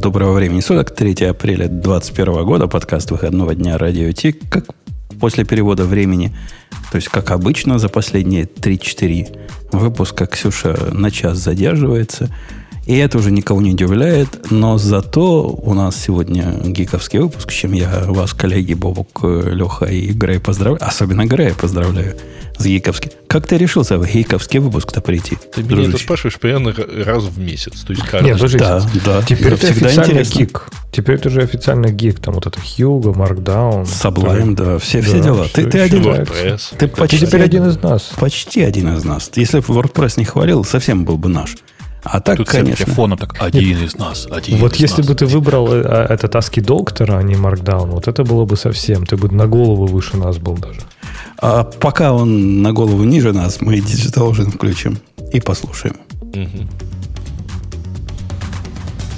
Доброго времени суток, 3 апреля 2021 года, подкаст выходного дня Радио Ти. Как после перевода времени, то есть как обычно за последние 3-4 выпуска Ксюша на час задерживается. И это уже никого не удивляет, но зато у нас сегодня гиковский выпуск, с чем я вас, коллеги Бобук, Леха и Грей поздравляю. Особенно Грея поздравляю с гиковским. Как ты решился в гиковский выпуск-то прийти? Ты меня это спрашиваешь примерно раз в месяц. То есть каждый Нет, подождите. Да, да. Теперь это всегда официально интересно. гик. Теперь это уже официально гик. Там вот это Hugo, Markdown. Sublime, да, все, все Да, дела. всё Ты, ты один. WordPress. ты Ты почти теперь один из нас. Почти один из нас. Если бы WordPress не хвалил, совсем был бы наш. А так, Тут конечно. с фоном так один из нас, один Вот из если нас. бы ты выбрал э, а, этот ASCII доктора, а не Markdown, вот это было бы совсем. Ты бы на голову выше нас был даже. А пока он на голову ниже нас, мы Digital Ocean включим и послушаем.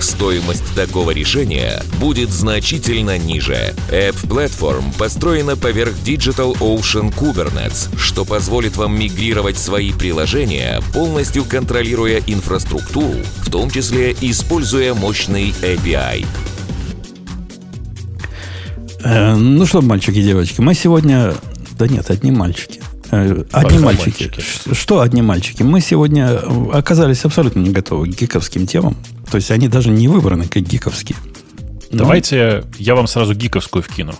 стоимость такого решения будет значительно ниже. App Platform построена поверх Digital Ocean Kubernetes, что позволит вам мигрировать свои приложения, полностью контролируя инфраструктуру, в том числе используя мощный API. Э, ну что, мальчики и девочки, мы сегодня... Да нет, одни мальчики. Э, одни мальчики. мальчики. Что одни мальчики? Мы сегодня э, оказались абсолютно не готовы к гиковским темам. То есть они даже не выбраны как гиковские. Ну, Давайте я вам сразу гиковскую вкину.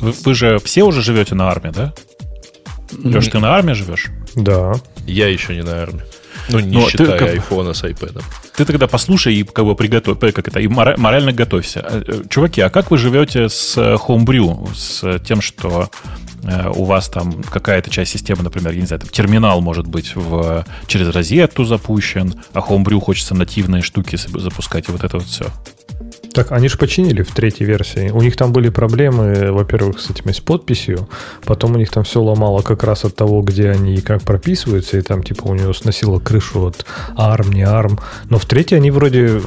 Вы, вы же все уже живете на арме, да? Леш, ты на арме живешь? Да. Я еще не на армии. Ну, не ты считая как- айфона с iPad. Ты тогда послушай и как бы приготовь, э, как это, и мора- морально готовься. Э, э, Чуваки, а как вы живете с Homebrew, с тем, что у вас там какая-то часть системы, например, я не знаю, там терминал может быть в, через розетту запущен, а Homebrew хочется нативные штуки запускать, и вот это вот все. Так, они же починили в третьей версии. У них там были проблемы, во-первых, с этими с подписью. Потом у них там все ломало как раз от того, где они и как прописываются. И там типа у него сносило крышу от ARM, не ARM. Но в третьей они вроде...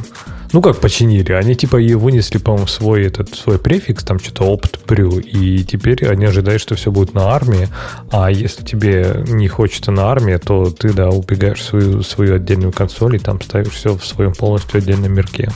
Ну как починили? Они типа и вынесли, по-моему, свой этот свой префикс, там что-то опт брю, и теперь они ожидают, что все будет на армии, а если тебе не хочется на армии, то ты, да, убегаешь в свою, свою отдельную консоль и там ставишь все в своем полностью отдельном мирке.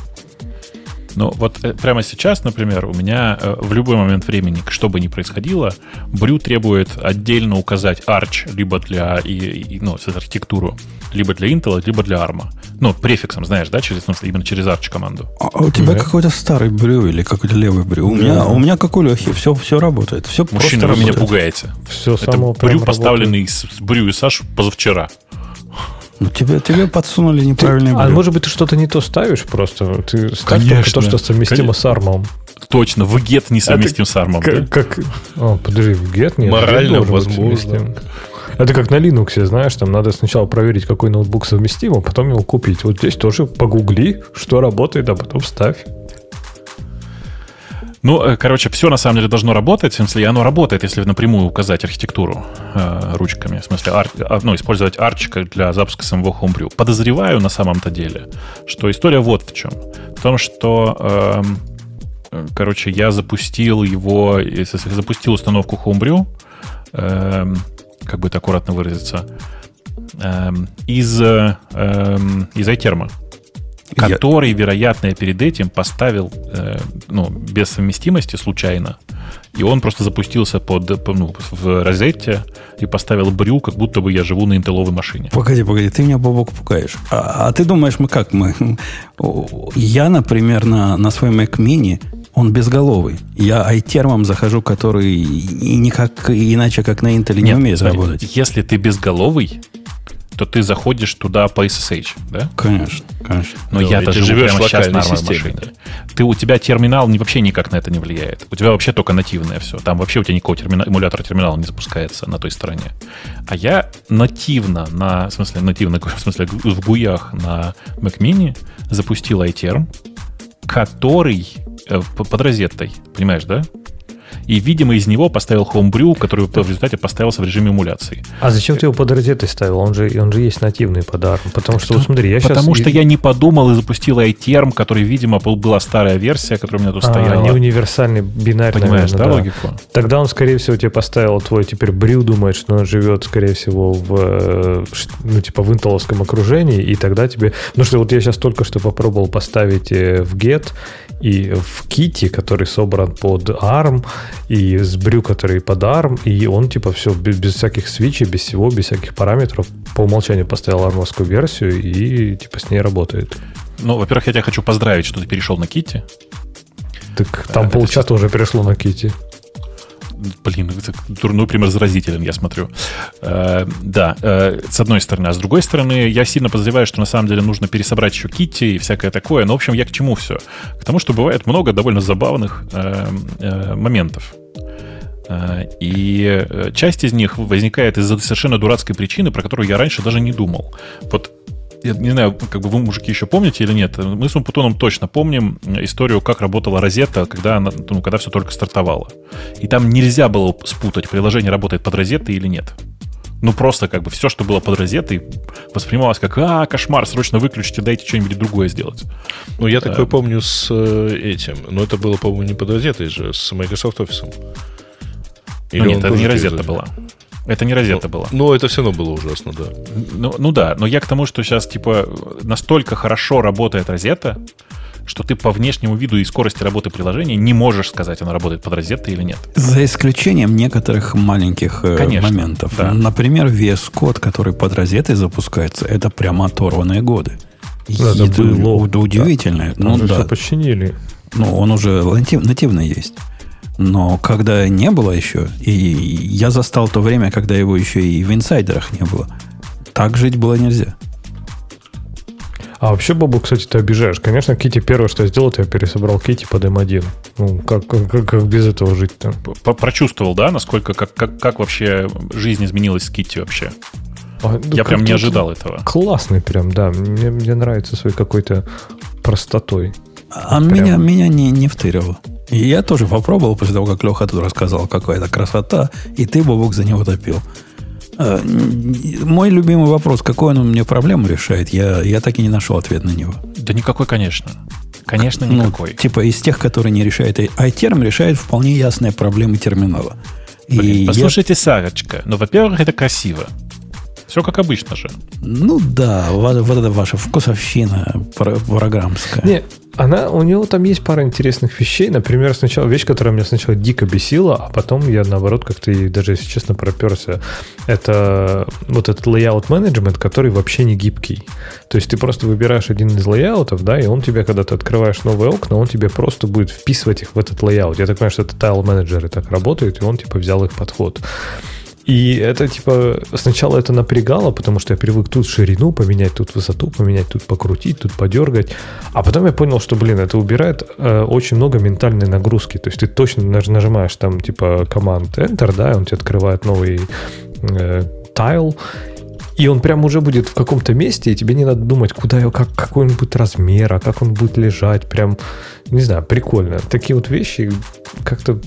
Ну, вот э, прямо сейчас, например, у меня э, в любой момент времени, что бы ни происходило, Брю требует отдельно указать Arch либо для, и, и, ну, с архитектуру, либо для Intel, либо для ARM. Ну, префиксом, знаешь, да, через, ну, именно через Arch команду. А а у тебя Да. какой-то старый брю или какой-то левый брю? У, меня, у меня, как у Лехи, все, все работает. Все Мужчина, вы меня работает. пугаете. Все Это само Брю, работает. поставленный с, с Брю и Саш позавчера. Ну, тебе, тебе подсунули Ты- неправильный а брю. может быть, ты что-то не то ставишь просто? Ты ставь только Конечно. то, что совместимо с армом. Точно, в get несовместим с ARM. да? Как, как- О, подожди, в Get нет. Морально возможно. совместим. Это как на Linux, знаешь, там надо сначала проверить, какой ноутбук совместим, а потом его купить. Вот здесь тоже погугли, что работает, а потом ставь. Ну, э, короче, все на самом деле должно работать. В смысле, оно работает, если напрямую указать архитектуру э, ручками. В смысле, ар- а, ну, использовать как для запуска самого Homebrew. Подозреваю на самом-то деле, что история вот в чем. В том, что, э, короче, я запустил его, если запустил установку Homebrew, эм, как бы это аккуратно выразиться, эм, из, э, из iTerm Я- который, вероятно, я перед этим поставил э, ну, без совместимости случайно. И он просто запустился под, по- ну, в розетте и поставил брю, как будто бы я живу на интелловой машине. Погоди, погоди, ты меня, Бобок, пугаешь. А, а ты думаешь, мы как? Мы, я, например, на, на свой Mac Mini, он безголовый. Я айтермом захожу, который и никак иначе, как на Intel, не Нет, умеет смотри, работать. Если ты безголовый, то ты заходишь туда по SSH, да? Конечно, конечно. Но Да, я-то живу живешь прямо сейчас на системе, машине. Ты, у тебя терминал вообще никак на это не влияет. У тебя вообще только нативное все. Там вообще у тебя никакого термина, эмулятора терминала не запускается на той стороне. А я нативно, на, в смысле, нативно, в смысле, в гуях на Mac Mini запустил iTerm, который э, под розетой. Понимаешь, да? И, видимо, из него поставил Homebrew, который в результате поставился в режиме эмуляции. А зачем ты его под розетой ставил? Он же, он же есть нативный под ARM. Потому что, вот смотри, я Потому сейчас... что я не подумал и запустил iTerm, который, видимо, была старая версия, которая у меня тут а, стояла. не универсальный бинарный. Понимаешь, да, да, логику? Тогда он, скорее всего, тебе поставил твой теперь брю, думает, что он живет, скорее всего, в, э, ну, типа, в интеловском окружении, и тогда тебе... Ну что, вот я сейчас только что попробовал поставить э, в Get и в Kitty, который собран под ARM, и с брю, который под ARM, и он типа все без, без всяких свечей, без всего, без всяких параметров по умолчанию поставил армовскую версию и типа с ней работает. Ну, во-первых, я тебя хочу поздравить, что ты перешел на Kitty. Так там а, полчата уже перешло на Kitty блин, это дурной пример заразителен, я смотрю. Э, да, э, с одной стороны. А с другой стороны, я сильно подозреваю, что на самом деле нужно пересобрать еще Китти и всякое такое. Но, в общем, я к чему все? К тому, что бывает много довольно забавных э, э, моментов. Э, и э, часть из них возникает из-за совершенно дурацкой причины, про которую я раньше даже не думал. Вот я не знаю, как бы вы, мужики, еще помните или нет, мы с Умпутоном точно помним историю, как работала розета, когда, она, ну, когда все только стартовало. И там нельзя было спутать, приложение работает под розетой или нет. Ну, просто как бы все, что было под розетой, воспринималось как «А, кошмар, срочно выключите, дайте что-нибудь другое сделать». Ну, я такое помню с э, этим. Но это было, по-моему, не под розетой же, с Microsoft Office. Или ну, нет, это не розета была. Это не розета ну, была. Ну, это все равно было ужасно, да. Ну, ну да, но я к тому, что сейчас, типа, настолько хорошо работает розета, что ты по внешнему виду и скорости работы приложения не можешь сказать, оно работает под розетой или нет. За исключением некоторых маленьких э, Конечно, моментов. Да. Например, VS Code, который под розетой запускается, это прямо оторванные годы. Да, это, было. удивительно. Да. Ну, да. починили. Ну, он уже натив, нативно есть. Но когда не было еще, и я застал то время, когда его еще и в инсайдерах не было, так жить было нельзя. А вообще, Бобу, кстати, ты обижаешь. Конечно, Кити первое, что я сделал, я пересобрал Кити под М1. Ну, как, как, как без этого жить-то? Прочувствовал, да, насколько, как, как, как вообще жизнь изменилась с Кити вообще? А, ну, я прям не ожидал этого. Классный прям, да. Мне, мне нравится своей какой-то простотой. А прям. меня, меня не, не втырило. И я тоже попробовал после того, как Леха тут рассказал, какая это красота, и ты, Бобок, за него топил. А, мой любимый вопрос, какой он мне проблему решает, я, я так и не нашел ответ на него. Да никакой, конечно. Конечно, ну, никакой. Ну, типа из тех, которые не решает. iTerm решает вполне ясные проблемы терминала. Блин, и послушайте, я... Сарочка, ну, во-первых, это красиво. Все как обычно же. Ну да, вот, вот это ваша вкусовщина программская. Не, она, у него там есть пара интересных вещей. Например, сначала вещь, которая меня сначала дико бесила, а потом я, наоборот, как-то, даже если честно, проперся. Это вот этот layout management, который вообще не гибкий. То есть ты просто выбираешь один из layout ов, да, и он тебе, когда ты открываешь новые окна, он тебе просто будет вписывать их в этот layout. Я так понимаю, что это tile менеджеры так работают, и он, типа, взял их подход. И это типа сначала это напрягало, потому что я привык тут ширину поменять, тут высоту поменять, тут покрутить, тут подергать. А потом я понял, что, блин, это убирает э, очень много ментальной нагрузки. То есть ты точно нажимаешь там типа команд Enter, да, и он тебе открывает новый э, и он прям уже будет в каком-то месте, и тебе не надо думать, куда его, как, какой он будет размер, а как он будет лежать. Прям, не знаю, прикольно. Такие вот вещи как-то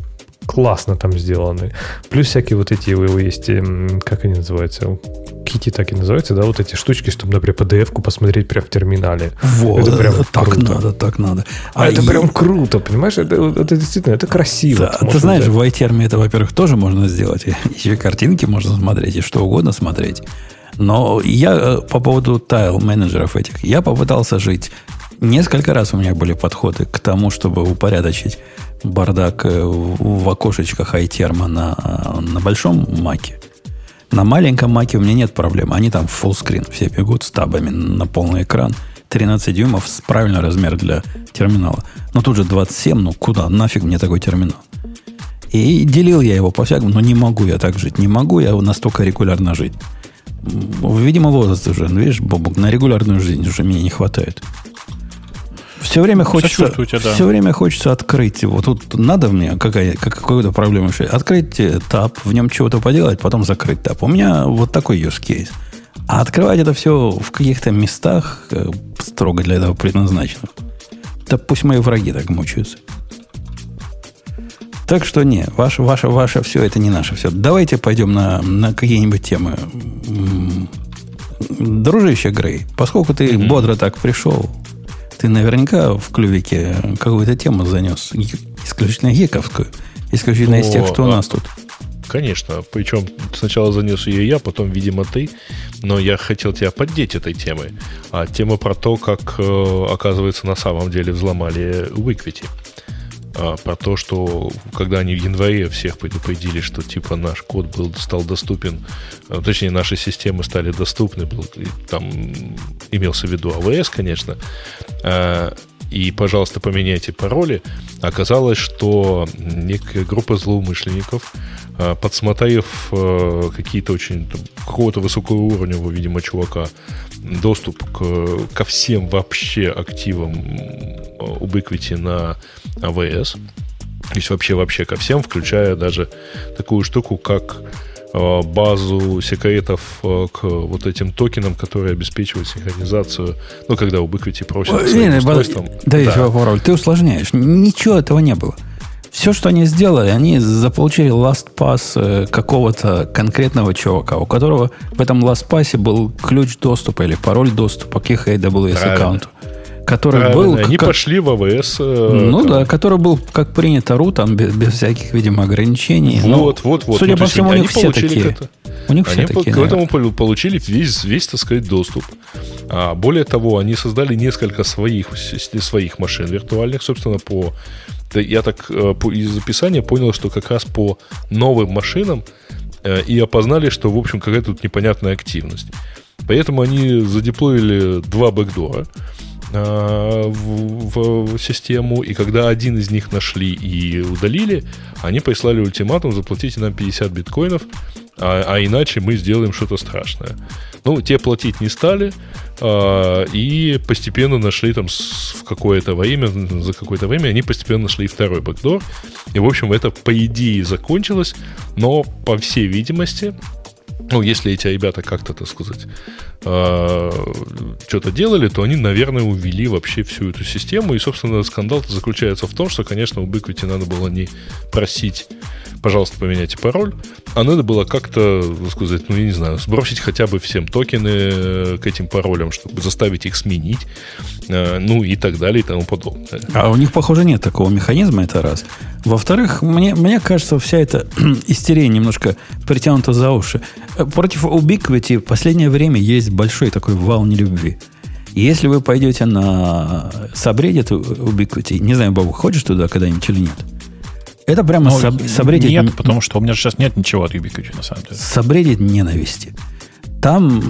классно там сделаны. Плюс всякие вот эти его есть, эм, как они называются, Кити так и называются, да, вот эти штучки, чтобы, например, PDF-ку посмотреть прямо в терминале. Вот, это прям так круто. надо, так надо. А, а это и... прям круто, понимаешь? Это, это действительно, это красиво. Да, ты знаешь, взять. в iTerm это, во-первых, тоже можно сделать. Еще картинки можно смотреть, и что угодно смотреть. Но я э, по поводу тайл-менеджеров этих, я попытался жить. Несколько раз у меня были подходы к тому, чтобы упорядочить бардак э, в окошечках iTerm на, на большом маке. На маленьком маке у меня нет проблем. Они там в fullscreen все бегут с табами на полный экран. 13 дюймов с правильный размер для терминала. Но тут же 27, ну куда? Нафиг мне такой терминал? И делил я его по-всякому, но не могу я так жить. Не могу я настолько регулярно жить. Видимо, возраст уже. Видишь, Бобук, на регулярную жизнь уже мне не хватает. Все время хочется, да. все время хочется открыть. Вот тут надо мне какая, какую-то проблему решить. Открыть э, таб, в нем чего-то поделать, потом закрыть таб. У меня вот такой use case. А открывать это все в каких-то местах, э, строго для этого предназначенных, Да пусть мои враги так мучаются. Так что не, ваше, ваше, ваше все это не наше все. Давайте пойдем на, на какие-нибудь темы. Дружище Грей, поскольку ты mm-hmm. бодро так пришел, ты наверняка в клювике какую-то тему занес, исключительно гиковскую, исключительно О, из тех, что у нас тут. Конечно, причем сначала занес ее я, потом, видимо, ты, но я хотел тебя поддеть этой темой. А тема про то, как, э, оказывается, на самом деле взломали Ubiquiti. А, про то, что когда они в январе всех предупредили, что типа наш код был, стал доступен, а, точнее, наши системы стали доступны, был, там имелся в виду АВС, конечно, а, и, пожалуйста, поменяйте пароли. Оказалось, что некая группа злоумышленников, а, подсмотрев какие-то очень какого-то высокого уровня, видимо, чувака, доступ к, ко всем вообще активам Ubiquiti на AWS, то есть вообще вообще ко всем, включая даже такую штуку, как Э, базу секретов э, к вот этим токенам, которые обеспечивают синхронизацию, ну, когда Ubiquiti просят Ой, своим устройством. Да, да. Пароль, ты усложняешь. Ничего этого не было. Все, что они сделали, они заполучили LastPass э, какого-то конкретного чувака, у которого в этом LastPass был ключ доступа или пароль доступа к их AWS аккаунту который Правильно, был... Они как, пошли в АВС. Э, ну там. да, который был, как принято, ру, там без, без всяких, видимо, ограничений. Вот, Но, вот, вот. Судя ну, по всему, у них все такие. Это. У них они все такие, к этому получили весь, весь, так сказать, доступ. А, более того, они создали несколько своих, своих машин виртуальных, собственно, по... Я так э, из описания понял, что как раз по новым машинам э, и опознали, что, в общем, какая-то тут непонятная активность. Поэтому они задеплоили два бэкдора. Э, в, в систему, и когда один из них нашли и удалили, они прислали ультиматум, заплатите нам 50 биткоинов, а, а иначе мы сделаем что-то страшное. Ну, те платить не стали, а, и постепенно нашли там с, в какое-то время, за какое-то время они постепенно нашли второй бэкдор, и, в общем, это по идее закончилось, но, по всей видимости, ну, если эти ребята как-то, так сказать, э, что-то делали, то они, наверное, увели вообще всю эту систему. И, собственно, скандал заключается в том, что, конечно, у Ubiquiti надо было не просить пожалуйста, поменяйте пароль. А надо было как-то, сказать, ну, я не знаю, сбросить хотя бы всем токены э, к этим паролям, чтобы заставить их сменить, э, ну и так далее и тому подобное. А у них, похоже, нет такого механизма, это раз. Во-вторых, мне, мне кажется, вся эта истерия немножко притянута за уши. Против Ubiquiti в последнее время есть большой такой вал нелюбви. Если вы пойдете на Subreddit Ubiquiti, не знаю, Бабу, ходишь туда когда-нибудь или нет? Это прямо Но соб, собредить... Нет, потому что у меня сейчас нет ничего от Ubiquiti, на самом деле. Собредить ненависти. Там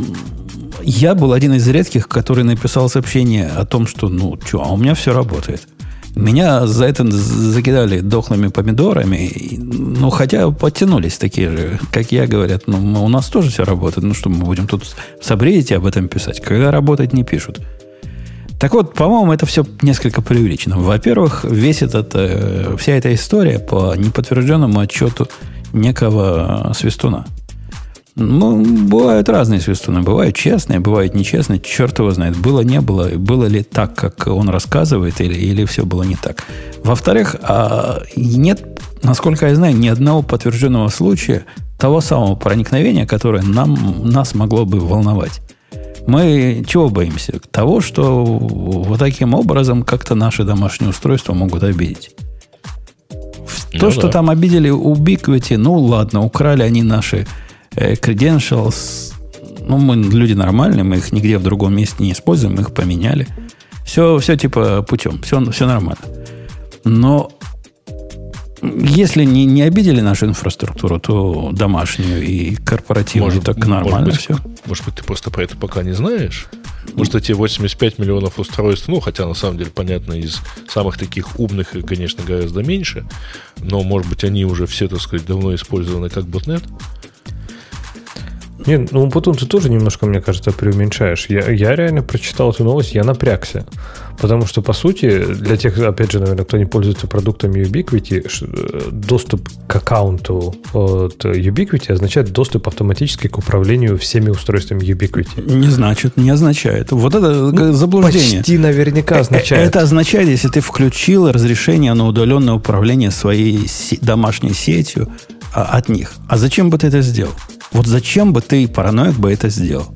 я был один из редких, который написал сообщение о том, что, ну, что, а у меня все работает. Меня за это закидали дохлыми помидорами, ну, хотя подтянулись такие же, как я, говорят, ну, у нас тоже все работает, ну, что мы будем тут в Сабредите об этом писать, когда работать не пишут. Так вот, по-моему, это все несколько преувеличено. Во-первых, весь этот, э, вся эта история по неподтвержденному отчету некого свистуна. Ну, бывают разные свистуны. Бывают честные, бывают нечестные. Черт его знает, было, не было. Было ли так, как он рассказывает, или, или все было не так. Во-вторых, а нет, насколько я знаю, ни одного подтвержденного случая того самого проникновения, которое нам, нас могло бы волновать. Мы чего боимся? Того, что вот таким образом как-то наши домашние устройства могут обидеть. Ну, То, да. что там обидели Ubiquiti, ну ладно, украли они наши credentials. Ну, мы люди нормальные, мы их нигде в другом месте не используем, мы их поменяли. Все, все типа путем, все, все нормально. Но если не, не обидели нашу инфраструктуру, то домашнюю и корпоративную, может, так нормально может быть, все. Может быть, ты просто про это пока не знаешь? Может, эти 85 миллионов устройств, ну, хотя на самом деле, понятно, из самых таких умных, конечно, гораздо меньше, но, может быть, они уже все, так сказать, давно использованы как ботнет? Не, ну потом ты тоже немножко, мне кажется, преуменьшаешь. Я, я реально прочитал эту новость, я напрягся. Потому что, по сути, для тех, опять же, наверное, кто не пользуется продуктами Ubiquiti, э, доступ к аккаунту от Ubiquiti означает доступ автоматически к управлению всеми устройствами Ubiquiti. Не значит, не означает. Вот это ну, заблуждение. Почти наверняка означает. Это означает, если ты включил разрешение на удаленное управление своей домашней сетью а, от них. А зачем бы ты это сделал? Вот зачем бы ты, параноик, бы это сделал?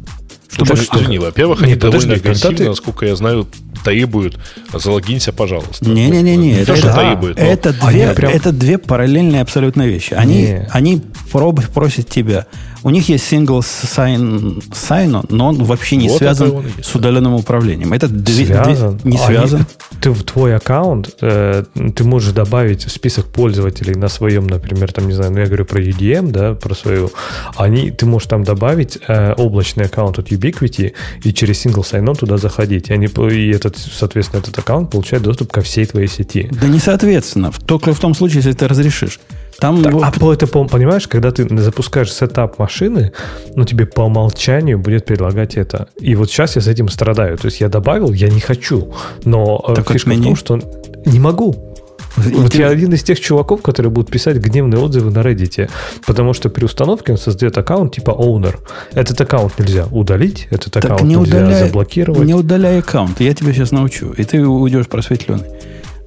Чтобы Подожди, что? Извини, во-первых, они довольно агрессивно, ты... насколько я знаю, требуют, залогинься, пожалуйста. Не-не-не, это, это, требует, это, две, прям... это две параллельные абсолютно вещи. Они, они проб, просят тебя. У них есть single sign, sign но он вообще не вот связан с удаленным управлением. Это связан. Не связан. Они, ты в твой аккаунт, э, ты можешь добавить список пользователей на своем, например, там, не знаю, ну я говорю про UDM, да, про свою. Они, ты можешь там добавить э, облачный аккаунт от Ubiquiti и через single sign-on туда заходить. И, они, и этот, соответственно, этот аккаунт получает доступ ко всей твоей сети. Да не соответственно. Только в том случае, если ты разрешишь. Там так. А по это, понимаешь, когда ты запускаешь сетап машины, ну, тебе по умолчанию будет предлагать это. И вот сейчас я с этим страдаю. То есть я добавил, я не хочу. Но э, так фишка в том, что не могу. Вот я один из тех чуваков, которые будут писать гневные отзывы на Reddit, потому что при установке он создает аккаунт типа owner. Этот аккаунт нельзя удалить, этот так аккаунт не нельзя удаляй, заблокировать. Не удаляй аккаунт, я тебя сейчас научу, и ты уйдешь просветленный.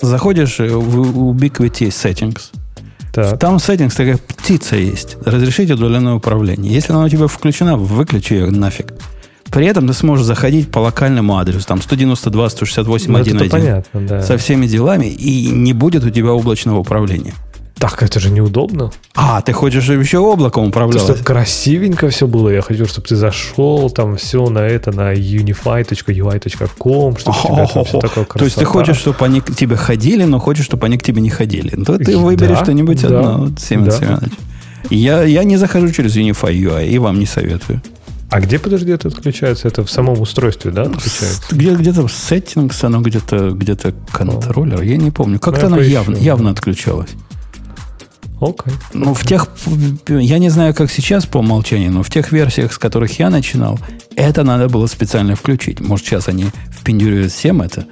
Заходишь в Ubiquiti Settings, так. Там settings такая птица есть. Разрешить удаленное управление. Если она у тебя включена, выключи ее нафиг. При этом ты сможешь заходить по локальному адресу, там 192.168.1.1 ну, понятно, да. со всеми делами, и не будет у тебя облачного управления. Так это же неудобно. А, ты хочешь, чтобы еще облаком управлялось? Чтобы красивенько все было. Я хочу, чтобы ты зашел, там все на это, на unify.ui.com, чтобы у тебя там все такое красота. То есть ты хочешь, чтобы они к тебе ходили, но хочешь, чтобы они к тебе не ходили. Ну, то ты выберешь да, что-нибудь да, одно, Семен да. Семенович. Я, я не захожу через Unify UI, и вам не советую. А где, подожди, это отключается? Это в самом устройстве, да, отключается? Где, где-то в settings, оно где-то, где-то контроллер, я не помню. Как-то ну, оно явно, явно отключалось. Okay. Ну, в тех, я не знаю, как сейчас по умолчанию, но в тех версиях, с которых я начинал, это надо было специально включить. Может, сейчас они впендюривают всем это,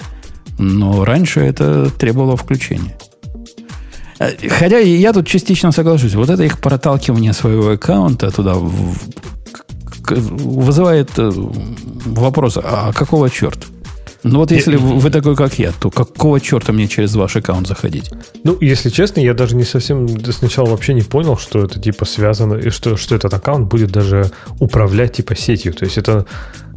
но раньше это требовало включения. Э, хотя я тут частично соглашусь. Вот это их проталкивание своего аккаунта туда вызывает э, вопрос, а какого черта? Ну вот если вы, такой, как я, то какого черта мне через ваш аккаунт заходить? Ну, если честно, я даже не совсем сначала вообще не понял, что это типа связано, и что, что этот аккаунт будет даже управлять типа сетью. То есть это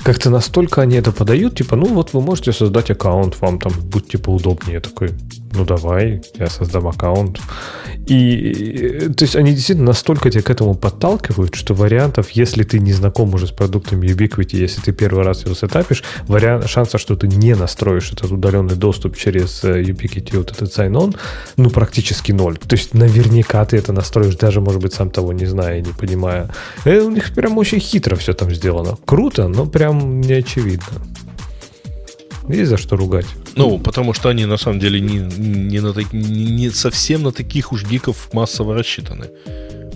как-то настолько они это подают, типа, ну вот вы можете создать аккаунт, вам там будет типа удобнее. Я такой, ну давай, я создам аккаунт. И, то есть, они действительно настолько тебя к этому подталкивают, что вариантов, если ты не знаком уже с продуктами Ubiquiti, если ты первый раз его сетапишь, вариант, шанса, что ты не настроишь этот удаленный доступ через э, Ubiquiti, вот этот sign-on, ну, практически ноль. То есть, наверняка ты это настроишь, даже, может быть, сам того не зная, не понимая. И у них прям очень хитро все там сделано. Круто, но прям не очевидно. Есть за что ругать. Ну, потому что они на самом деле не, не, на, не, не совсем на таких уж гиков массово рассчитаны.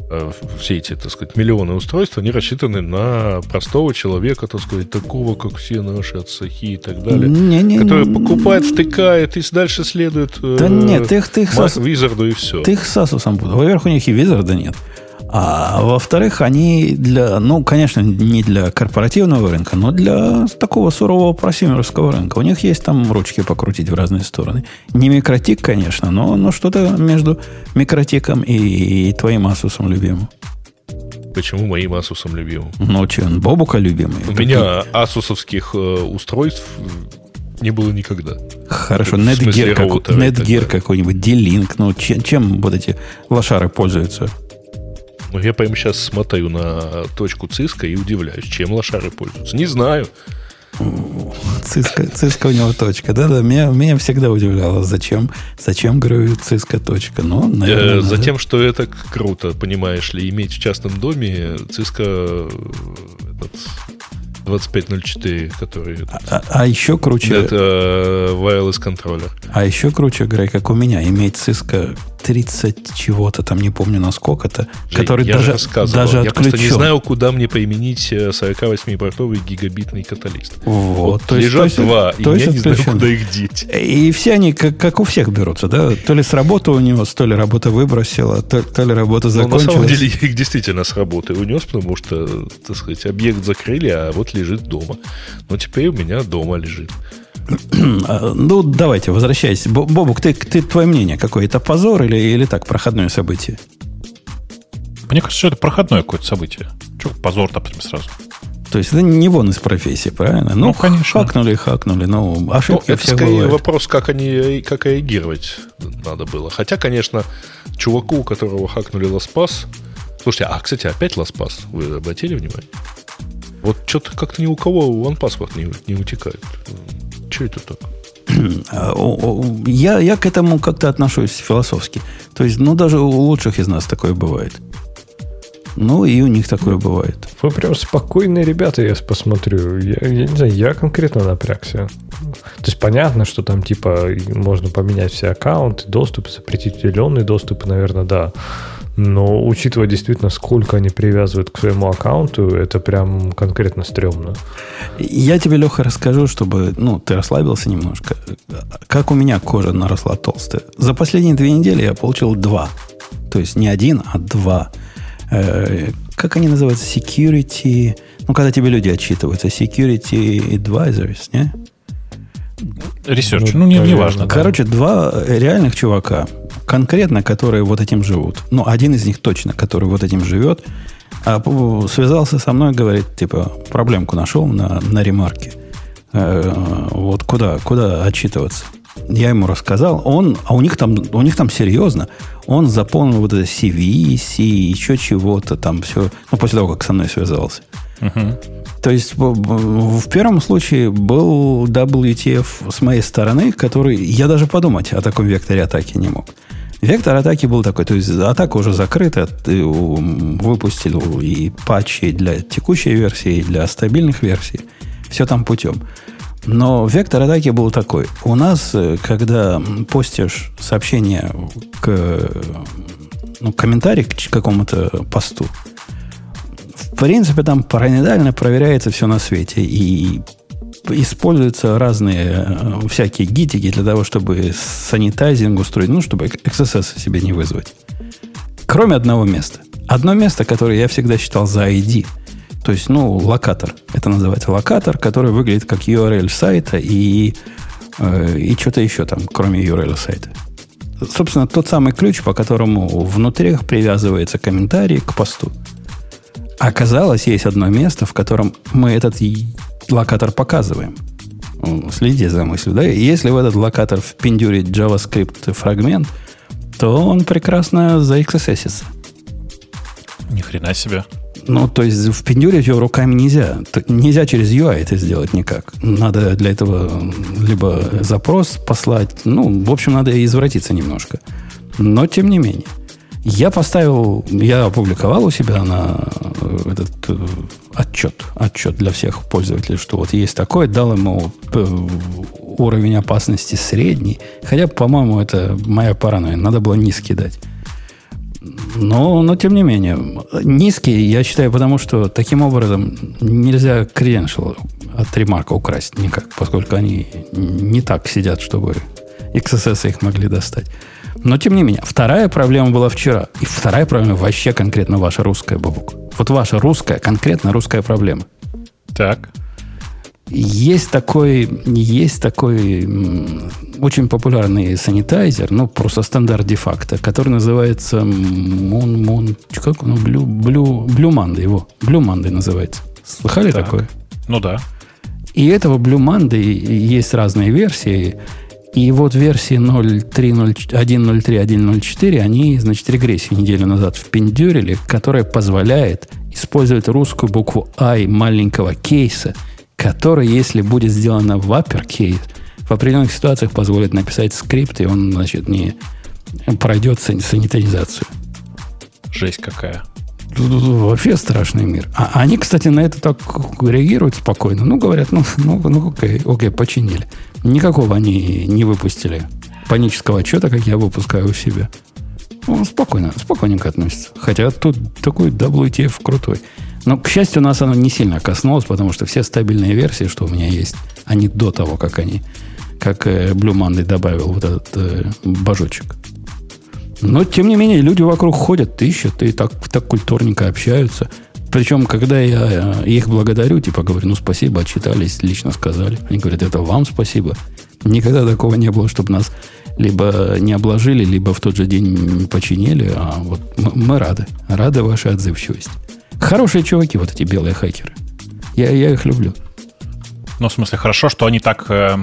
Э, все эти, так сказать, миллионы устройств, они рассчитаны на простого человека, так сказать, такого, как все наши отцахи и так далее, не, не, который покупает, втыкает и дальше следует да э, нет, ты их, ты их сас... визарду и все. Ты их с Asus буду. Во-первых, у них и визарда нет. А во-вторых, они для, ну, конечно, не для корпоративного рынка, но для такого сурового просимерского рынка. У них есть там ручки покрутить в разные стороны. Не микротик, конечно, но, но что-то между микротиком и, и твоим Асусом любимым. Почему моим Асусом любимым? Ну, че, он Бобука любимый. У меня асусовских э, устройств не было никогда. Хорошо, Netgear, как, Netgear какой-нибудь, D-Link, ну чем, чем вот эти лошары пользуются? Ну, я прямо сейчас смотрю на точку циска и удивляюсь, чем лошары пользуются. Не знаю. Циска, циска у него точка. Да-да, меня, меня всегда удивляло, зачем, зачем, говорю, циска точка. Ну, наверное, э, Затем, что это круто, понимаешь ли, иметь в частном доме циска этот, 2504, который... А, а, а еще круче... Это wireless контроллер. А еще круче, Грей, как у меня, иметь Cisco 30 чего-то там, не помню насколько-то, Жень, который я даже, рассказывал. даже я отключен. просто не знаю, куда мне применить 48-портовый гигабитный каталист. Вот, Вот, то есть- лежат то есть- два, то и есть я не знаю, отключен. куда их деть. И все они как, как у всех берутся, да? То ли с работы унес, то ли работа выбросила, то, то ли работа Но Ну, на закончилась. самом деле я их действительно с работы унес, потому что, так сказать, объект закрыли, а вот лежит дома. Но теперь у меня дома лежит. Ну, давайте, возвращайся. Бо- Бобук, ты, ты, твое мнение какое? Это позор или, или так, проходное событие? Мне кажется, что это проходное какое-то событие. Че позор-то прям сразу? То есть это не вон из профессии, правильно? Ну, Ну, конечно. Хакнули, хакнули. Ну, Ну, ошибки это все скорее бывают. вопрос, как они как реагировать надо было. Хотя, конечно, чуваку, у которого хакнули LastPass... Слушайте, а, кстати, опять LastPass. Вы обратили внимание? Вот что-то как-то ни у кого OnePassword не, не утекает. Че это так? О, Я, я к этому как-то отношусь философски. То есть, ну, даже у лучших из нас такое бывает. Ну, и у них такое бывает. Вы прям спокойные ребята, я посмотрю. Я, я не знаю, я конкретно напрягся. То есть понятно, что там типа можно поменять все аккаунты, доступы, запретить удаленные доступы, наверное, да. Но учитывая действительно, сколько они привязывают к своему аккаунту, это прям конкретно стрёмно. Я тебе, Леха, расскажу, чтобы ну, ты расслабился немножко. Как у меня кожа наросла толстая. За последние две недели я получил два. То есть не один, а два. Э, как они называются? Security. Ну, когда тебе люди отчитываются. Security advisors, не? Ресерч. Ну, Ну, не, не важно. да. Короче, два реальных чувака, конкретно, которые вот этим живут. Ну, один из них точно, который вот этим живет, а связался со мной, говорит, типа, проблемку нашел на, на ремарке. Э, вот куда, куда отчитываться? Я ему рассказал, он, а у них там, у них там серьезно, он заполнил вот это CV, C, еще чего-то там все, ну, после того, как со мной связался. Мгм. То есть в первом случае был WTF с моей стороны, который я даже подумать о таком векторе атаки не мог. Вектор атаки был такой, то есть атака уже закрыта, ты выпустил и патчи для текущей версии, и для стабильных версий. Все там путем. Но вектор атаки был такой. У нас, э, когда постишь сообщение к ну, комментарий к какому-то посту, в принципе, там параноидально проверяется все на свете. И используются разные э, всякие гитики для того, чтобы санитайзинг устроить, ну, чтобы XSS себе не вызвать. Кроме одного места. Одно место, которое я всегда считал за ID. То есть, ну, локатор. Это называется локатор, который выглядит как URL сайта и, э, и что-то еще там, кроме URL сайта. Собственно, тот самый ключ, по которому внутри привязывается комментарий к посту. Оказалось, есть одно место, в котором мы этот локатор показываем. Следи за мыслью, да? И если в этот локатор впендюрить JavaScript фрагмент, то он прекрасно за XSS. Ни хрена себе. Ну, то есть впендюрить его руками нельзя. Нельзя через UI это сделать никак. Надо для этого либо запрос послать. Ну, в общем, надо извратиться немножко. Но, тем не менее. Я поставил, я опубликовал у себя на э, этот э, отчет, отчет для всех пользователей, что вот есть такой, дал ему э, уровень опасности средний. Хотя, по-моему, это моя паранойя. Надо было низкий дать. Но, но тем не менее, низкий, я считаю, потому что таким образом нельзя credential от ремарка украсть никак, поскольку они не так сидят, чтобы XSS их могли достать. Но тем не менее, вторая проблема была вчера. И вторая проблема вообще конкретно ваша русская, Бабук. Вот ваша русская, конкретно русская проблема. Так. Есть такой, есть такой очень популярный санитайзер, ну, просто стандарт де-факто, который называется Moon, Moon, как он, Blue, Blue Monday его. Monday называется. Слыхали Так. такое? Ну да. И этого Monday есть разные версии. И вот версии 0.3.0 1.03, 1.04, они, значит, регрессию неделю назад впендюрили, которая позволяет использовать русскую букву I маленького кейса, которая, если будет сделана в uppercase, в определенных ситуациях позволит написать скрипт, и он, значит, не пройдет сан- санитаризацию. Жесть какая. Вообще страшный мир. А они, кстати, на это так реагируют спокойно. Ну, говорят, ну, ну, ну окей, окей, починили. Никакого они не выпустили панического отчета, как я выпускаю у себя. Он спокойно, спокойненько относится. Хотя тут такой WTF крутой. Но, к счастью, нас оно не сильно коснулось, потому что все стабильные версии, что у меня есть, они до того, как они, как э, Blue Monday добавил вот этот э, божочек. Но, тем не менее, люди вокруг ходят, ищут и так, так культурненько общаются. Причем, когда я э, их благодарю, типа говорю, ну спасибо, отчитались, лично сказали. Они говорят, это вам спасибо. Никогда такого не было, чтобы нас либо не обложили, либо в тот же день починили. А вот мы, мы рады. Рады вашей отзывчивости. Хорошие чуваки, вот эти белые хакеры. Я, я их люблю. Ну, в смысле, хорошо, что они так, э,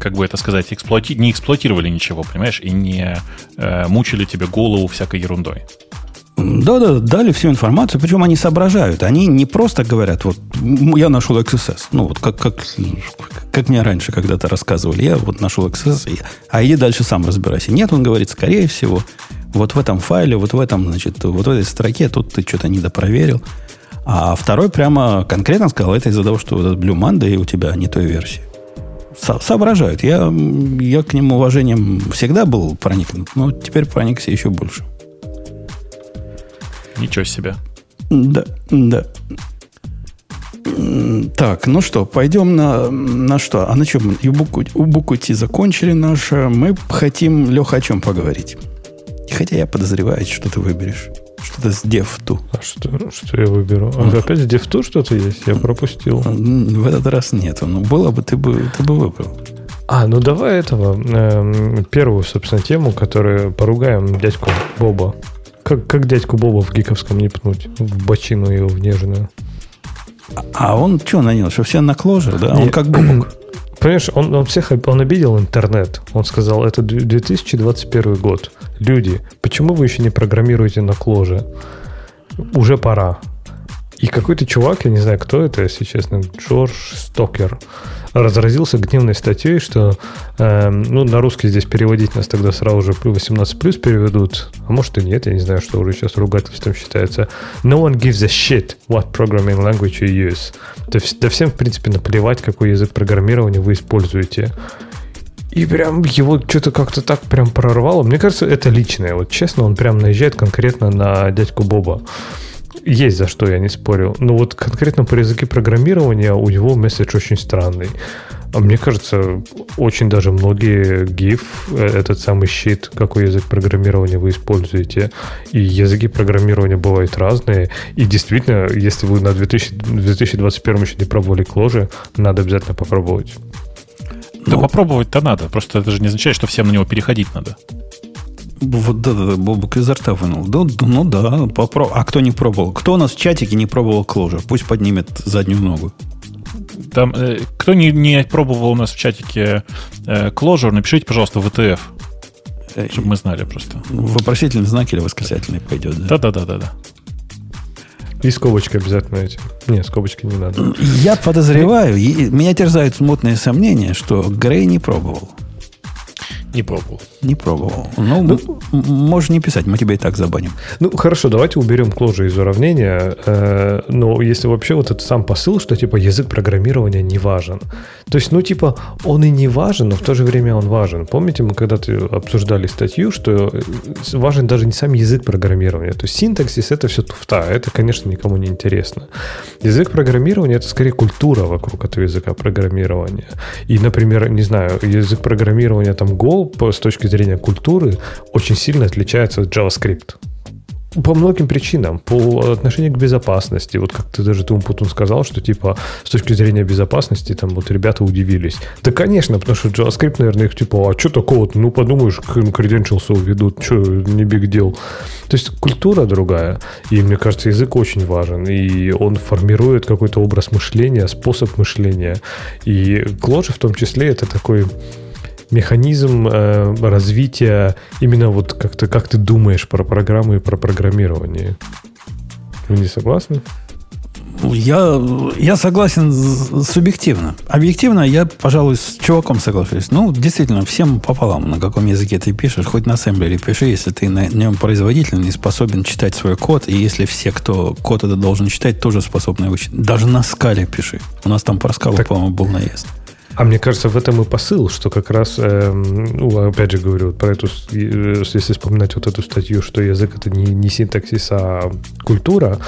как бы это сказать, эксплуати... не эксплуатировали ничего, понимаешь, и не э, мучили тебе голову всякой ерундой. Да-да, дали всю информацию, причем они соображают. Они не просто говорят, вот я нашел XSS. Ну, вот как, как, как мне раньше когда-то рассказывали, я вот нашел XSS, а иди дальше сам разбирайся. Нет, он говорит, скорее всего, вот в этом файле, вот в этом, значит, вот в этой строке тут ты что-то недопроверил. А второй прямо конкретно сказал, это из-за того, что вот этот Blue Monday у тебя не той версии. Со соображают. Я, я к ним уважением всегда был проникнут, но теперь проникся еще больше. Ничего себе. Да, да. Так, ну что, пойдем на, на что? А на чем? Убукути закончили наше. Мы хотим, Леха, о чем поговорить? Хотя я подозреваю, что ты выберешь. Что-то с DevTo. А что, что я выберу? А опять с DevTo что-то есть? Я пропустил. В этот раз нет. Ну, было бы, ты бы, ты бы выбрал. А, ну давай этого. Э, первую, собственно, тему, которую поругаем дядьку Боба. Как, как дядьку Боба в гиковском не пнуть? В бочину его в нежную. А он что нанес? Что все на кложер, да? Он как Бобок. Понимаешь, он, он всех он обидел интернет. Он сказал, это 2021 год. Люди, почему вы еще не программируете на кложе? Уже пора. И какой-то чувак, я не знаю, кто это, если честно, Джордж Стокер, разразился гневной статьей, что, э, ну, на русский здесь переводить нас тогда сразу же 18 плюс переведут, а может и нет, я не знаю, что уже сейчас ругательством считается. No one gives a shit what programming language you use. То есть, да всем, в принципе, наплевать, какой язык программирования вы используете. И прям его что-то как-то так прям прорвало. Мне кажется, это личное. Вот честно, он прям наезжает конкретно на дядьку Боба. Есть за что, я не спорю. Но вот конкретно по языке программирования у него месседж очень странный. А мне кажется, очень даже многие GIF, э, этот самый щит, какой язык программирования вы используете. И языки программирования бывают разные. И действительно, если вы на 2000, 2021 еще не пробовали кложи, надо обязательно попробовать. Да ну, попробовать-то надо. Просто это же не означает, что всем на него переходить надо. Вот да, да, да, Бобук изо рта вынул. Да, ну да, попробуй. А кто не пробовал? Кто у нас в чатике не пробовал Clojure? Пусть поднимет заднюю ногу. Там, э, кто не, не пробовал у нас в чатике э, Clojure, напишите, пожалуйста, в ETF. Э, чтобы мы знали просто. Вопросительный знак или восклицательный пойдет, да? Да-да-да. да. И скобочки обязательно эти. Не, скобочки не надо. Я подозреваю, меня терзают смутные сомнения, что Грей не пробовал. Не пробовал. Не пробовал. Ну, ну можешь не писать, мы тебя и так забаним. Ну, хорошо, давайте уберем кложи из уравнения. Э, но если вообще вот этот сам посыл, что типа язык программирования не важен. То есть, ну, типа, он и не важен, но в то же время он важен. Помните, мы когда-то обсуждали статью, что э, важен даже не сам язык программирования. То есть, синтаксис это все туфта. Это, конечно, никому не интересно. Язык программирования это скорее культура вокруг этого языка программирования. И, например, не знаю, язык программирования там Go с точки зрения культуры очень сильно отличается от JavaScript. По многим причинам. По отношению к безопасности. Вот как ты даже Тум Путун сказал, что типа с точки зрения безопасности там вот ребята удивились. Да, конечно, потому что JavaScript, наверное, их типа, а что такого-то? Ну, подумаешь, credentials уведут, что, не big deal. То есть культура другая. И мне кажется, язык очень важен. И он формирует какой-то образ мышления, способ мышления. И Clojure в том числе это такой механизм э, развития именно вот как ты, как ты думаешь про программы и про программирование. Вы не согласны? Я, я согласен субъективно. Объективно я, пожалуй, с чуваком соглашусь. Ну, действительно, всем пополам, на каком языке ты пишешь. Хоть на ассемблере пиши, если ты на нем производительный и способен читать свой код. И если все, кто код это должен читать, тоже способны его читать. Даже на скале пиши. У нас там про скалу, так... по-моему, был наезд. А мне кажется, в этом и посыл, что как раз, э, ну, опять же говорю, про эту, э, если вспоминать вот эту статью, что язык это не, не синтаксис, а культура,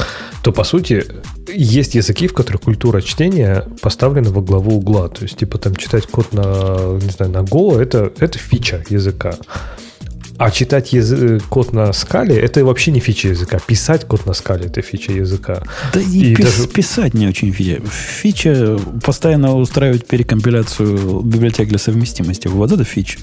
то по сути есть языки, в которых культура чтения поставлена во главу угла. То есть, типа, там читать код на, не знаю, на Go это, это фича языка. А читать язык, код на скале это вообще не фича языка. Писать код на скале это фича языка. Да и, и пис, даже... писать не очень фича. Фича постоянно устраивать перекомпиляцию библиотек для совместимости. Вот это фича.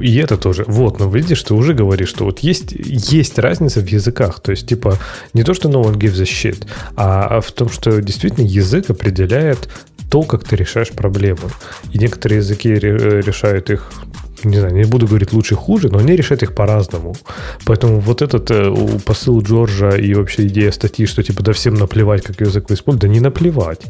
И это тоже. Вот, но видишь, ты уже говоришь, что вот есть, есть разница в языках. То есть, типа, не то, что no one gives a shit, а в том, что действительно язык определяет то, как ты решаешь проблемы. И некоторые языки решают их не знаю, не буду говорить лучше, хуже, но они решают их по-разному. Поэтому вот этот э, посыл Джорджа и вообще идея статьи, что типа да всем наплевать, как язык вы используете, да не наплевать.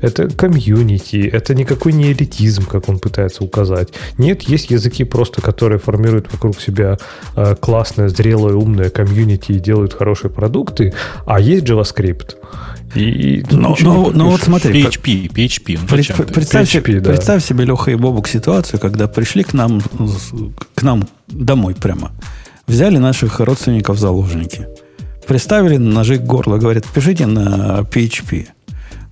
Это комьюнити, это никакой не элитизм, как он пытается указать. Нет, есть языки просто, которые формируют вокруг себя э, классное, зрелое, умное комьюнити и делают хорошие продукты, а есть JavaScript. И, но, но, но вот смотри. PHP, PHP. Пред, представь, PHP, себе, да. представь себе, Леха и Бобук, ситуацию, когда пришли к нам, к нам домой прямо. Взяли наших родственников в заложники. Приставили ножи к горлу, говорят, пишите на PHP.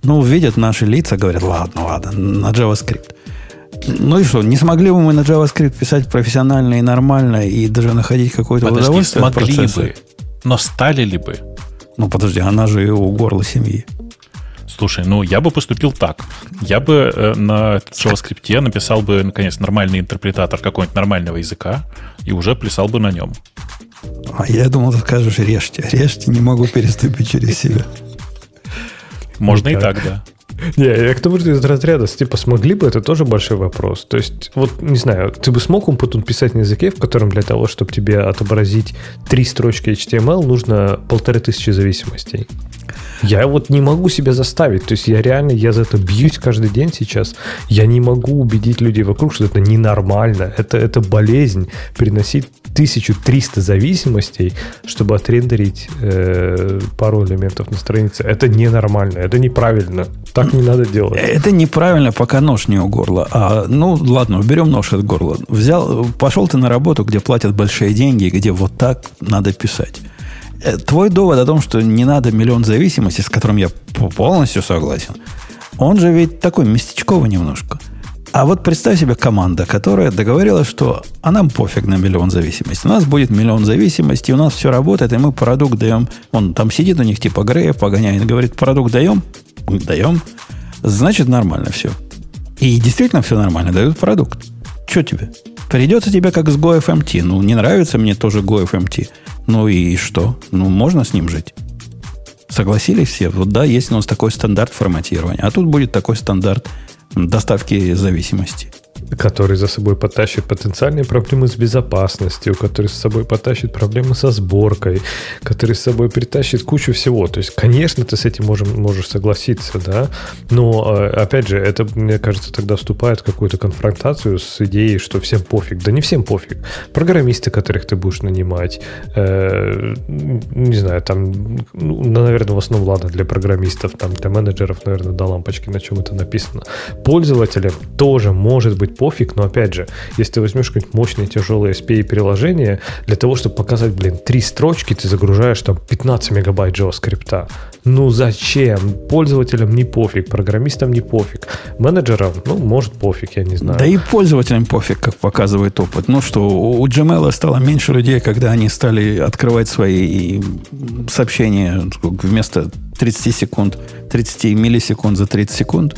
Ну, видят наши лица, говорят, ладно, ладно, на JavaScript. Ну и что, не смогли бы мы на JavaScript писать профессионально и нормально, и даже находить какое-то Подожди, удовольствие смогли бы, но стали ли бы? Ну, подожди, она же у горла семьи. Слушай, ну я бы поступил так. Я бы э, на JavaScript написал бы, наконец, нормальный интерпретатор какого-нибудь нормального языка и уже плясал бы на нем. А я думал, ты скажешь, режьте. Режьте, не могу переступить через себя. Можно и так, да. Не, я к тому, что из разряда, типа, смогли бы, это тоже большой вопрос. То есть, вот, не знаю, ты бы смог Умпутун писать на языке, в котором для того, чтобы тебе отобразить три строчки HTML, нужно полторы тысячи зависимостей. Я вот не могу себя заставить. То есть я реально, я за это бьюсь каждый день сейчас. Я не могу убедить людей вокруг, что это ненормально. Это, это болезнь приносить 1300 зависимостей, чтобы отрендерить э, пару элементов на странице. Это ненормально, это неправильно. Так не надо делать. Это неправильно, пока нож не у горла. А, ну, ладно, уберем нож от горла. Взял, пошел ты на работу, где платят большие деньги, где вот так надо писать. Э, твой довод о том, что не надо миллион зависимостей, с которым я полностью согласен, он же ведь такой местечковый немножко. А вот представь себе команда, которая договорилась, что а нам пофиг на миллион зависимостей. У нас будет миллион зависимостей, у нас все работает, и мы продукт даем. Он там сидит у них типа Грея, погоняет, говорит, продукт даем, даем, значит нормально все. И действительно все нормально, дают продукт. Что тебе? Придется тебе как с GoFMT. Ну, не нравится мне тоже GoFMT. Ну и что? Ну, можно с ним жить. Согласились все? Вот да, есть у нас такой стандарт форматирования. А тут будет такой стандарт доставки зависимости который за собой потащит потенциальные проблемы с безопасностью, который с собой потащит проблемы со сборкой, который с собой притащит кучу всего. То есть, конечно, ты с этим можем, можешь согласиться, да, но, э, опять же, это, мне кажется, тогда вступает в какую-то конфронтацию с идеей, что всем пофиг. Да не всем пофиг. Программисты, которых ты будешь нанимать, э, не знаю, там, ну, наверное, в основном, ладно, для программистов, там, для менеджеров, наверное, до лампочки, на чем это написано. Пользователям тоже может быть пофиг, но опять же, если ты возьмешь какое-нибудь мощное тяжелое SPA приложение, для того, чтобы показать, блин, три строчки, ты загружаешь там 15 мегабайт JavaScript. Ну зачем? Пользователям не пофиг, программистам не пофиг, менеджерам, ну, может пофиг, я не знаю. Да и пользователям пофиг, как показывает опыт. Ну что, у Gmail стало меньше людей, когда они стали открывать свои сообщения вместо 30 секунд, 30 миллисекунд за 30 секунд.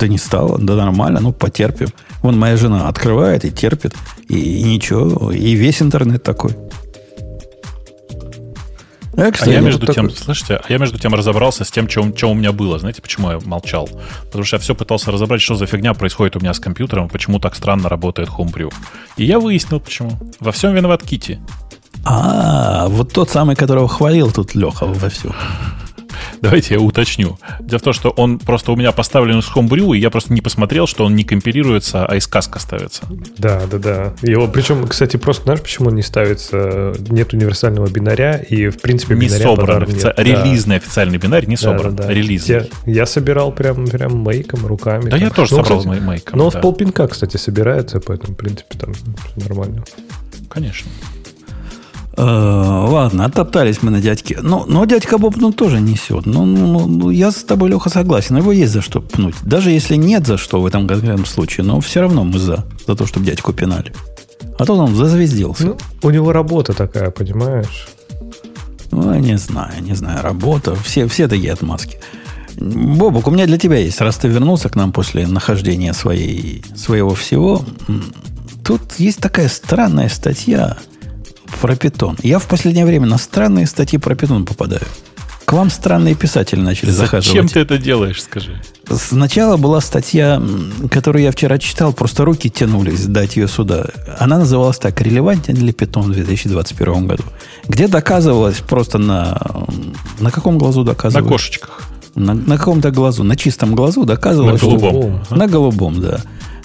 Да не стало, да нормально, ну потерпим. Вон моя жена открывает и терпит, и, и ничего, и весь интернет такой. А, кстати, а я между тем, такой... слышите, а я между тем разобрался с тем, что, что у меня было. Знаете, почему я молчал? Потому что я все пытался разобрать, что за фигня происходит у меня с компьютером, почему так странно работает Homebrew. И я выяснил, почему. Во всем виноват Кити. А, вот тот самый, которого хвалил тут Леха во всем. Давайте я уточню. Дело в том, что он просто у меня поставлен с Homebrew, и я просто не посмотрел, что он не компилируется, а из каска ставится. Да, да, да. Его, причем, кстати, просто знаешь, почему он не ставится? Нет универсального бинаря, и, в принципе, Не собран. офици- нет. Да. Релизный официальный бинарь не Да, собран. да, да. Релизный. Я, я собирал прям, прям мейком, руками. Да там. я тоже Ну, собрал кстати, майком. Но он да. в полпинка, кстати, собирается, поэтому, в принципе, там нормально. Конечно. Э, ладно, оттоптались мы на дядьке. Ну, но дядька Боб ну, тоже несет. Ну, ну, ну, ну, я с тобой, Леха, согласен. Его есть за что пнуть. Даже если нет за что в этом конкретном случае, но все равно мы за. За то, чтобы дядьку пинали. А то он зазвездился. Ну, у него работа такая, понимаешь? Ну, я не знаю, не знаю, работа. Все, все такие отмазки. Бобок, у меня для тебя есть, раз ты вернулся к нам после нахождения своей, своего всего. Тут есть такая странная статья про питон. Я в последнее время на странные статьи про питон попадаю. К вам странные писатели начали Зачем захаживать. ты это делаешь, скажи? Сначала была статья, которую я вчера читал, просто руки тянулись дать ее сюда. Она называлась так «Релевантен ли питон в 2021 году?» Где доказывалось просто на... На каком глазу На доказывалось? кошечках. На, на каком-то глазу, на чистом глазу доказывалось, На что- голубом. на голубом, да.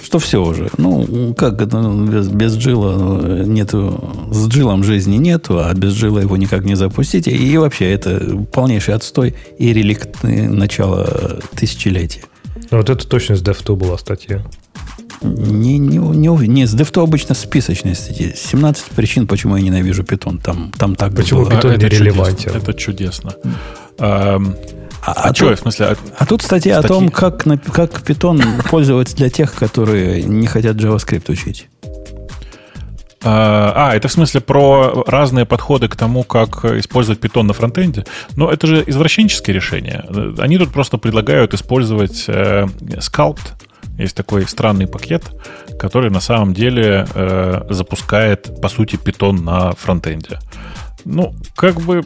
Что все уже. Ну, как это ну, без, без джила э, нету, с джилом жизни нету, а без джила его никак не запустить. И вообще это полнейший отстой и реликт начала тысячелетия. Ну, вот это точно с DevTools была статья. Не, не, не, не, с DevTools обычно списочные статьи. 17 причин, почему я ненавижу питон. Там, там так Почему было. Питон это нерелевантен. чудесно, Это чудесно. А, А, а что, тут- в смысле, а- А тут статья Статьи. о том, как, как питон пользоваться для тех, которые не хотят JavaScript учить. А, а, это в смысле про разные подходы к тому, как использовать питон на фронтенде. Но это же извращенческие решения. Они тут просто предлагают использовать э, Sculpt. Есть такой странный пакет, который на самом деле э, запускает, по сути, питон на фронтенде. Ну, как бы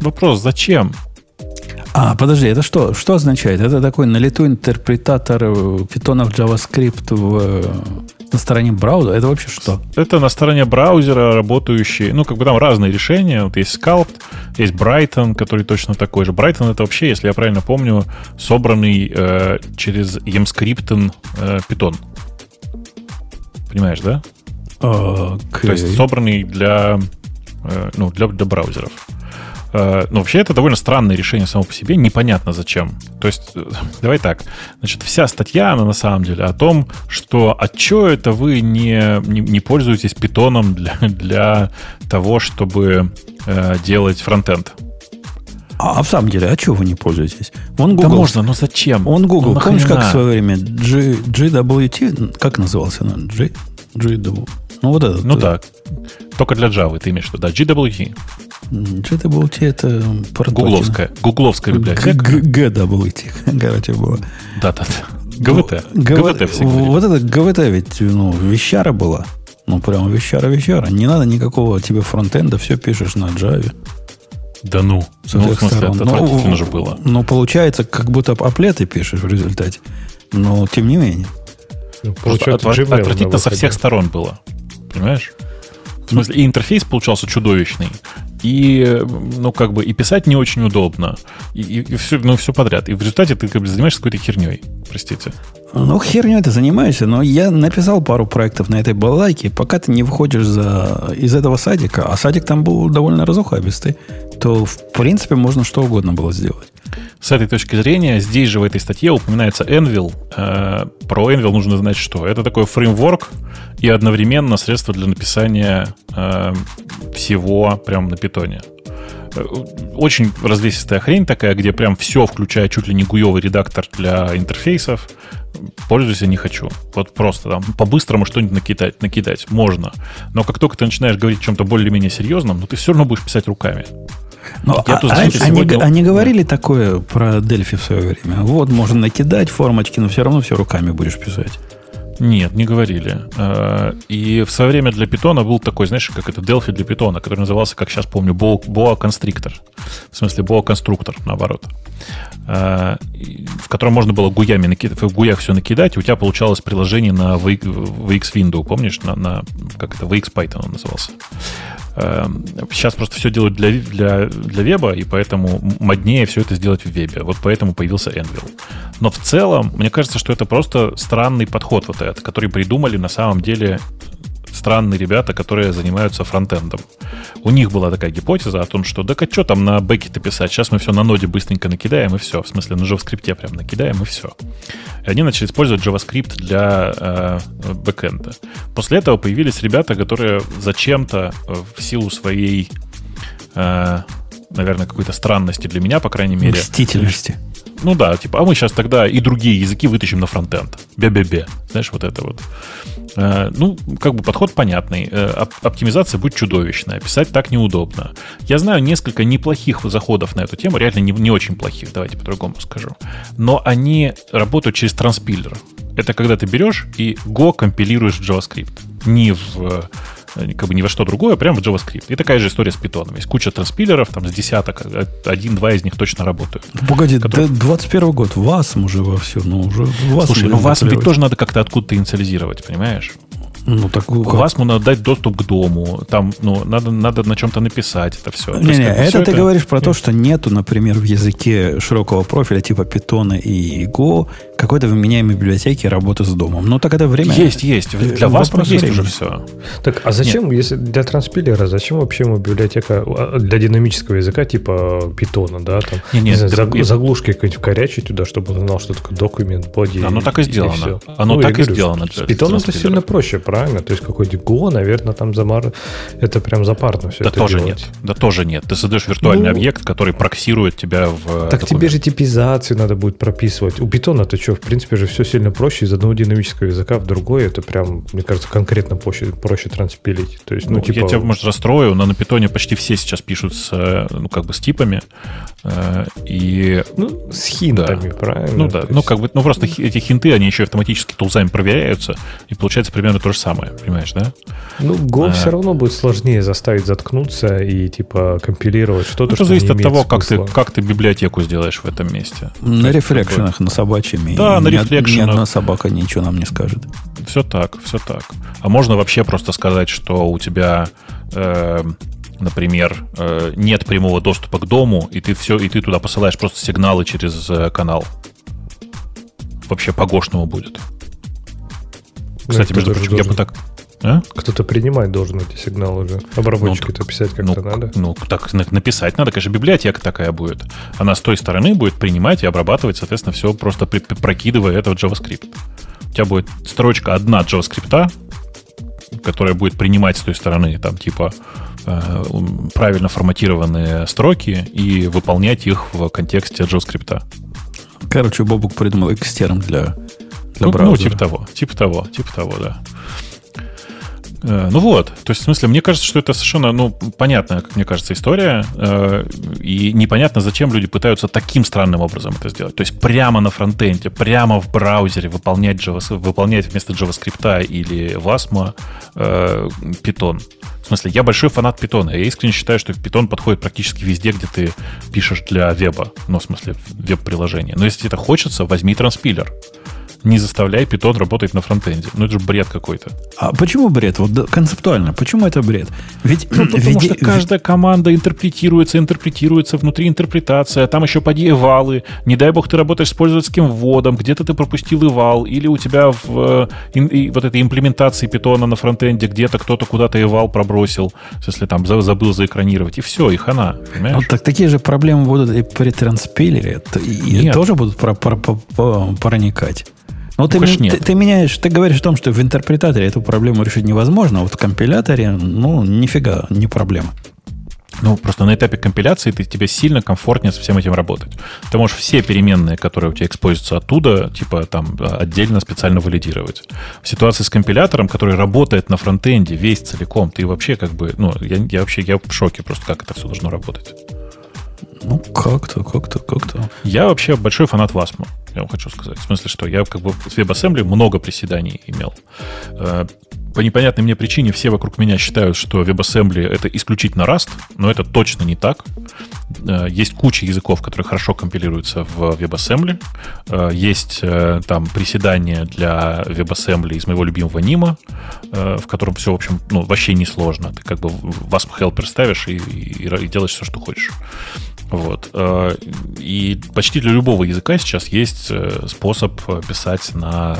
вопрос, зачем? А, подожди, это что? Что означает? Это такой на лету интерпретатор э, питона в JavaScript в, э, на стороне браузера? Это вообще что? Это на стороне браузера работающие, ну, как бы там разные решения. Вот есть Sculpt, есть Brighton, который точно такой же. Brighton это вообще, если я правильно помню, собранный э, через emscripten э, Python. Понимаешь, да? А, То есть собранный для, э, ну, для, для браузеров. Э, Но вообще это довольно странное решение само по себе, непонятно зачем. То есть, э, давай так, значит, вся статья, она на самом деле о том, что а чё это вы не, не, не пользуетесь питоном для, для того, чтобы э, делать фронтенд? А, а в самом деле, а чего вы не пользуетесь? Вон Да Google. можно, но зачем? Он Google. Ну, Помнишь, как в свое время G, GWT, как назывался он? G, GW. Ну, вот этот. Ну да, только для Java ты имеешь в виду, да, GWT, GWT это прототип. гугловская, гугловская библиотека. GWT, короче, было. Да-да-да. ГВТ. ГВТ, ГВТ все говорили. Вот это ГВТ ведь, ну, вещара была. Ну, прям вещара-вещара. Не надо никакого тебе фронтенда, все пишешь на Java. Да ну. со Ну, в смысле, сторон. это Ну, отвратительно же было. Ну, получается, как будто аплеты пишешь в результате. Но, тем не менее. Ну, Просто отвратительно со всех сторон было. Понимаешь? В смысле, и интерфейс получался чудовищный, и, ну, как бы, и писать не очень удобно, и, и, все, ну, все подряд. И в результате ты как бы занимаешься какой-то херней, простите. Ну, херню ты занимаешься, но я написал пару проектов на этой балалайке. Пока ты не выходишь за, из этого садика, а садик там был довольно разухабистый, то, в принципе, можно что угодно было сделать. С этой точки зрения, здесь же в этой статье упоминается Envil. Э, Про Envil нужно знать, что это такой фреймворк и одновременно средство для написания э, всего прямо на питоне. Э, Очень развесистая хрень такая, где прям все, включая чуть ли не гуевый редактор для интерфейсов, пользуюсь не хочу. Вот просто там по-быстрому что-нибудь накидать, накидать можно. Но как только ты начинаешь говорить о чем-то более-менее серьезном, ну ты все равно будешь писать руками. Но, Я а- тут, знаете, они, сегодня- они говорили такое про Дельфи в свое время. Вот, можно накидать формочки, но все равно все руками будешь писать. Нет, не говорили. Э, И в свое время для питона был такой, знаешь, как это Delphi для питона, который назывался, как сейчас помню, Boa, Constrictor. В смысле, Boa Constructor, наоборот. И В котором можно было гуями накидать, в гуях все накидать, и у тебя получалось приложение на VX Window, помнишь, на, на как это, VX Python он назывался. Сейчас просто все делают для, для, для веба, и поэтому моднее все это сделать в вебе. Вот поэтому появился Anvil. Но в целом, мне кажется, что это просто странный подход вот этот, который придумали на самом деле странные ребята, которые занимаются фронтендом. У них была такая гипотеза о том, что да что там на бэке-то писать, сейчас мы все на ноде быстренько накидаем и все. В смысле, на JavaScript прям накидаем и все. И они начали использовать JavaScript для э, бэкэнда. После этого появились ребята, которые зачем-то э, в силу своей э, наверное, какой-то странности для меня, по крайней мере. Мстительности. Ну да, типа, а мы сейчас тогда и другие языки вытащим на фронтенд. Бе-бе-бе. Знаешь, вот это вот. Э, ну, как бы подход понятный. Э, оптимизация будет чудовищная. Писать так неудобно. Я знаю несколько неплохих заходов на эту тему, реально не, не очень плохих, давайте по-другому скажу. Но они работают через транспилер. Это когда ты берешь и Go компилируешь в JavaScript. Не в как бы ни во что другое, а прямо в JavaScript. И такая же история с питоном. Есть куча транспилеров, там с десяток, э, один-два из них точно работают. Погоди, которые... 21 год, вас уже во все, ну уже вас Слушай, ну вас ведь тоже надо как-то откуда-то инициализировать, понимаешь? Ну, так Васму надо дать доступ к дому. Там, ну, надо, надо на чем-то написать это все. Не, не, это ты это... говоришь про то, что нету, например, в языке широкого профиля типа Python и Go какой-то вменяемой библиотеки работы с домом. Ну, так это время... Есть, есть. Э, для вас есть времени. уже все. Так, а зачем, Нет. если для транспилера, зачем вообще ему библиотека а, для динамического языка типа Python, да? Там, не, не, не знаю, заг, заглушки какие-нибудь вкорячить туда, чтобы он знал, что такое документ, боди. Оно так и сделано. И Оно ну, так и говорю, сделано. С Python это сильно проще, правильно? То есть какой-то Go, наверное, там замар... это прям запарно все да это тоже делать. нет. Да тоже нет. Ты создаешь виртуальный ну, объект, который проксирует тебя в Так документ. тебе же типизацию надо будет прописывать. У Python ты что, в принципе же все сильно проще из одного динамического языка в другой. Это прям, мне кажется, конкретно проще, проще транспилить. То есть, ну, ну типа... Я тебя, может, расстрою, но на питоне почти все сейчас пишут с, э, ну, как бы с типами. Э, и... Ну, с хинтами, да. правильно? Ну, да. Ну, как бы, ну, просто эти хинты, они еще автоматически тулзами проверяются, и получается примерно то же самое, понимаешь, да? Ну, Go а... все равно будет сложнее заставить заткнуться и, типа, компилировать что-то, ну, что зависит от того, как ты, как ты библиотеку сделаешь в этом месте. На рефлекшенах, на собачьем. Да, на рефлекшенах ни одна собака ничего нам не скажет. Все так, все так. А можно вообще просто сказать, что у тебя, э, например, э, нет прямого доступа к дому, и ты все, и ты туда посылаешь просто сигналы через э, канал. Вообще по-гошному будет. Кстати, между прочим, я бы так... А? Кто-то принимать должен эти сигналы уже. Обработчики-то ну, писать как-то ну, надо. Ну, так написать надо, конечно, библиотека такая будет. Она с той стороны будет принимать и обрабатывать, соответственно, все просто прокидывая это в JavaScript. У тебя будет строчка одна JavaScript, которая будет принимать с той стороны, там, типа, э, правильно форматированные строки и выполнять их в контексте JavaScript. Короче, Бобук придумал экстерн для, для ну, браузера. Ну, типа того, типа того, типа того, да. Э, ну вот, то есть, в смысле, мне кажется, что это совершенно, ну, понятная, как мне кажется, история, э, и непонятно, зачем люди пытаются таким странным образом это сделать. То есть прямо на фронтенде, прямо в браузере выполнять, JavaScript, выполнять вместо JavaScript или Wasm э, Python. В смысле, я большой фанат Python. Я искренне считаю, что Python подходит практически везде, где ты пишешь для веба. Ну, в смысле, веб-приложения. Но если это хочется, возьми транспилер не заставляй Python работать на фронтенде. Ну, это же бред какой-то. А почему бред? Вот концептуально, почему это бред? Ведь, ну, потому ведь, что каждая команда интерпретируется, интерпретируется внутри интерпретация, а там еще поди эвалы. Не дай бог ты работаешь с пользовательским вводом, где-то ты пропустил эвал, или у тебя в э, и, вот этой имплементации питона на фронтенде где-то кто-то куда-то эвал пробросил, если там забыл заэкранировать, и все, и хана. Понимаешь? Вот так, такие же проблемы будут и при транспилере, и Нет. тоже будут про, про, про, проникать. Ну, ты, ты, ты меняешь, ты говоришь о том, что в интерпретаторе эту проблему решить невозможно, а вот в компиляторе, ну, нифига, не проблема. Ну, просто на этапе компиляции ты, тебе сильно комфортнее со всем этим работать. Ты можешь все переменные, которые у тебя используются оттуда, типа там отдельно специально валидировать. В ситуации с компилятором, который работает на фронтенде весь целиком, ты вообще как бы, ну, я, я вообще я в шоке просто, как это все должно работать. Ну, как-то, как-то, как-то. Я вообще большой фанат Wasm, я вам хочу сказать. В смысле, что я как бы в WebAssembly много приседаний имел. Э, по непонятной мне причине все вокруг меня считают, что WebAssembly это исключительно Rust, но это точно не так. Э, есть куча языков, которые хорошо компилируются в WebAssembly. Э, есть там приседания для WebAssembly из моего любимого Нима, в котором все, в общем, ну, вообще не сложно. Ты как бы WASP Helper ставишь и, и, и делаешь все, что хочешь. Вот. И почти для любого языка сейчас есть способ писать на,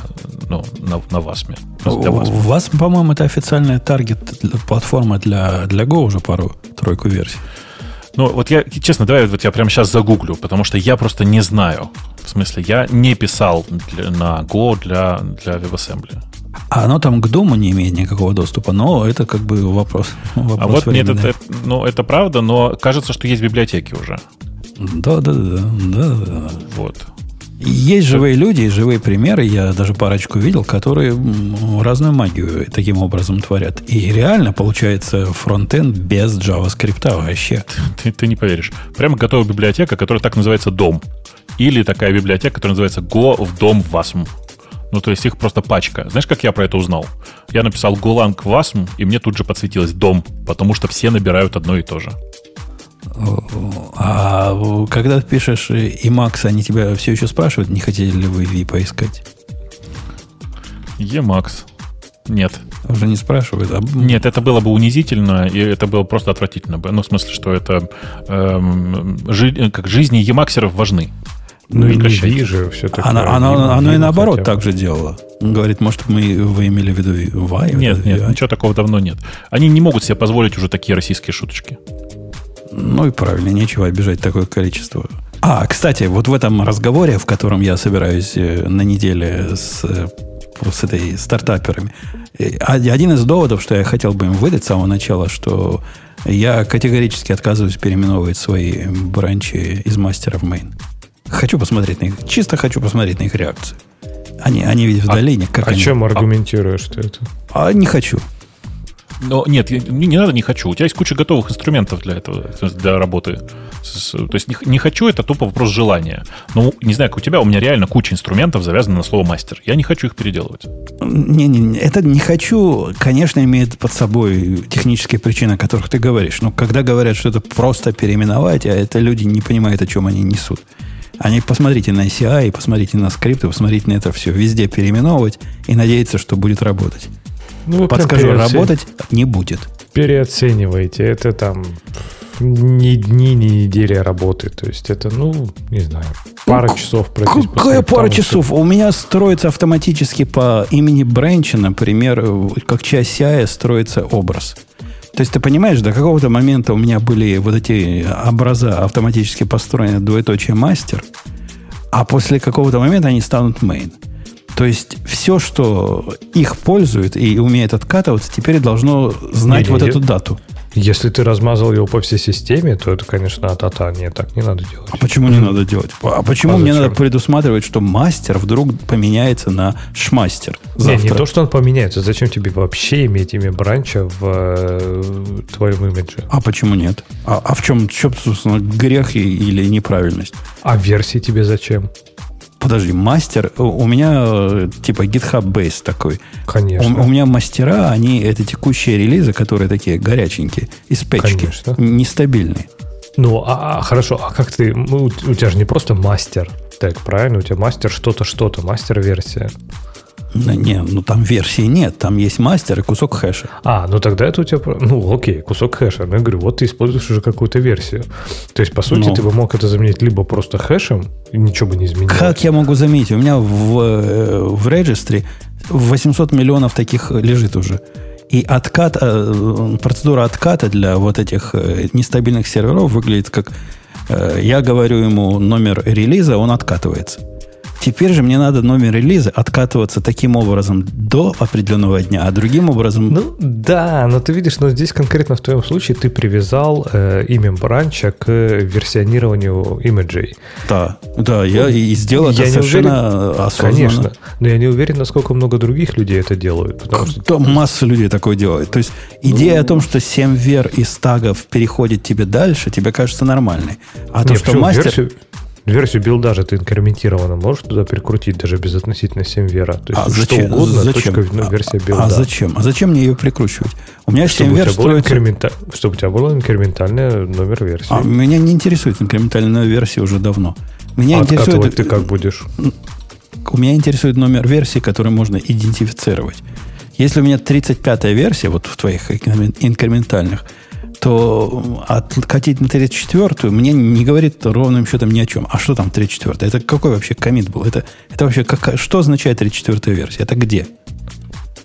ну, на, на WASM. Для WASM. У вас, по-моему, это официальная таргет-платформа для, для Go уже пару, тройку версий. Ну, вот я, честно, давай вот я прямо сейчас загуглю, потому что я просто не знаю. В смысле, я не писал для, на Go для, для WebAssembly. А оно там к дому не имеет никакого доступа, но это как бы вопрос. вопрос а вот нет, это, ну, это правда, но кажется, что есть библиотеки уже. Да, да, да, да, да. Вот. Есть живые люди и живые примеры, я даже парочку видел, которые разную магию таким образом творят. И реально получается фронтенд без JavaScript вообще. Ты, ты не поверишь. Прямо готовая библиотека, которая так называется дом. Или такая библиотека, которая называется Go в дом WASM. Ну, то есть их просто пачка. Знаешь, как я про это узнал? Я написал Golang WASM, и мне тут же подсветилось дом, потому что все набирают одно и то же. А когда ты пишешь и Макс, они тебя все еще спрашивают, не хотели ли вы V поискать? Emacs. Нет. Уже не спрашивают. А... Нет, это было бы унизительно, и это было просто отвратительно. Ну, в смысле, что это эм, жи, как жизни емаксеров важны. Ну, и не вижу все таки Оно, оно, оно и наоборот так же делало. Говорит, может, мы, вы имели в виду Вай? Нет, нет, VI? ничего такого давно нет. Они не могут себе позволить уже такие российские шуточки. Ну и правильно, нечего обижать такое количество. А, кстати, вот в этом разговоре, в котором я собираюсь э, на неделе с, э, с этой стартаперами, э, один из доводов, что я хотел бы им выдать с самого начала, что я категорически отказываюсь переименовывать свои бранчи из мастера в main. Хочу посмотреть на их, чисто хочу посмотреть на их реакцию. Они, они ведь в а, долине. Как а они, чем аргументируешь ты это? А не хочу. Но нет, не, не надо, не хочу. У тебя есть куча готовых инструментов для этого, для работы. То есть не, не хочу, это тупо вопрос желания. Ну, не знаю, как у тебя, у меня реально куча инструментов завязана на слово мастер. Я не хочу их переделывать. Не-не, это не хочу, конечно, имеет под собой технические причины, о которых ты говоришь. Но когда говорят, что это просто переименовать, а это люди не понимают, о чем они несут. Они посмотрите на CI, посмотрите на скрипты, посмотрите на это все. Везде переименовывать и надеяться, что будет работать. Ну, Подскажу, переоцен... работать не будет. Переоцениваете. Это там не дни, не недели работы. То есть это, ну, не знаю, пара ну, часов. Какая пара часов? У меня строится автоматически по имени Бренча, например, как часть CI строится образ. То есть ты понимаешь, до какого-то момента у меня были вот эти образа автоматически построены двоеточие мастер, а после какого-то момента они станут main. То есть все, что их пользует и умеет откатываться, теперь должно знать не, вот не, эту дату. Если ты размазал его по всей системе, то это, конечно, а-та-та. Нет, так не надо делать. А почему не надо делать? А почему а мне надо предусматривать, что мастер вдруг поменяется на шмастер? Завтра? Не, не то, что он поменяется. Зачем тебе вообще иметь имя бранча в э, твоем имидже? А почему нет? А, а в чем, в чем, собственно, грех или неправильность? А версии тебе зачем? Подожди, мастер, у меня э, типа GitHub Base такой. Конечно. У, у меня мастера, они это текущие релизы, которые такие горяченькие, из печки, Конечно. нестабильные. Ну, а, а хорошо, а как ты, ну, у тебя же не просто мастер, так, правильно? У тебя мастер что-то, что-то, мастер-версия. Ну, не, ну там версии нет, там есть мастер и кусок хэша. А, ну тогда это у тебя, ну окей, кусок хэша. Но я говорю, вот ты используешь уже какую-то версию. То есть, по сути, Но... ты бы мог это заменить либо просто хэшем, и ничего бы не изменилось. Как я могу заменить? У меня в, э, в регистре 800 миллионов таких лежит уже. И откат, э, процедура отката для вот этих э, нестабильных серверов выглядит как я говорю ему номер релиза, он откатывается. Теперь же мне надо номер релиза откатываться таким образом до определенного дня, а другим образом... Ну да, но ты видишь, но здесь конкретно в твоем случае ты привязал э, имя бранча к версионированию имиджей. Да, да, я ну, и сделал я это совершенно уверен, осознанно. Конечно, но я не уверен, насколько много других людей это делают. Потому что... Масса людей такое делает. То есть идея ну... о том, что 7 вер из тагов переходит тебе дальше, тебе кажется нормальной. А не, то, что мастер... Версию Версию билда же ты инкрементированно можешь туда прикрутить даже без относительно 7 вера. То есть А что зачем? угодно, Зачем? точка, ну, версия билда. А зачем? А зачем мне ее прикручивать? У меня Чтобы 7 у, строится... инкремента- чтобы у тебя был инкрементальный номер версии. А, меня не интересует инкрементальная версия уже давно. Меня А интересует... ты как будешь? У меня интересует номер версии, который можно идентифицировать. Если у меня 35-я версия, вот в твоих инкремен- инкрементальных, то откатить на 34-ю мне не говорит ровным счетом ни о чем. А что там 34-я? Это какой вообще комит был? Это, это вообще как, что означает 34-я версия? Это где?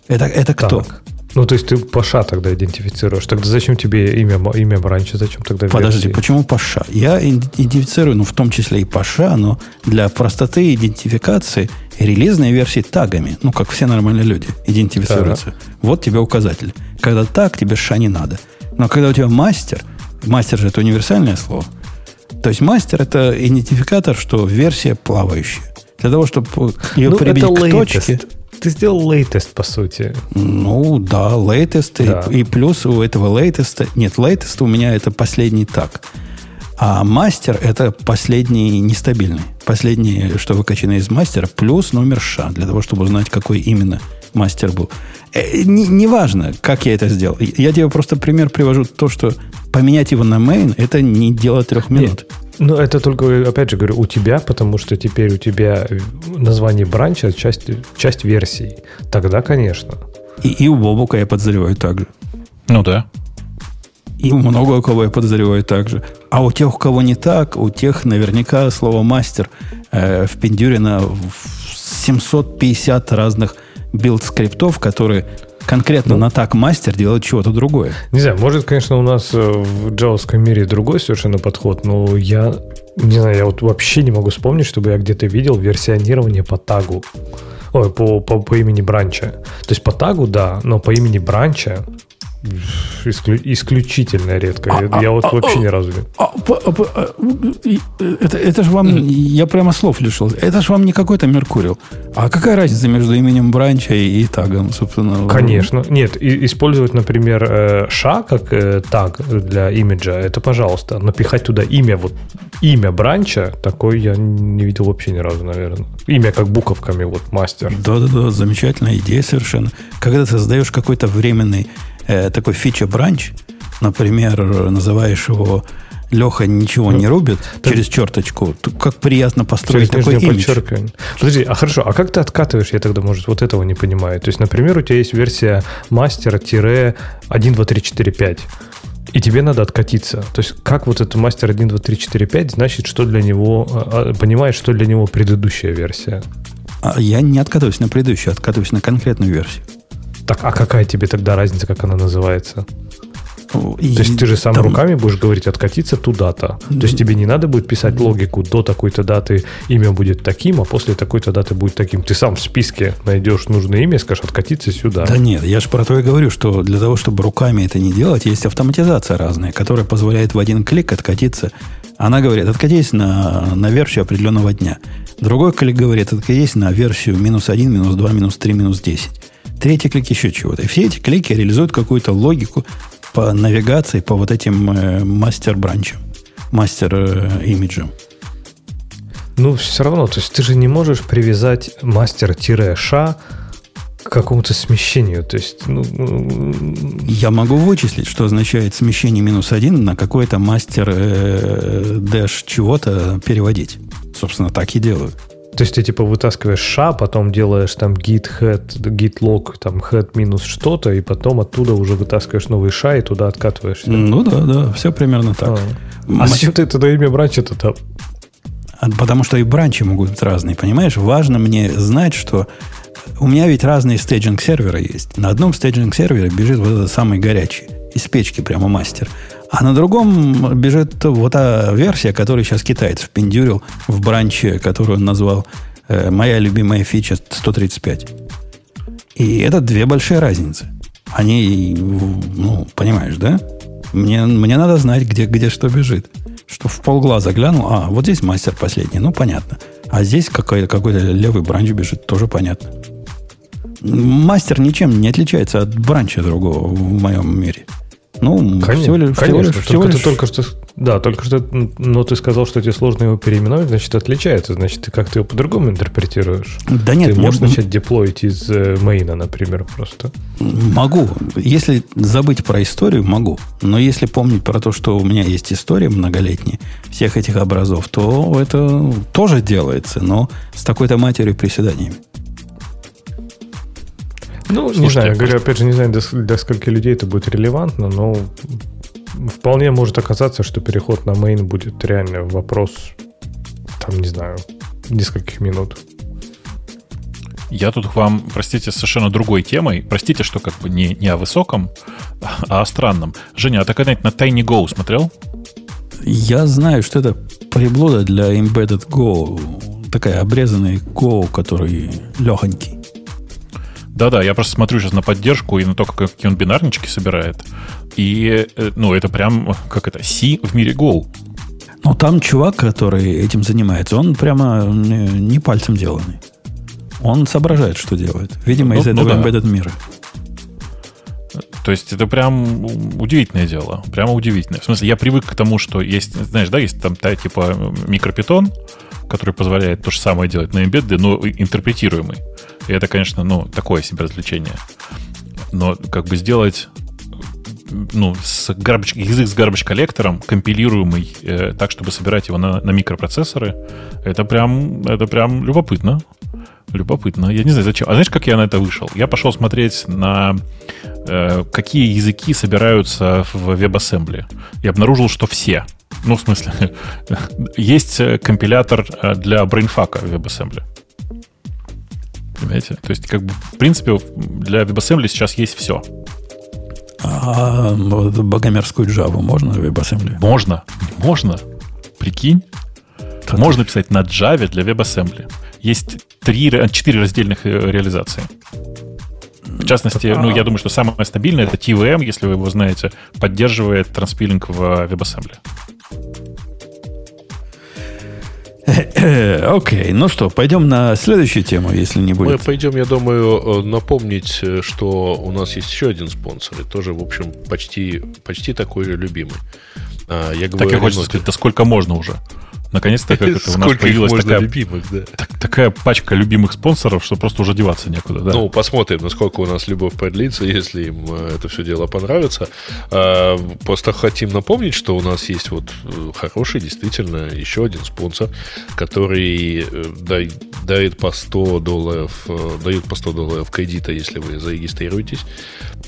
Это, это кто? Так. Ну, то есть ты Паша тогда идентифицируешь. Тогда зачем тебе имя, имя бранча? Зачем тогда Подожди, версии? почему Паша? Я идентифицирую, ну, в том числе и Паша, но для простоты идентификации релизные версии тагами, ну, как все нормальные люди, идентифицируются. Вот тебе указатель. Когда так, тебе ша не надо. Но когда у тебя мастер, мастер же это универсальное слово, то есть мастер это идентификатор, что версия плавающая. Для того, чтобы ее Ну, прибить это к latest. точке. Ты сделал latest, по сути. Ну, да, latest. Да. И, и плюс у этого latest... Нет, latest у меня это последний так. А мастер это последний нестабильный. Последний, что выкачано из мастера, плюс номер ша, для того, чтобы узнать, какой именно мастер был. Э, не- Неважно, как я это сделал. Я тебе просто пример привожу. То, что поменять его на main, это не дело трех минут. Ну, это только, опять же говорю, у тебя, потому что теперь у тебя название бранча часть, часть версий. Тогда, конечно. И, и у Бобука я подозреваю так же. Ну да. И много у кого я подозреваю так же. А у тех, у кого не так, у тех наверняка слово мастер э, впендюрено в 750 разных build скриптов, которые конкретно на tag master делают чего-то другое. Не знаю, может, конечно, у нас э, в джавовском мире другой совершенно подход, но я, не знаю, я вот вообще не могу вспомнить, чтобы я где-то видел версионирование по тагу. Ой, по, по, по имени бранча. То есть по тагу, да, но по имени бранча исклю- исключительно редко. Я, я вот вообще ни разу не... А, а, а, э, это, это же вам, я прямо слов лишился. Это же вам не какой-то Меркурил. А какая разница между именем Бранча и, и тагом, собственно? Конечно. Нет, и- использовать, например, э, ша как э, таг для имиджа, это пожалуйста. Но пихать туда имя, вот имя бранча, такое я не видел вообще ни разу, наверное. Имя как буковками, вот мастер. Да-да-да, замечательная идея совершенно. Когда ты создаешь какой-то временный э, такой фича-бранч, например, называешь его Леха ничего не рубит через черточку, то как приятно построить Через такой имидж. подчеркивание. Подожди, а хорошо, а как ты откатываешь? Я тогда, может, вот этого не понимаю. То есть, например, у тебя есть версия мастера-1, 2, 3, 4, 5. И тебе надо откатиться. То есть, как вот это мастер 1, 2, 3, 4, 5 значит, что для него, а, а, понимает, что для него предыдущая версия. А я не откатываюсь на предыдущую, откатываюсь на конкретную версию. Так, а какая тебе тогда разница, как она называется? И То есть ты же сам там- руками будешь говорить откатиться туда-то. То есть тебе не надо будет писать логику до такой-то даты имя будет таким, а после такой-то даты будет таким. Ты сам в списке найдешь нужное имя и скажешь откатиться сюда. Да нет, я же про то и говорю, что для того, чтобы руками это не делать, есть автоматизация разная, которая позволяет в один клик откатиться. Она говорит, откатись на, на версию определенного дня. Другой клик говорит, откатись на версию минус 1, минус 2, минус 3, минус 10. Третий клик еще чего-то. И все эти клики реализуют какую-то логику по навигации по вот этим э, мастер-бранчам, мастер-имиджам. Ну, все равно, то есть ты же не можешь привязать мастер-ша к какому-то смещению. То есть, ну, ну, Я могу вычислить, что означает смещение минус один на какой-то мастер э, дэш чего-то переводить. Собственно, так и делаю. То есть ты типа вытаскиваешь ша, потом делаешь там git head, git log, там head минус что-то, и потом оттуда уже вытаскиваешь новый ша и туда откатываешься. Ну да, да, все примерно так. А. М- А зачем ты тогда имя бранча-то там? а Потому что и бранчи могут быть разные, понимаешь? Важно мне знать, что у меня ведь разные staging сервера есть. На одном staging сервере бежит вот этот самый горячий, из печки прямо мастер. А на другом бежит вот та версия, которую сейчас китаец впендюрил в branch е, которую он назвал э, «Моя любимая фича 135». И это две большие разницы. Они, ну, понимаешь, да? Мне, мне надо знать, где, где что бежит. Что в полглаза глянул, а, вот здесь мастер последний, ну, понятно. А здесь какой-то, какой-то левый бранч бежит, тоже понятно. Мастер ничем не отличается от бранча другого в моем мире. Ну, конечно, всего лишь, конечно. Всего лишь, всего лишь... Только, что, да, только что, но ты сказал, что тебе сложно его переименовать, значит, отличается. Значит, ты как-то его по-другому интерпретируешь. Да нет. Ты можешь я... начать деплоить из э, мейна, например, просто. Могу. Если забыть про историю, могу. Но если помнить про то, что у меня есть история многолетняя всех этих образов, то это тоже делается, но с такой-то матерью приседаниями. Ну, Слушайте, не знаю, я говорю, опять же, не знаю, для, для скольки людей это будет релевантно, но вполне может оказаться, что переход на main будет реально вопрос, там, не знаю, нескольких минут. Я тут к вам, простите, совершенно другой темой. Простите, что как бы не, не о высоком, а о странном. Женя, а ты когда-нибудь на Tiny Go смотрел? Я знаю, что это приблуда для Embedded Go. Такая обрезанный Go, который легонький. Да-да, я просто смотрю сейчас на поддержку и на то, какие он бинарнички собирает. И, э, ну, это прям, как это, C в мире Go. Ну, там чувак, который этим занимается, он прямо не пальцем деланный. Он соображает, что делает. Видимо, ну, из этого ну, да. embedded мира. То есть это прям удивительное дело. Прямо удивительное. В смысле, я привык к тому, что есть, знаешь, да, есть там та, типа микропитон, который позволяет то же самое делать на embedded, но интерпретируемый. И это, конечно, ну, такое себе развлечение. Но как бы сделать ну, с garbage, язык с garbage коллектором, компилируемый э, так, чтобы собирать его на, на микропроцессоры, это прям, это прям любопытно. Любопытно. Я не знаю, зачем. А знаешь, как я на это вышел? Я пошел смотреть на э, какие языки собираются в WebAssembly. И обнаружил, что все. Ну, в смысле, есть э, компилятор э, для Brainfuck а в WebAssembly. Понимаете? То есть, как бы, в принципе, для WebAssembly сейчас есть все. А богомерзкую Java можно в WebAssembly? Можно. Можно. Прикинь. Что можно писать на Java для WebAssembly. Есть три, четыре раздельных э, реализации. В частности, ну, я думаю, что самое стабильное это TVM, если вы его знаете, поддерживает транспилинг в WebAssembly. Окей, ну что, пойдем на следующую тему, если не будет. Мы пойдем, я думаю, э, напомнить, э, что у нас есть еще один спонсор, и тоже, в общем, почти, почти такой же любимый. А, я говорю, так и хочется сказать, да сколько можно уже? Наконец-то как это у нас появилась такая, любимых, да. так, такая пачка любимых спонсоров, что просто уже деваться некуда. Да? Ну, посмотрим, насколько у нас любовь продлится, если им э, это все дело понравится. А, просто хотим напомнить, что у нас есть вот э, хороший, действительно, еще один спонсор, который э, дает по 100 долларов, дает по 100 долларов кредита, если вы зарегистрируетесь.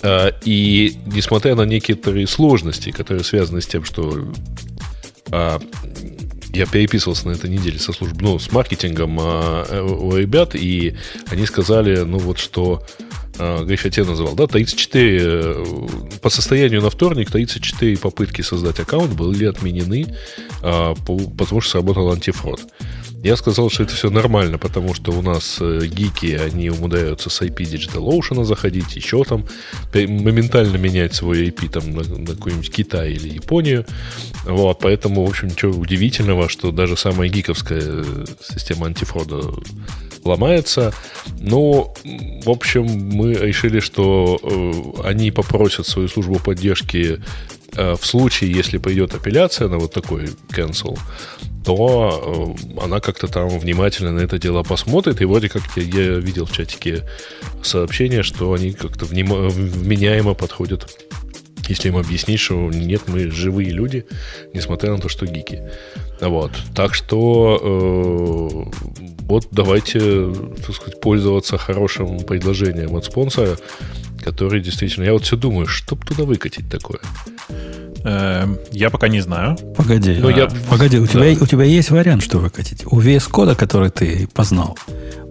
А, и несмотря на некоторые сложности, которые связаны с тем, что а, я переписывался на этой неделе со служб, ну, с маркетингом а, у ребят, и они сказали, ну, вот что а, Гриш, я тебя называл, да, 34, э, по состоянию на вторник 34 попытки создать аккаунт были отменены, а, потому что сработал антифрод. Я сказал, что это все нормально, потому что у нас э, гики, они умудряются с IP Digital Ocean заходить, еще там моментально менять свой IP там, на, на какой-нибудь Китай или Японию. Вот, поэтому, в общем, ничего удивительного, что даже самая гиковская э, система антифрода ломается. Но, в общем, мы решили, что э, они попросят свою службу поддержки э, в случае, если пойдет апелляция на вот такой cancel, то э, она как-то там внимательно на это дело посмотрит. И вроде как я, видел в чатике сообщение, что они как-то вменяемо подходят если им объяснить, что нет, мы живые люди, несмотря на то, что гики. Вот. Так что вот давайте, так сказать, пользоваться хорошим предложением от спонсора, который действительно... Я вот все думаю, что бы туда выкатить такое? Эм, я пока не знаю. Погоди, Но ну, я... погоди, у, да. тебя, у тебя есть вариант, что выкатить. У VS Code, который ты познал,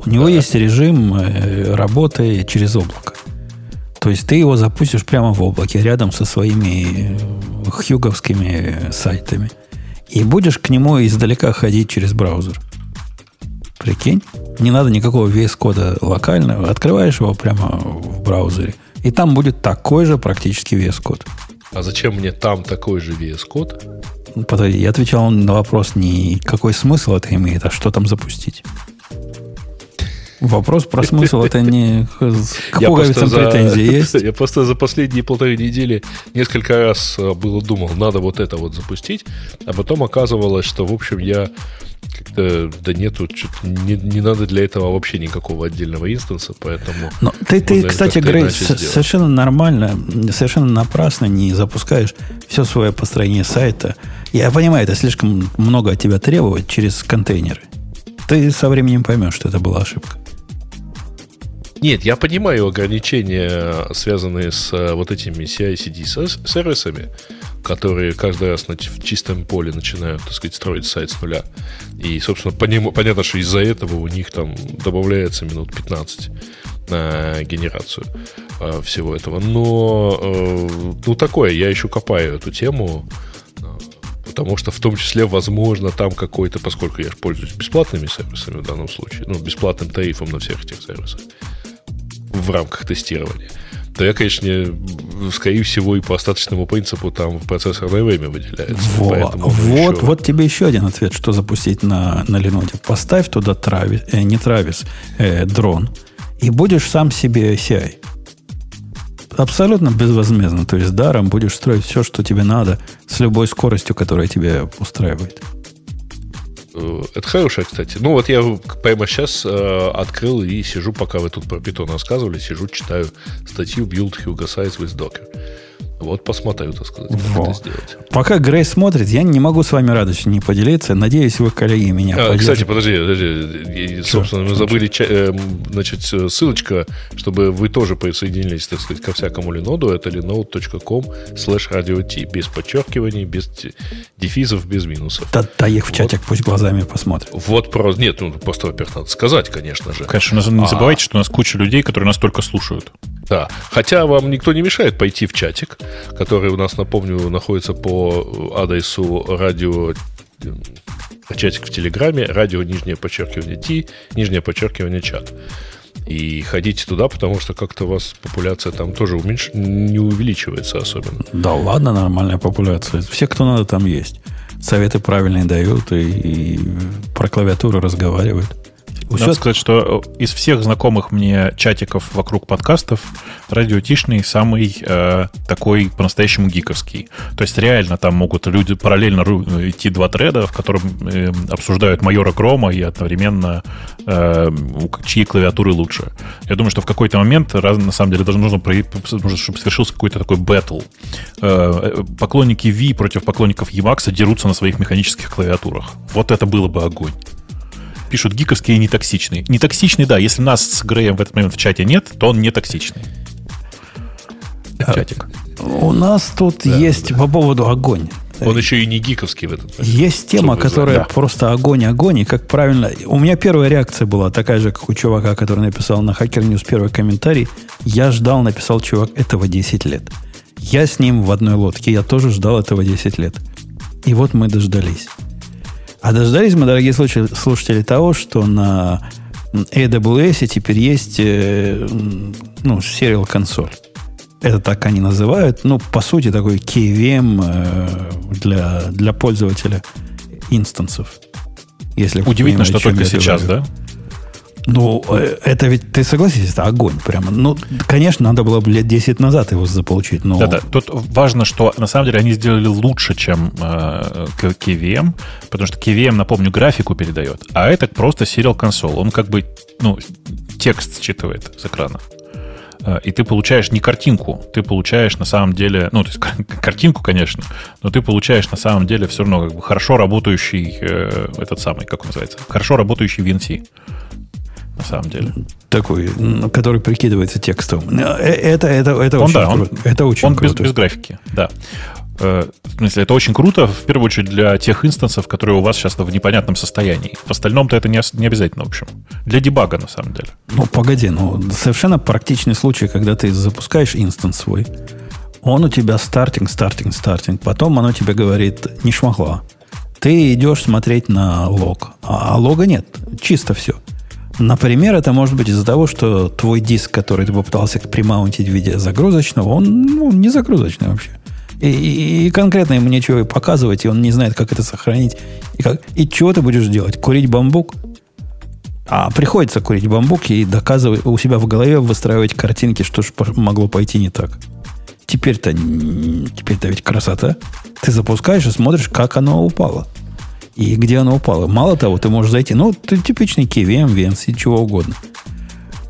у него да. есть режим э, работы через облако. То есть ты его запустишь прямо в облаке, рядом со своими э, хьюговскими сайтами. И будешь к нему издалека ходить через браузер. Прикинь? Не надо никакого VS кода локального. Открываешь его прямо в браузере. И там будет такой же практически VS код. А зачем мне там такой же VS код? Подожди, я отвечал на вопрос не какой смысл это имеет, а что там запустить. Вопрос про смысл это не к пуговицам претензии есть. Я просто за последние полторы недели несколько раз э, было думал, надо вот это вот запустить, а потом оказывалось, что, в общем, я как-то, да нету, не, не надо для этого вообще никакого отдельного инстанса, поэтому... Но ты, ты кстати, Грей, совершенно нормально, совершенно напрасно не запускаешь все свое построение сайта. Я понимаю, это слишком много от тебя требовать через контейнеры. Ты со временем поймешь, что это была ошибка. Нет, я понимаю ограничения, связанные с э, вот этими CI-CD сервисами, которые каждый раз в чистом поле начинают, так сказать, строить сайт с нуля. И, собственно, понятно, что из-за этого у них там добавляется минут 15 на генерацию э, всего этого. Но, э, ну, такое, я еще копаю эту тему, потому что в том числе, возможно, там какой-то, поскольку я пользуюсь бесплатными сервисами в данном случае, ну, бесплатным тарифом на всех этих сервисах, в рамках тестирования, то я, конечно, скорее всего, и по остаточному принципу там процессорное время выделяется. Во, вот, еще... вот тебе еще один ответ, что запустить на, на Linode. Поставь туда Travis, э, не Travis, э, дрон, и будешь сам себе CI. Абсолютно безвозмездно, то есть даром будешь строить все, что тебе надо, с любой скоростью, которая тебе устраивает. Э, это хорошая, кстати. Ну, вот я прямо сейчас э, открыл и сижу, пока вы тут про питон рассказывали, сижу, читаю статью Build Hugo Size with Docker. Вот посмотрю, так сказать, как Во. это сделать. Пока Грей смотрит, я не могу с вами радостью не поделиться. Надеюсь, вы, коллеги, меня а, Кстати, подожди, подожди. Что? Собственно, мы забыли, э, значит, ссылочка, чтобы вы тоже присоединились, так сказать, ко всякому линоду. Это linode.com slash radio без подчеркиваний, без дефизов, без минусов. Да, да их в чатик, вот. пусть глазами посмотрят. Вот просто, нет, ну, просто, во-первых, надо сказать, конечно же. Конечно, не забывайте, а... что у нас куча людей, которые нас только слушают. Да, хотя вам никто не мешает пойти в чатик, который у нас, напомню, находится по адресу радио чатик в Телеграме, радио нижнее подчеркивание Ти, нижнее подчеркивание чат. И ходите туда, потому что как-то у вас популяция там тоже уменьш... не увеличивается особенно. Да ладно, нормальная популяция. Все, кто надо, там есть. Советы правильные дают и, и про клавиатуру разговаривают. Надо сказать, что э, из всех знакомых мне чатиков вокруг подкастов радиотишный самый э, такой по-настоящему гиковский. То есть реально там могут люди параллельно идти два треда, в котором э, обсуждают майора Грома и одновременно э, чьи клавиатуры лучше. Я думаю, что в какой-то момент раз, на самом деле даже нужно, нужно чтобы совершился какой-то такой бэтл. Э, э поклонники V против поклонников Emacs дерутся на своих механических клавиатурах. Вот это было бы огонь пишут гиковские и нетоксичные. Нетоксичный, да, если нас с Греем в этот момент в чате нет, то он не токсичный. А, Чатик. У нас тут да, есть да. по поводу огонь. Он еще и не гиковский в этот момент. Есть тема, которая да. просто огонь-огонь, и как правильно... У меня первая реакция была такая же, как у чувака, который написал на Hacker News первый комментарий. Я ждал, написал чувак, этого 10 лет. Я с ним в одной лодке, я тоже ждал этого 10 лет. И вот мы дождались. А дождались мы, дорогие слушатели, того, что на AWS теперь есть э, ну, serial консоль. Это так они называют. Ну, по сути, такой KVM э, для, для пользователя инстансов. Если Удивительно, что только сейчас, да? Ну, э, это ведь, ты согласись, это огонь прямо. Ну, конечно, надо было бы лет 10 назад его заполучить, но... Да-да, тут важно, что на самом деле они сделали лучше, чем э, KVM, потому что KVM, напомню, графику передает, а это просто serial консоль. Он как бы, ну, текст считывает с экрана. Э, и ты получаешь не картинку, ты получаешь на самом деле, ну, то есть картинку, конечно, но ты получаешь на самом деле все равно как бы хорошо работающий э, этот самый, как он называется, хорошо работающий VNC на самом деле. Такой, который прикидывается текстом. Э, это, это, это, он, очень, да, он, это очень он круто. Без, без графики, да. Э, в смысле, это очень круто, в первую очередь, для тех инстансов, которые у вас сейчас в непонятном состоянии. В остальном-то это не, не обязательно, в общем. Для дебага, на самом деле. Ну, погоди, ну, совершенно практичный случай, когда ты запускаешь инстанс свой, он у тебя стартинг, стартинг, стартинг, потом оно тебе говорит, не шмахла. Ты идешь смотреть на лог, а лога нет, чисто все. Например, это может быть из-за того, что твой диск, который ты попытался примаунтить в виде загрузочного, он ну, не загрузочный вообще. И, и, и конкретно ему нечего показывать, и он не знает, как это сохранить. И, как, и чего ты будешь делать? Курить бамбук? А приходится курить бамбук и доказывать у себя в голове выстраивать картинки, что же могло пойти не так. Теперь-то, теперь-то ведь красота. Ты запускаешь и смотришь, как оно упало. И где оно упало. Мало того, ты можешь зайти, ну, ты типичный KVM, VNC, чего угодно,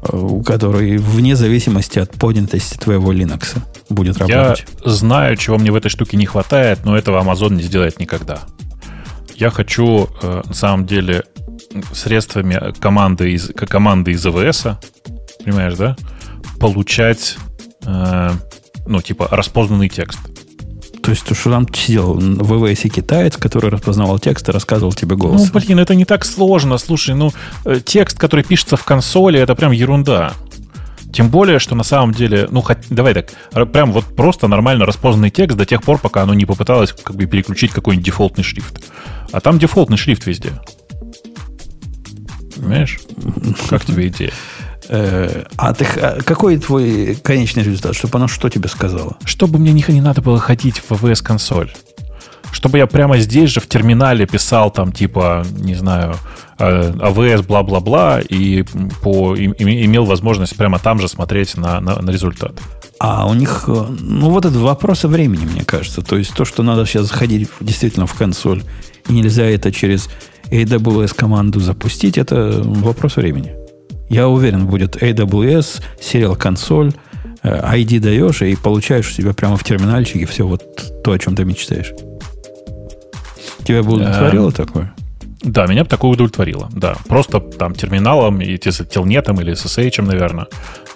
э, который вне зависимости от поднятости твоего Linux будет работать. Я знаю, чего мне в этой штуке не хватает, но этого Amazon не сделает никогда. Я хочу, э, на самом деле, средствами команды из, команды из AWS, понимаешь, да, получать, э, ну, типа, распознанный текст. То есть, то, что там сидел в ВВС китаец, который распознавал текст и рассказывал тебе голос. Ну, блин, это не так сложно. Слушай, ну, э, текст, который пишется в консоли, это прям ерунда. Тем более, что на самом деле, ну, хоть, давай так, прям вот просто нормально распознанный текст до тех пор, пока оно не попыталось как бы переключить какой-нибудь дефолтный шрифт. А там дефолтный шрифт везде. Понимаешь? Как тебе идея? Э, а ты, а какой твой конечный результат? Чтобы она что тебе сказала? Чтобы мне не, надо было ходить в VS консоль. Чтобы я прямо здесь же в терминале писал там типа, не знаю, AWS э, бла-бла-бла и по, и, имел возможность прямо там же смотреть на, на, на результат. А у них, э, ну вот это вопрос времени, мне кажется. То есть то, что надо сейчас заходить действительно в консоль, и нельзя это через AWS команду запустить, это вопрос времени. Я уверен, будет AWS, сериал консоль, ID даешь и получаешь у себя прямо в терминальчике все вот то, о чем ты мечтаешь. Тебя бы удовлетворило эм, такое? Да, меня бы такое удовлетворило. Да, просто там терминалом, и телнетом или SSH, наверное,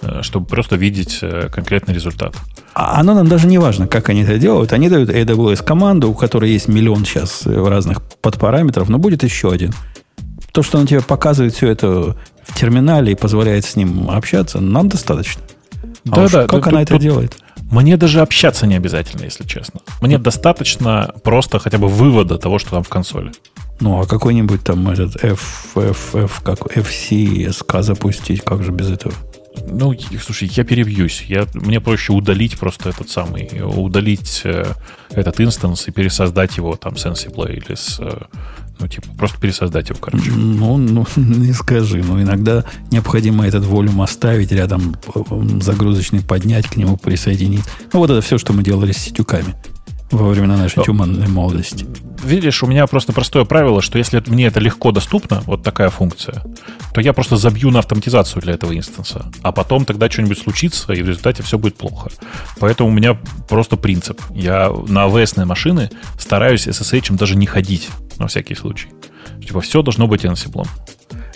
э, чтобы просто видеть э, конкретный результат. А оно нам даже не важно, как они это делают. Они дают AWS команду, у которой есть миллион сейчас разных подпараметров, но будет еще один. То, что он тебе показывает все это в терминале и позволяет с ним общаться, нам достаточно. А да, да, как она тут, это делает? Мне даже общаться не обязательно, если честно. Мне достаточно просто хотя бы вывода того, что там в консоли. Ну, а какой-нибудь там этот F, F, F, как FC, SK запустить, как же без этого? Ну, слушай, я перебьюсь. Я, мне проще удалить просто этот самый, удалить э, этот инстанс и пересоздать его там с Ansible или с, э, ну, типа, просто пересоздать его, короче. Ну, ну, не скажи. Но иногда необходимо этот волюм оставить рядом, загрузочный поднять, к нему присоединить. Ну, вот это все, что мы делали с сетюками во времена нашей тюманной молодости. Видишь, у меня просто простое правило, что если мне это легко доступно, вот такая функция, то я просто забью на автоматизацию для этого инстанса. А потом тогда что-нибудь случится, и в результате все будет плохо. Поэтому у меня просто принцип. Я на AWS машины стараюсь SSH даже не ходить, на всякий случай. Типа все должно быть Ansible.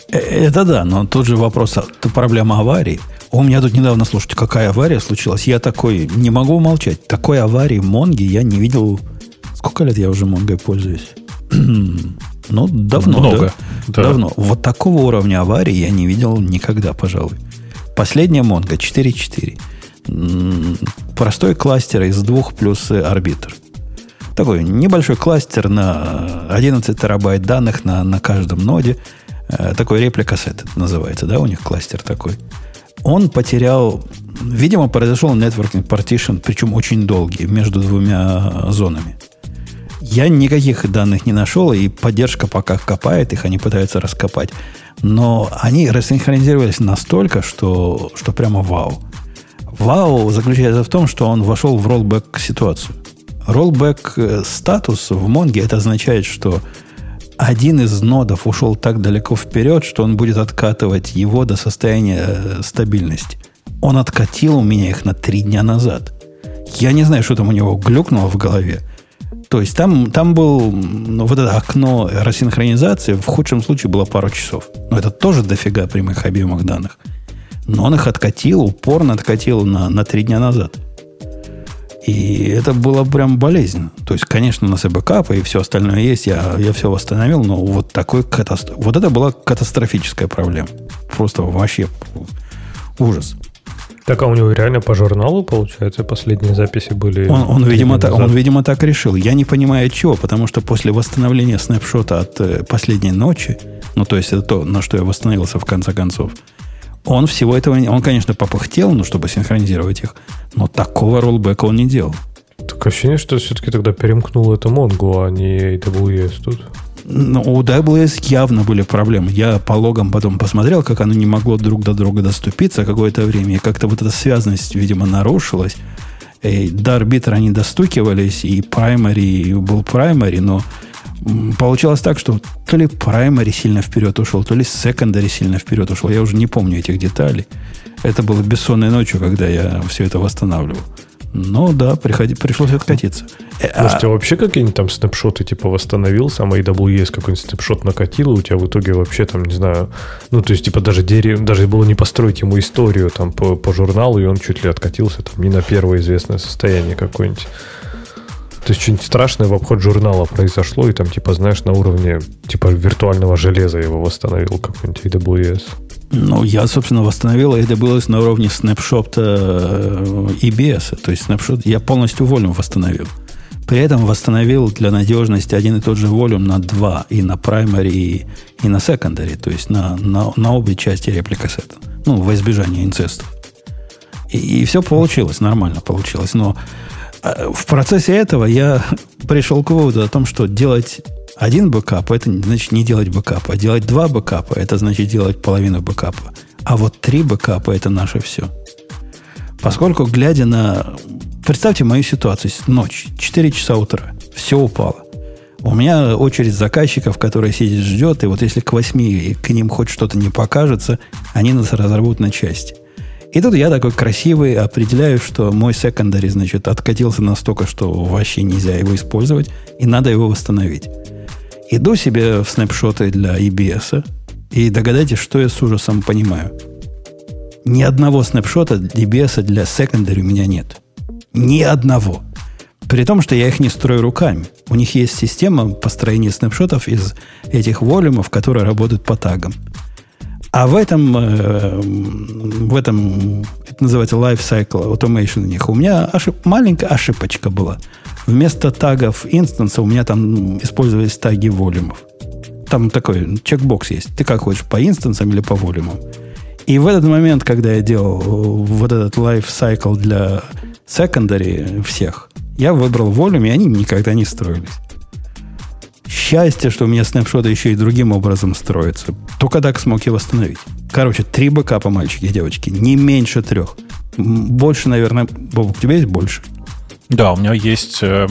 Э, это да, но тут же вопрос, это проблема аварии. У меня тут недавно, слушайте, какая авария случилась. Я такой, не могу умолчать. Такой аварии Монги я не видел. Сколько лет я уже Монгой пользуюсь? ну, давно. Много. Да? Да. Давно. Вот такого уровня аварии я не видел никогда, пожалуй. Последняя Монго 4.4. Простой кластер из двух плюс арбитр. Такой небольшой кластер на 11 терабайт данных на, на каждом ноде. Э, такой реплика сет называется, да, у них кластер такой он потерял, видимо, произошел networking partition, причем очень долгий, между двумя зонами. Я никаких данных не нашел, и поддержка пока копает их, они пытаются раскопать. Но они рассинхронизировались настолько, что, что прямо вау. Вау заключается в том, что он вошел в роллбэк ситуацию. Роллбэк э, статус в Монге это означает, что один из нодов ушел так далеко вперед, что он будет откатывать его до состояния э, стабильности. Он откатил у меня их на три дня назад. Я не знаю, что там у него глюкнуло в голове. То есть там, там был ну, вот это окно рассинхронизации, в худшем случае было пару часов. Но это тоже дофига прямых объемах данных. Но он их откатил, упорно откатил на, на три дня назад. И это было прям болезненно. То есть, конечно, у нас и бэкапы, и все остальное есть. Я, я все восстановил, но вот такой катастроф... Вот это была катастрофическая проблема. Просто вообще ужас. Так, а у него реально по журналу, получается, последние записи были? Он, он, видимо, так, он, видимо, так решил. Я не понимаю, от чего, потому что после восстановления снапшота от э, последней ночи, ну, то есть это то, на что я восстановился в конце концов, он всего этого... Он, конечно, попыхтел, ну, чтобы синхронизировать их, но такого роллбека он не делал. Так ощущение, что все-таки тогда перемкнул это Mongo, а не AWS тут. Ну, у WS явно были проблемы. Я по логам потом посмотрел, как оно не могло друг до друга доступиться какое-то время. И как-то вот эта связность, видимо, нарушилась. И до арбитра они достукивались, и primary был primary, но получалось так, что то ли primary сильно вперед ушел, то ли secondary сильно вперед ушел. Я уже не помню этих деталей. Это было бессонной ночью, когда я все это восстанавливал. Ну да, приходи, пришлось откатиться. Может, у тебя вообще какие-нибудь там снапшоты типа восстановил, сам AWS какой-нибудь снапшот накатил, и у тебя в итоге вообще там, не знаю, ну, то есть, типа, даже дерево, даже было не построить ему историю там по, по журналу, и он чуть ли откатился там не на первое известное состояние какое-нибудь. То есть что-нибудь страшное в обход журнала произошло, и там, типа, знаешь, на уровне типа виртуального железа его восстановил какой-нибудь AWS. Ну, я, собственно, восстановил AWS на уровне снапшота э, EBS. То есть снапшот я полностью волюм восстановил. При этом восстановил для надежности один и тот же volume на два, и на primary, и, и на secondary, то есть на, на, на обе части replica set а. Ну, во избежание инцестов. И, и все получилось, нормально получилось. Но в процессе этого я пришел к выводу о том, что делать один бэкап, это значит не делать бэкапа. А делать два бэкапа, это значит делать половину бэкапа. А вот три бэкапа, это наше все. Поскольку, глядя на... Представьте мою ситуацию. Ночь, 4 часа утра. Все упало. У меня очередь заказчиков, которые сидит, ждет, и вот если к 8 к ним хоть что-то не покажется, они нас разорвут на части. И тут я такой красивый определяю, что мой секондари, значит, откатился настолько, что вообще нельзя его использовать, и надо его восстановить. Иду себе в снапшоты для EBS, и догадайтесь, что я с ужасом понимаю. Ни одного снапшота EBS для secondary у меня нет. Ни одного. При том, что я их не строю руками. У них есть система построения снапшотов из этих волюмов, которые работают по тагам. А в этом, э, в этом, это называется life cycle automation у них, у меня ошиб, маленькая ошибочка была – Вместо тагов инстанса у меня там использовались таги волюмов. Там такой чекбокс есть. Ты как хочешь, по инстансам или по волюмам. И в этот момент, когда я делал вот этот life cycle для secondary всех, я выбрал волюм, и они никогда не строились. Счастье, что у меня снапшоты еще и другим образом строятся. Только так смог его восстановить. Короче, три бэкапа, мальчики и девочки. Не меньше трех. Больше, наверное, Бобок, у тебя есть больше? Да, у меня есть э,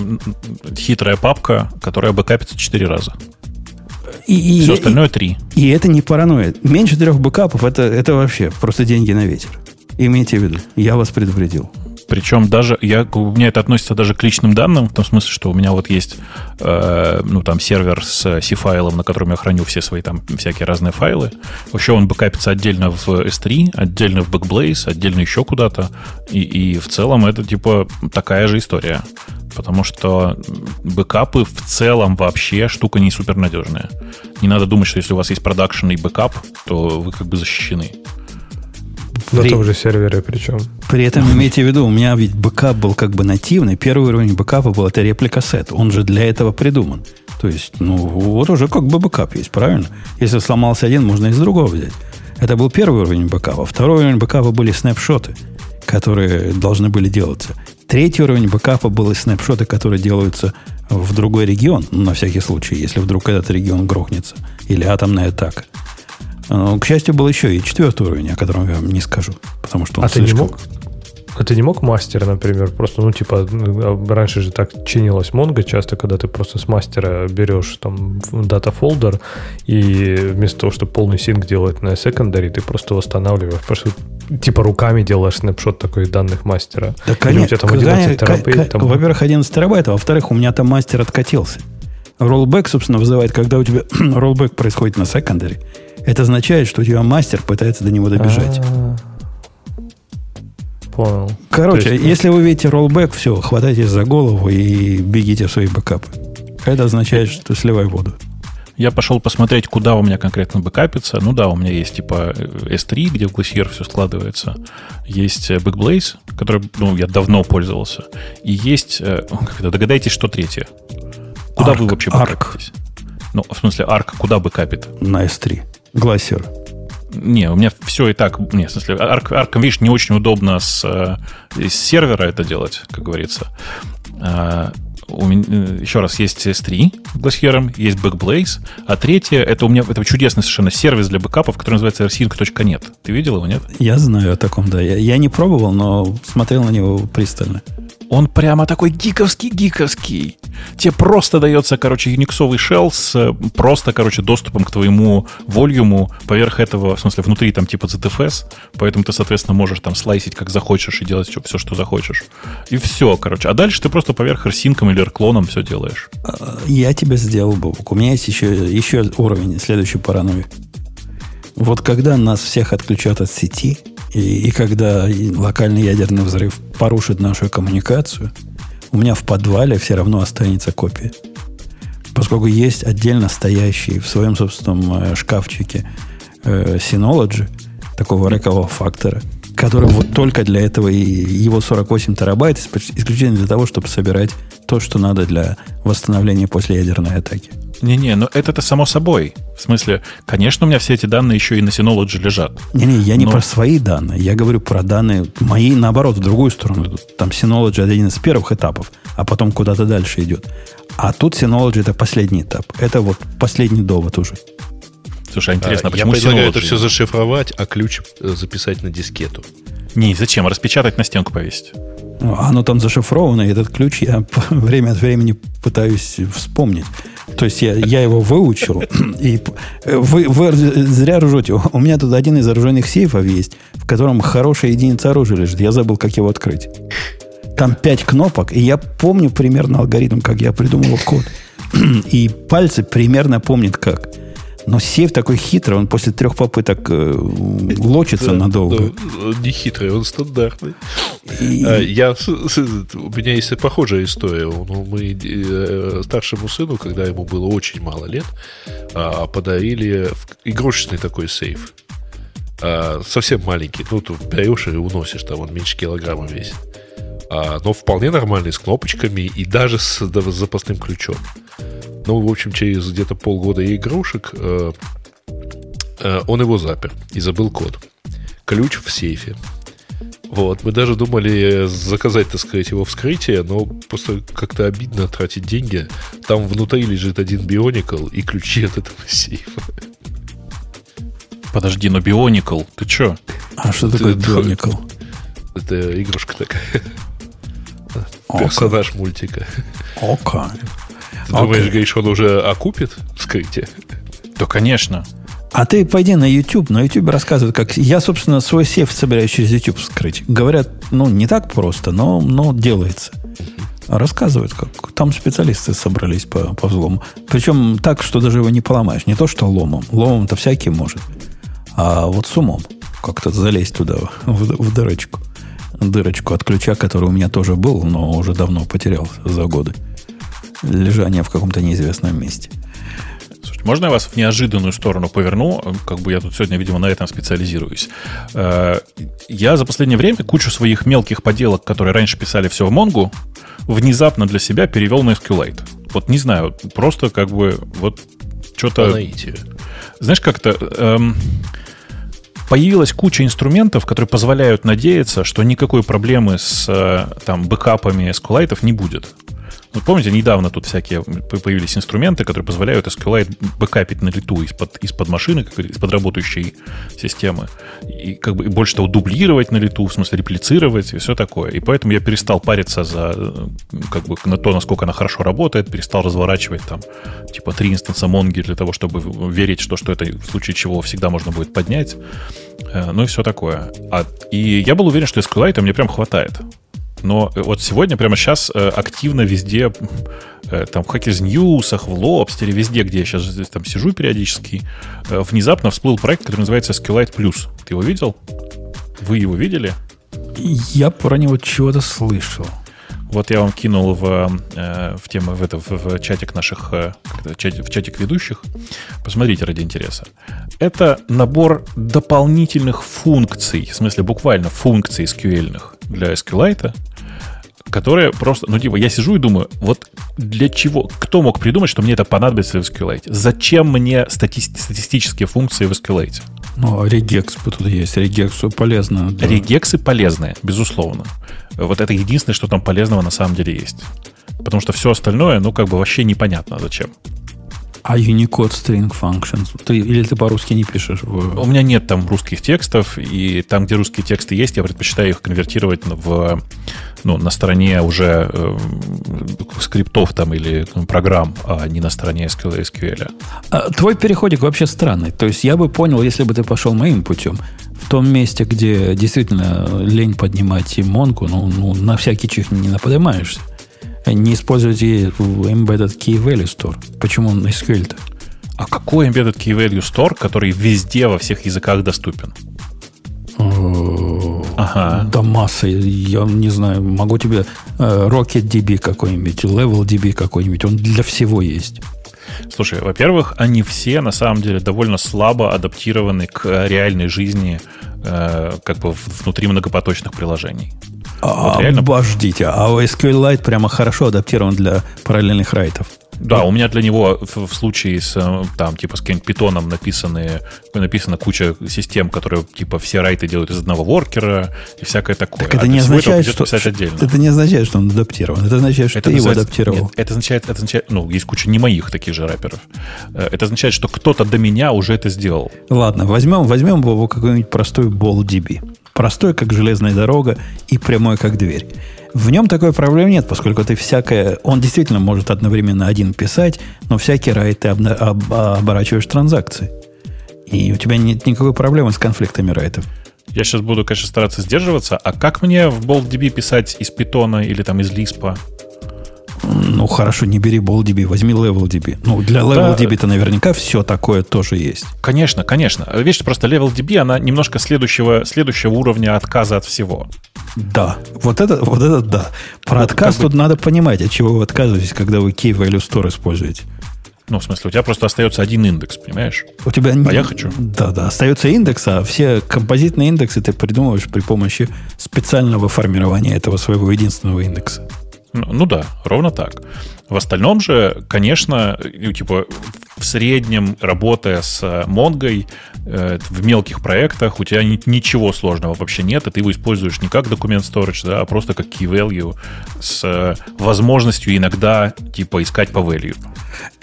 хитрая папка, которая бэкапится 4 раза. И, Все и, остальное 3. И, и это не паранойя. Меньше трех бэкапов это, это вообще просто деньги на ветер. Имейте в виду, я вас предупредил. Причем даже я, у меня это относится даже к личным данным, в том смысле, что у меня вот есть э, ну, там, сервер с C-файлом, на котором я храню все свои там всякие разные файлы. Вообще он бэкапится отдельно в S3, отдельно в Backblaze, отдельно еще куда-то. И, и в целом это типа такая же история. Потому что бэкапы в целом вообще штука не супернадежная. Не надо думать, что если у вас есть продакшн и бэкап, то вы как бы защищены. На при... том же сервере причем. При этом имейте в виду, у меня ведь бэкап был как бы нативный. Первый уровень бэкапа был это replica set. Он же для этого придуман. То есть, ну, вот уже как бы бэкап есть, правильно? Если сломался один, можно из другого взять. Это был первый уровень бэкапа. Второй уровень бэкапа были снапшоты, которые должны были делаться. Третий уровень бэкапа были снапшоты, которые делаются в другой регион, ну, на всякий случай, если вдруг этот регион грохнется, или атомная атака. Но, к счастью, был еще и четвертый уровень, о котором я вам не скажу. Потому что он а слишком... ты не мог? А ты не мог мастера, например, просто, ну, типа, ну, раньше же так чинилась Mongo часто, когда ты просто с мастера берешь там data folder, и вместо того, чтобы полный синк делать на secondary, ты просто восстанавливаешь, просто типа руками делаешь снапшот такой данных мастера. Да, конечно. У тебя там 11 терабайт. Там... Во-первых, 11 терабайт, а во-вторых, у меня там мастер откатился. Роллбэк, собственно, вызывает, когда у тебя роллбэк происходит на secondary, это означает, что у тебя мастер пытается до него добежать. А-а-а. Понял. Короче, есть, если вы видите роллбэк, все, хватайтесь за голову и бегите в свои бэкапы. Это означает, что сливай воду. Я пошел посмотреть, куда у меня конкретно бэкапится. Ну да, у меня есть типа S3, где в Glacier все складывается. Есть Backblaze, который ну, я давно пользовался. И есть, э, догадайтесь, что третье. Куда Arc, вы вообще? Arc. Ну, в смысле, Arc куда бэкапит? На S3. Глассер. Не, у меня все и так... Не, в смысле, арк, арком, видишь, не очень удобно с, э, с сервера это делать, как говорится. А, у меня, э, еще раз, есть S3, Glasshair, есть Backblaze, а третье, это у меня это чудесный совершенно сервис для бэкапов, который называется rsync.net. Ты видел его, нет? Я знаю о таком, да. Я, я не пробовал, но смотрел на него пристально он прямо такой гиковский-гиковский. Тебе просто дается, короче, юниксовый shell с э, просто, короче, доступом к твоему волюму поверх этого, в смысле, внутри там типа ZFS, поэтому ты, соответственно, можешь там слайсить как захочешь и делать все, что захочешь. И все, короче. А дальше ты просто поверх рсинком или рклоном все делаешь. А, я тебе сделал, Бобок. У меня есть еще, еще уровень следующей паранойи. Вот когда нас всех отключат от сети, и, и когда локальный ядерный взрыв порушит нашу коммуникацию, у меня в подвале все равно останется копия. Поскольку есть отдельно стоящий в своем собственном э, шкафчике э, Synology, такого рекового фактора, который вот только для этого и его 48 терабайт исключительно для того, чтобы собирать то, что надо для восстановления после ядерной атаки. Не-не, но это-то само собой. В смысле, конечно, у меня все эти данные еще и на Synology лежат. Не-не, я не но... про свои данные. Я говорю про данные мои, наоборот, в другую сторону. Там Synology один из первых этапов, а потом куда-то дальше идет. А тут Synology это последний этап. Это вот последний довод уже. Слушай, а интересно, а, почему Я предлагаю это все зашифровать, а ключ э, записать на дискету. Не, зачем? Распечатать на стенку повесить. Оно там зашифровано, и этот ключ я время от времени пытаюсь вспомнить. То есть я, я его выучил, и вы, вы зря ржете. У меня тут один из оружейных сейфов есть, в котором хорошая единица оружия лежит. Я забыл, как его открыть. Там пять кнопок, и я помню примерно алгоритм, как я придумал код. И пальцы примерно помнят как. Но сейф такой хитрый, он после трех попыток э, лочится надолго. Не хитрый, он стандартный. А, я, у меня есть похожая история. Ну, мы э, старшему сыну, когда ему было очень мало лет, а, подарили игрушечный такой сейф. А, совсем маленький. Ну, ты берешь и уносишь, там он меньше килограмма весит. А, но вполне нормальный, с кнопочками и даже с, с запасным ключом. Ну, в общем, через где-то полгода игрушек э, э, он его запер и забыл код. Ключ в сейфе. Вот, мы даже думали заказать, так сказать, его вскрытие, но просто как-то обидно тратить деньги. Там внутри лежит один Бионикл и ключи от этого сейфа. Подожди, но Бионикл, ты чё? А что такое Бионикл? Это игрушка такая. Персонаж мультика. Окей. Ты okay. думаешь, Гриш, он уже окупит вскрытие? Да, конечно. А ты пойди на YouTube, на YouTube рассказывают, как... Я, собственно, свой сейф собираюсь через YouTube вскрыть. Говорят, ну, не так просто, но, но делается. Рассказывают, как там специалисты собрались по, по взлому. Причем так, что даже его не поломаешь. Не то, что ломом. Ломом-то всякий может. А вот с умом. Как-то залезть туда, в, в дырочку. Дырочку от ключа, который у меня тоже был, но уже давно потерялся за годы лежания в каком-то неизвестном месте. Слушайте, можно я вас в неожиданную сторону поверну? Как бы я тут сегодня, видимо, на этом специализируюсь. Э, я за последнее время кучу своих мелких поделок, которые раньше писали все в Монгу, внезапно для себя перевел на SQLite. Вот не знаю, просто как бы вот что-то... Знаешь, как-то... Эм, появилась куча инструментов, которые позволяют надеяться, что никакой проблемы с э, там, бэкапами SQLite не будет. Вот помните, недавно тут всякие появились инструменты, которые позволяют SQLite бэкапить на лету из-под, из-под машины, как из-под работающей системы. И как бы больше того, дублировать на лету, в смысле реплицировать и все такое. И поэтому я перестал париться за как бы на то, насколько она хорошо работает, перестал разворачивать там типа три инстанса Монги для того, чтобы верить, что, что это в случае чего всегда можно будет поднять. Э, ну и все такое. А, и я был уверен, что SQLite мне прям хватает. Но э, вот сегодня, прямо сейчас, э, активно везде, э, там, в Hackers News, в Лобстере, везде, где я сейчас там сижу периодически, внезапно всплыл проект, который называется SQLite Plus. Ты его видел? Вы его видели? Я про него чего-то слышал. Вот я вам кинул в, в тему в, это, в, в чатик наших, в чатик ведущих. Посмотрите ради интереса. Это набор дополнительных функций, в смысле буквально функций SQL для SQLite, которая просто, ну, типа, я сижу и думаю, вот для чего, кто мог придумать, что мне это понадобится в SQLite? Зачем мне стати- статистические функции в SQLite? Ну, регекс тут есть, регексу полезно. Да. Регексы полезные, безусловно. Вот это единственное, что там полезного на самом деле есть. Потому что все остальное, ну, как бы вообще непонятно зачем. А Unicode String Functions? Ты, или ты по-русски не пишешь? У меня нет там русских текстов, и там, где русские тексты есть, я предпочитаю их конвертировать в, ну, на стороне уже э, скриптов там или ну, программ, а не на стороне SQL. А, твой переходик вообще странный. То есть я бы понял, если бы ты пошел моим путем. В том месте, где действительно лень поднимать и Монку, ну, ну на всякий чих не наподнимаешься не используйте Embedded Key Value Store. Почему он SQL-то? А какой Embedded Key Value Store, который везде во всех языках доступен? Ага. Да масса. Я не знаю, могу тебе э, RocketDB какой-нибудь, LevelDB какой-нибудь. Он для всего есть. Слушай, во-первых, они все на самом деле довольно слабо адаптированы к реальной жизни э, как бы внутри многопоточных приложений. А, реально... Обождите, а SQLite прямо хорошо адаптирован для параллельных райтов. Да, у меня для него в, в случае с э, там типа с каким-нибудь питоном написаны, написана куча систем, которые типа все райты делают из одного воркера и всякое такое. Так это а не означает, что, отдельно. это не означает, что он адаптирован. Это означает, что это ты его адаптировал. Нет, это означает, это означает, ну, есть куча не моих таких же рэперов. Э, это означает, что кто-то до меня уже это сделал. Ладно, возьмем, возьмем его какой-нибудь простой BallDB. Простой, как железная дорога, и прямой, как дверь. В нем такой проблемы нет, поскольку ты всякое... Он действительно может одновременно один писать, но всякий райт ты обна, об, оборачиваешь транзакции. И у тебя нет никакой проблемы с конфликтами райтов. Я сейчас буду, конечно, стараться сдерживаться. А как мне в BoldDB писать из питона или там из Lisp? Ну, хорошо, не бери BallDB, возьми LevelDB. Ну, для LevelDB-то наверняка все такое тоже есть. Конечно, конечно. Видишь, просто LevelDB, она немножко следующего, следующего уровня отказа от всего. Да, вот это, вот это да. Про вот отказ тут бы... надо понимать, от чего вы отказываетесь, когда вы Key Value Store используете. Ну, в смысле, у тебя просто остается один индекс, понимаешь? У тебя... А я хочу. Да, да, остается индекс, а все композитные индексы ты придумываешь при помощи специального формирования этого своего единственного индекса. Ну, да, ровно так. В остальном же, конечно, типа в среднем, работая с Монгой э, в мелких проектах, у тебя ни, ничего сложного вообще нет, и ты его используешь не как документ storage, да, а просто как key value с э, возможностью иногда типа искать по value.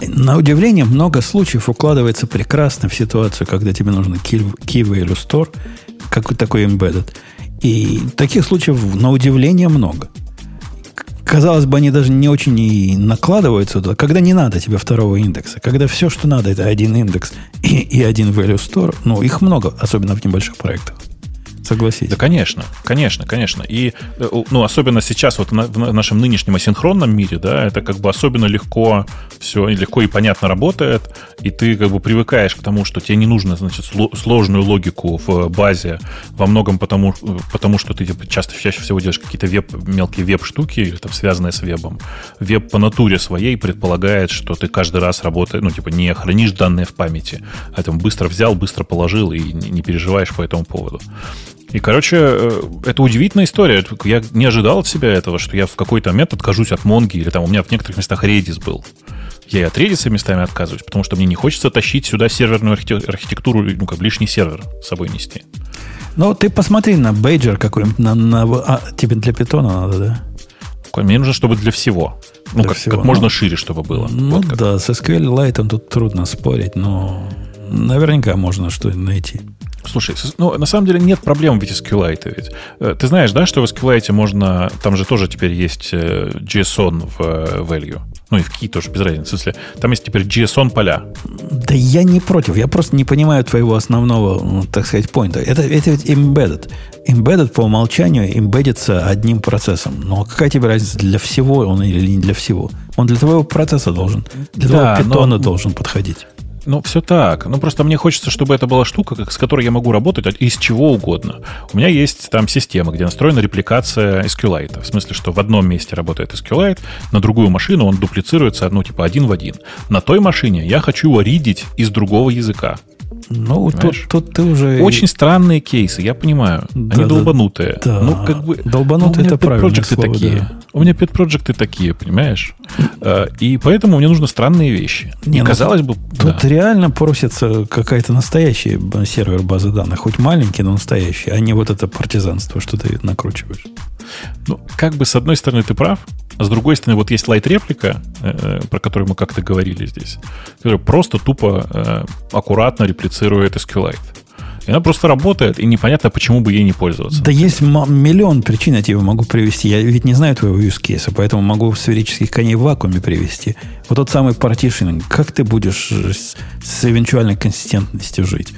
На удивление, много случаев укладывается прекрасно в ситуацию, когда тебе нужно key, key value store, как такой embedded. И таких случаев, на удивление, много казалось бы, они даже не очень и накладываются туда, когда не надо тебе второго индекса, когда все, что надо, это один индекс и, и один value store, ну, их много, особенно в небольших проектах. Согласитесь. Да, конечно, конечно, конечно. И, э, ну, особенно сейчас, вот в нашем нынешнем асинхронном мире, да, это как бы особенно легко все, легко и понятно работает, и ты как бы привыкаешь к тому, что тебе не нужно, значит, сложную логику в базе, во многом потому, потому что ты типа, часто, чаще всего делаешь какие-то веб, мелкие веб-штуки, там, связанные с вебом. Веб по натуре своей предполагает, что ты каждый раз работаешь, ну, типа, не хранишь данные в памяти, а там быстро взял, быстро положил и не переживаешь по этому поводу. И, короче, э, это удивительная история. Я не ожидал от себя этого, что я в какой-то момент откажусь от Монги, или там у меня в некоторых местах Redis был. Я и от Redis местами отказываюсь, потому что мне не хочется тащить сюда серверную архитектуру, ну, как лишний сервер с собой нести. Ну, ты посмотри на бейджер какой-нибудь, на, на, а, тебе для питона надо, да? Мне нужно, чтобы для всего. Ну, для как, всего. как можно ну, шире, чтобы было. Ну вот да, с SQLite тут трудно спорить, но наверняка можно что-нибудь найти. Слушай, ну, на самом деле нет проблем в эти SQLite ведь. Э, ты знаешь, да, что в SQLite можно... Там же тоже теперь есть э, JSON в э, value. Ну и в key тоже, без разницы. В смысле, там есть теперь JSON поля. Да я не против. Я просто не понимаю твоего основного, ну, так сказать, поинта. Это, это ведь embedded. Embedded по умолчанию имбедится одним процессом. Но какая тебе разница, для всего он или не для всего? Он для твоего процесса должен, для да, твоего питона но... должен подходить. Ну, все так. Ну, просто мне хочется, чтобы это была штука, с которой я могу работать из чего угодно. У меня есть там система, где настроена репликация SQLite. В смысле, что в одном месте работает SQLite, на другую машину он дуплицируется, ну, типа один в один. На той машине я хочу его ридить из другого языка. Ну, тут, тут ты уже... Очень странные кейсы, я понимаю. Да, Они да, долбанутые. Да. Ну, как бы... Долбанутые ну, это правильно слово, такие. Да. У меня пет-проекты такие, понимаешь? Э, и поэтому мне нужны странные вещи. Не, ну, казалось бы... Тут да. реально просится какая-то настоящая сервер базы данных. Хоть маленький, но настоящий, а не вот это партизанство, что ты накручиваешь. Ну, как бы с одной стороны ты прав, а с другой стороны, вот есть лайт-реплика, э, про которую мы как-то говорили здесь, которая просто тупо э, аккуратно реплицирует SQLite. И она просто работает, и непонятно, почему бы ей не пользоваться. Да есть миллион причин, я тебе могу привести. Я ведь не знаю твоего use case, поэтому могу сферических коней в вакууме привести. Вот тот самый партишинг. Как ты будешь с, с эвенчуальной консистентностью жить?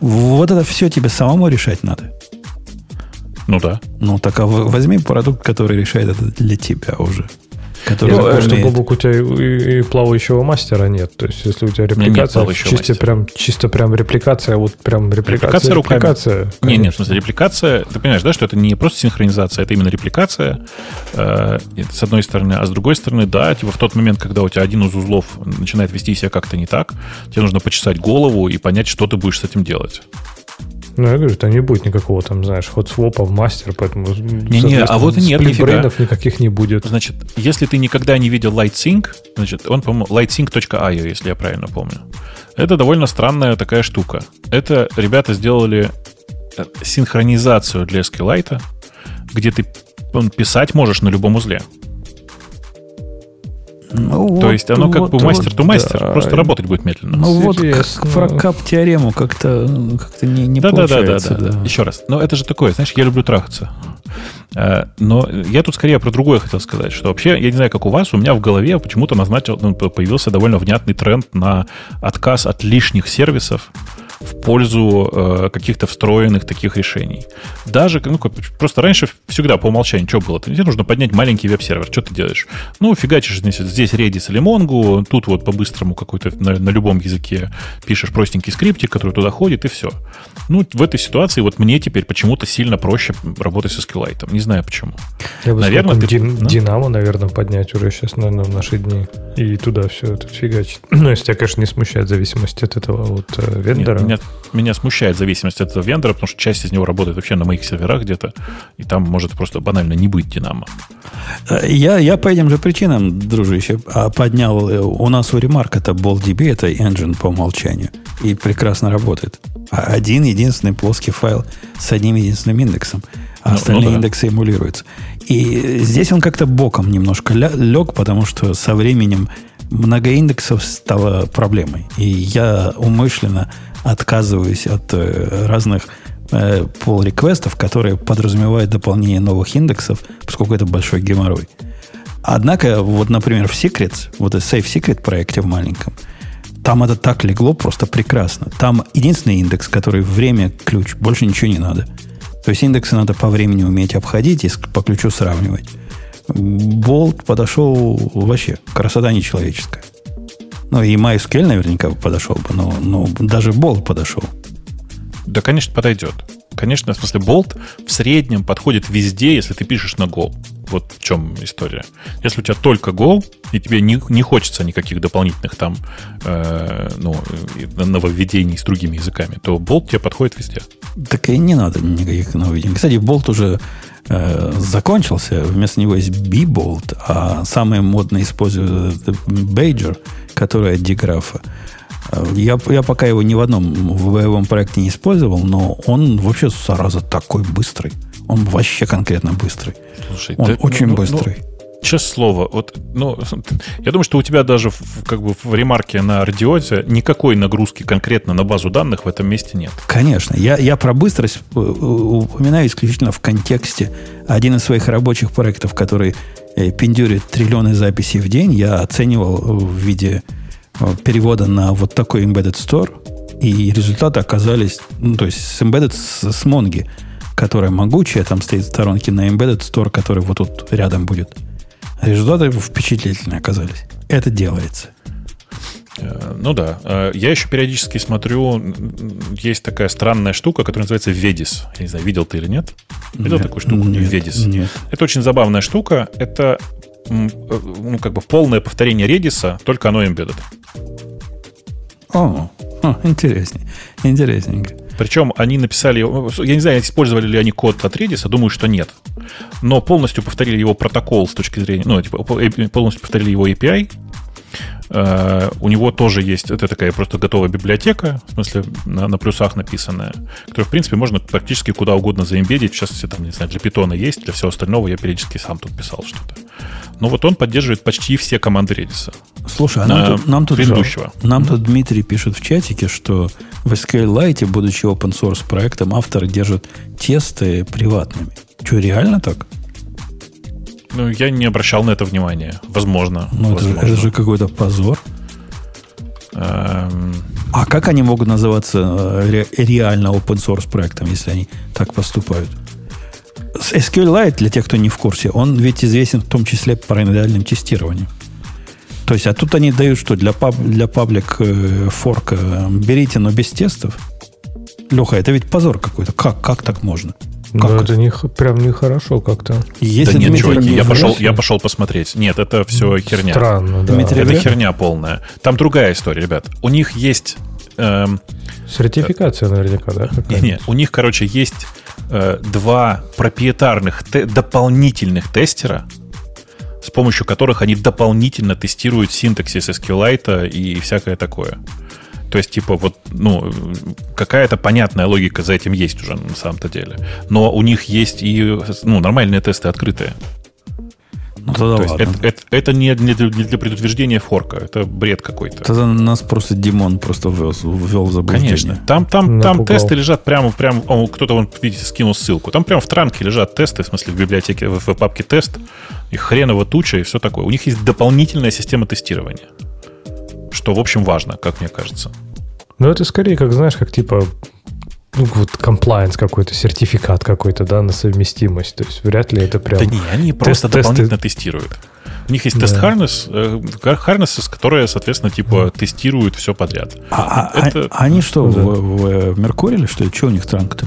Вот это все тебе самому решать надо. Ну да. Ну так а возьми продукт, который решает это для тебя уже. Который ну, что, Бобук, у тебя и, и плавающего мастера нет. То есть, если у тебя репликация, нет чисто прям, чисто прям репликация, вот прям репликация, репликация, репликация Не, нет, в смысле, репликация, ты понимаешь, да, что это не просто синхронизация, это именно репликация, э, с одной стороны, а с другой стороны, да, типа в тот момент, когда у тебя один из узлов начинает вести себя как-то не так, тебе нужно почесать голову и понять, что ты будешь с этим делать. Ну, я говорю, там не будет никакого, там, знаешь, ход свопа в мастер, поэтому... Не-не, а вот нет нифига. никаких не будет. Значит, если ты никогда не видел LightSync, значит, он, по-моему, lightsync.io, если я правильно помню. Это довольно странная такая штука. Это ребята сделали э, синхронизацию для SQLite, где ты писать можешь на любом узле. Ну, То вот, есть оно как вот, бы мастер-то-мастер, да. просто работать будет медленно. Ну вот как фракап теорему как-то как не, не да, получается. Да, да, да, да. Еще раз. Но это же такое, знаешь, я люблю трахаться. Э, но я тут скорее про другое хотел сказать, что вообще, я не знаю, как у вас, у меня в голове почему-то назначил, ну, появился довольно внятный тренд на отказ от лишних сервисов в пользу э, каких-то встроенных таких решений. Даже, ну, просто раньше всегда по умолчанию что было? Тебе нужно поднять маленький веб-сервер. Что ты делаешь? Ну, фигачишь значит, здесь Redis или Mongo, тут вот по-быстрому какой-то на, на любом языке пишешь простенький скриптик, который туда ходит, и все. Ну, в этой ситуации вот мне теперь почему-то сильно проще работать со SQLite. Не знаю почему. Я бы наверное. Дин, ну? Динамо, наверное, поднять уже сейчас, наверное, в наши дни. И туда все это фигачить. Ну, если тебя, конечно, не смущает зависимость от этого вот э, вендора. Нет, меня, меня смущает зависимость от этого вендора, потому что часть из него работает вообще на моих серверах где-то, и там может просто банально не быть Динамо. Я, я по этим же причинам, дружище, а, поднял... Э, у нас у Remark это BoltDB, это engine по умолчанию, и прекрасно работает. А один единственный плоский файл с одним единственным индексом, а ну, остальные ну, да. индексы эмулируются. И здесь он как-то боком немножко лег, потому что со временем много индексов стало проблемой. И я умышленно отказываюсь от э, разных э, pull-реквестов, которые подразумевают дополнение новых индексов, поскольку это большой геморрой. Однако, вот, например, в Secrets, вот в Safe Secret проекте в маленьком, там это так легло просто прекрасно. Там единственный индекс, который время ключ, больше ничего не надо. То есть индексы надо по времени уметь обходить и по ключу сравнивать. Болт подошел вообще, красота нечеловеческая. Ну, и MySQL наверняка подошел бы, но, но даже Bolt подошел. Да, конечно, подойдет. Конечно, в смысле, Bolt в среднем подходит везде, если ты пишешь на Go. Вот в чем история. Если у тебя только Go, и тебе не, не хочется никаких дополнительных там э, ну, нововведений с другими языками, то Bolt тебе подходит везде. Так и не надо никаких нововведений. Кстати, Bolt уже э, закончился. Вместо него есть B-Bolt, а самые модные используют Badger, который от диграфа. Я, я пока его ни в одном боевом проекте не использовал, но он вообще зараза такой быстрый. Он вообще конкретно быстрый. Слушай, он ты, очень ну, ну быстрый. Ну, Честное слово, вот, ну, я думаю, что у тебя даже в, как бы в ремарке на радиоте никакой нагрузки конкретно на базу данных в этом месте нет. Конечно. Я, я про быстрость э, упоминаю исключительно в контексте. Один из своих рабочих проектов, который э, пиндюрит триллионы записей в день, я оценивал в виде э, перевода на вот такой embedded store, и результаты оказались, ну, то есть с embedded с, с Mongo, которая могучая, там стоит в сторонке на embedded store, который вот тут рядом будет. Результаты впечатлительные оказались. Это делается. Э, ну да. Э, я еще периодически смотрю, есть такая странная штука, которая называется Ведис. Я не знаю, видел ты или нет? Видел нет, такую штуку? Нет, Ведис. Нет. Это очень забавная штука. Это э, ну, как бы полное повторение Redis, только оно embedded. О, о интереснее. Интересненько. Причем они написали, я не знаю, использовали ли они код от Redis, думаю, что нет. Но полностью повторили его протокол с точки зрения, ну, типа, полностью повторили его API, Э, у него тоже есть, это такая просто готовая библиотека, в смысле на, на плюсах написанная, которую, в принципе, можно практически куда угодно заимбедить. В частности, там, не знаю, для питона есть, для всего остального я периодически сам тут писал что-то. Но вот он поддерживает почти все команды Redis. Слушай, а нам, тут, нам, тут, предыдущего. нам тут Дмитрий пишет в чатике, что в SQLite, будучи open source проектом, авторы держат тесты приватными. Что, реально так? Ну, я не обращал на это внимания. Возможно. Ну, это, возможно. это же какой-то позор. Эм... А как они могут называться э, ре, реально open source проектом, если они так поступают? SQLite, для тех, кто не в курсе, он ведь известен в том числе по параноидальным тестированию. То есть, а тут они дают что? Для, паб, для паблик э, форка берите, но без тестов? Леха, это ведь позор какой-то. Как, как так можно? Как Но это не, прям нехорошо как-то. Если да нет, Дмитрий чуваки, я пошел, я пошел посмотреть. Нет, это все херня. Странно, да. Дмитрий, это херня полная. Там другая история, ребят. У них есть... Эм, Сертификация наверняка, да? Не, не, у них, короче, есть э, два проприетарных те- дополнительных тестера, с помощью которых они дополнительно тестируют синтаксис SQLite и всякое такое. То есть, типа, вот, ну, какая-то понятная логика за этим есть уже на самом-то деле. Но у них есть и, ну, нормальные тесты открытые. Ну, тогда То ладно. есть это, это, это не, для, не для предупреждения форка, это бред какой-то. Тогда нас просто Димон просто ввел, ввел в заблуждение. Конечно. Там, там, там тесты лежат прямо, прямо о, кто-то, вон, видите, скинул ссылку. Там прямо в транке лежат тесты, в смысле в библиотеке, в, в папке тест, и хреново туча, и все такое. У них есть дополнительная система тестирования что, в общем, важно, как мне кажется. Ну, это скорее, как знаешь, как типа ну, вот compliance какой-то, сертификат какой-то, да, на совместимость. То есть вряд ли это прям... Да не, они просто тест, дополнительно тесты... тестируют. У них есть да. тест harness, э, harnesses, которые, соответственно, типа тестируют все подряд. А, а это... а они что, да. в, в Меркурии что ли? Что у них транк-то?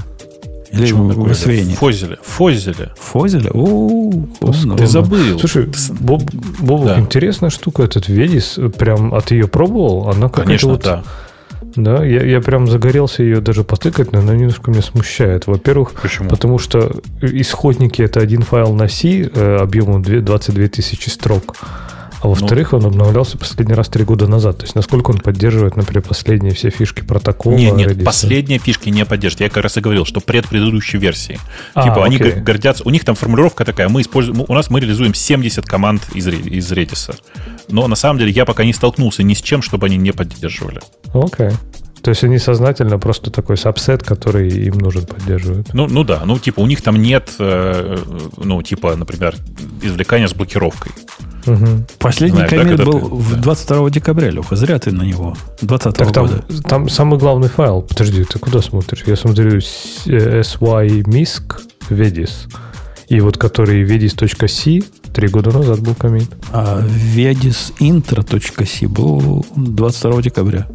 Или в, в Свене? Фозеле. Фозеле. Фозеле? О, ты забыл. Слушай, Боб, Бобок, да. интересная штука этот Ведис. Прям от ее пробовал? Она какая-то Конечно, вот... да. Да, я, я прям загорелся ее даже потыкать, но она немножко меня смущает. Во-первых, Почему? потому что исходники это один файл на C э, объемом 22 тысячи строк. А во-вторых, ну, он обновлялся последний раз три года назад. То есть, насколько он поддерживает, например, последние все фишки протокола? Нет, нет, Redis? последние фишки не поддерживает. Я как раз и говорил, что предпредыдущей версии. А, типа, окей. они гордятся... У них там формулировка такая, мы используем... У нас мы реализуем 70 команд из, из Redis. Но на самом деле я пока не столкнулся ни с чем, чтобы они не поддерживали. Окей. То есть они сознательно просто такой сабсет, который им нужен, поддерживают. Ну, ну да, ну типа у них там нет, э, ну типа, например, извлекания с блокировкой. Угу. Последний Знаешь, коммит да, был ты... в 22 декабря, Леха. Зря ты на него. 20 так года. Там, там самый главный файл. Подожди, ты куда смотришь? Я смотрю symisc vedis. И вот который vedis.c три года назад был комит. А vedisintro.c был 22 декабря.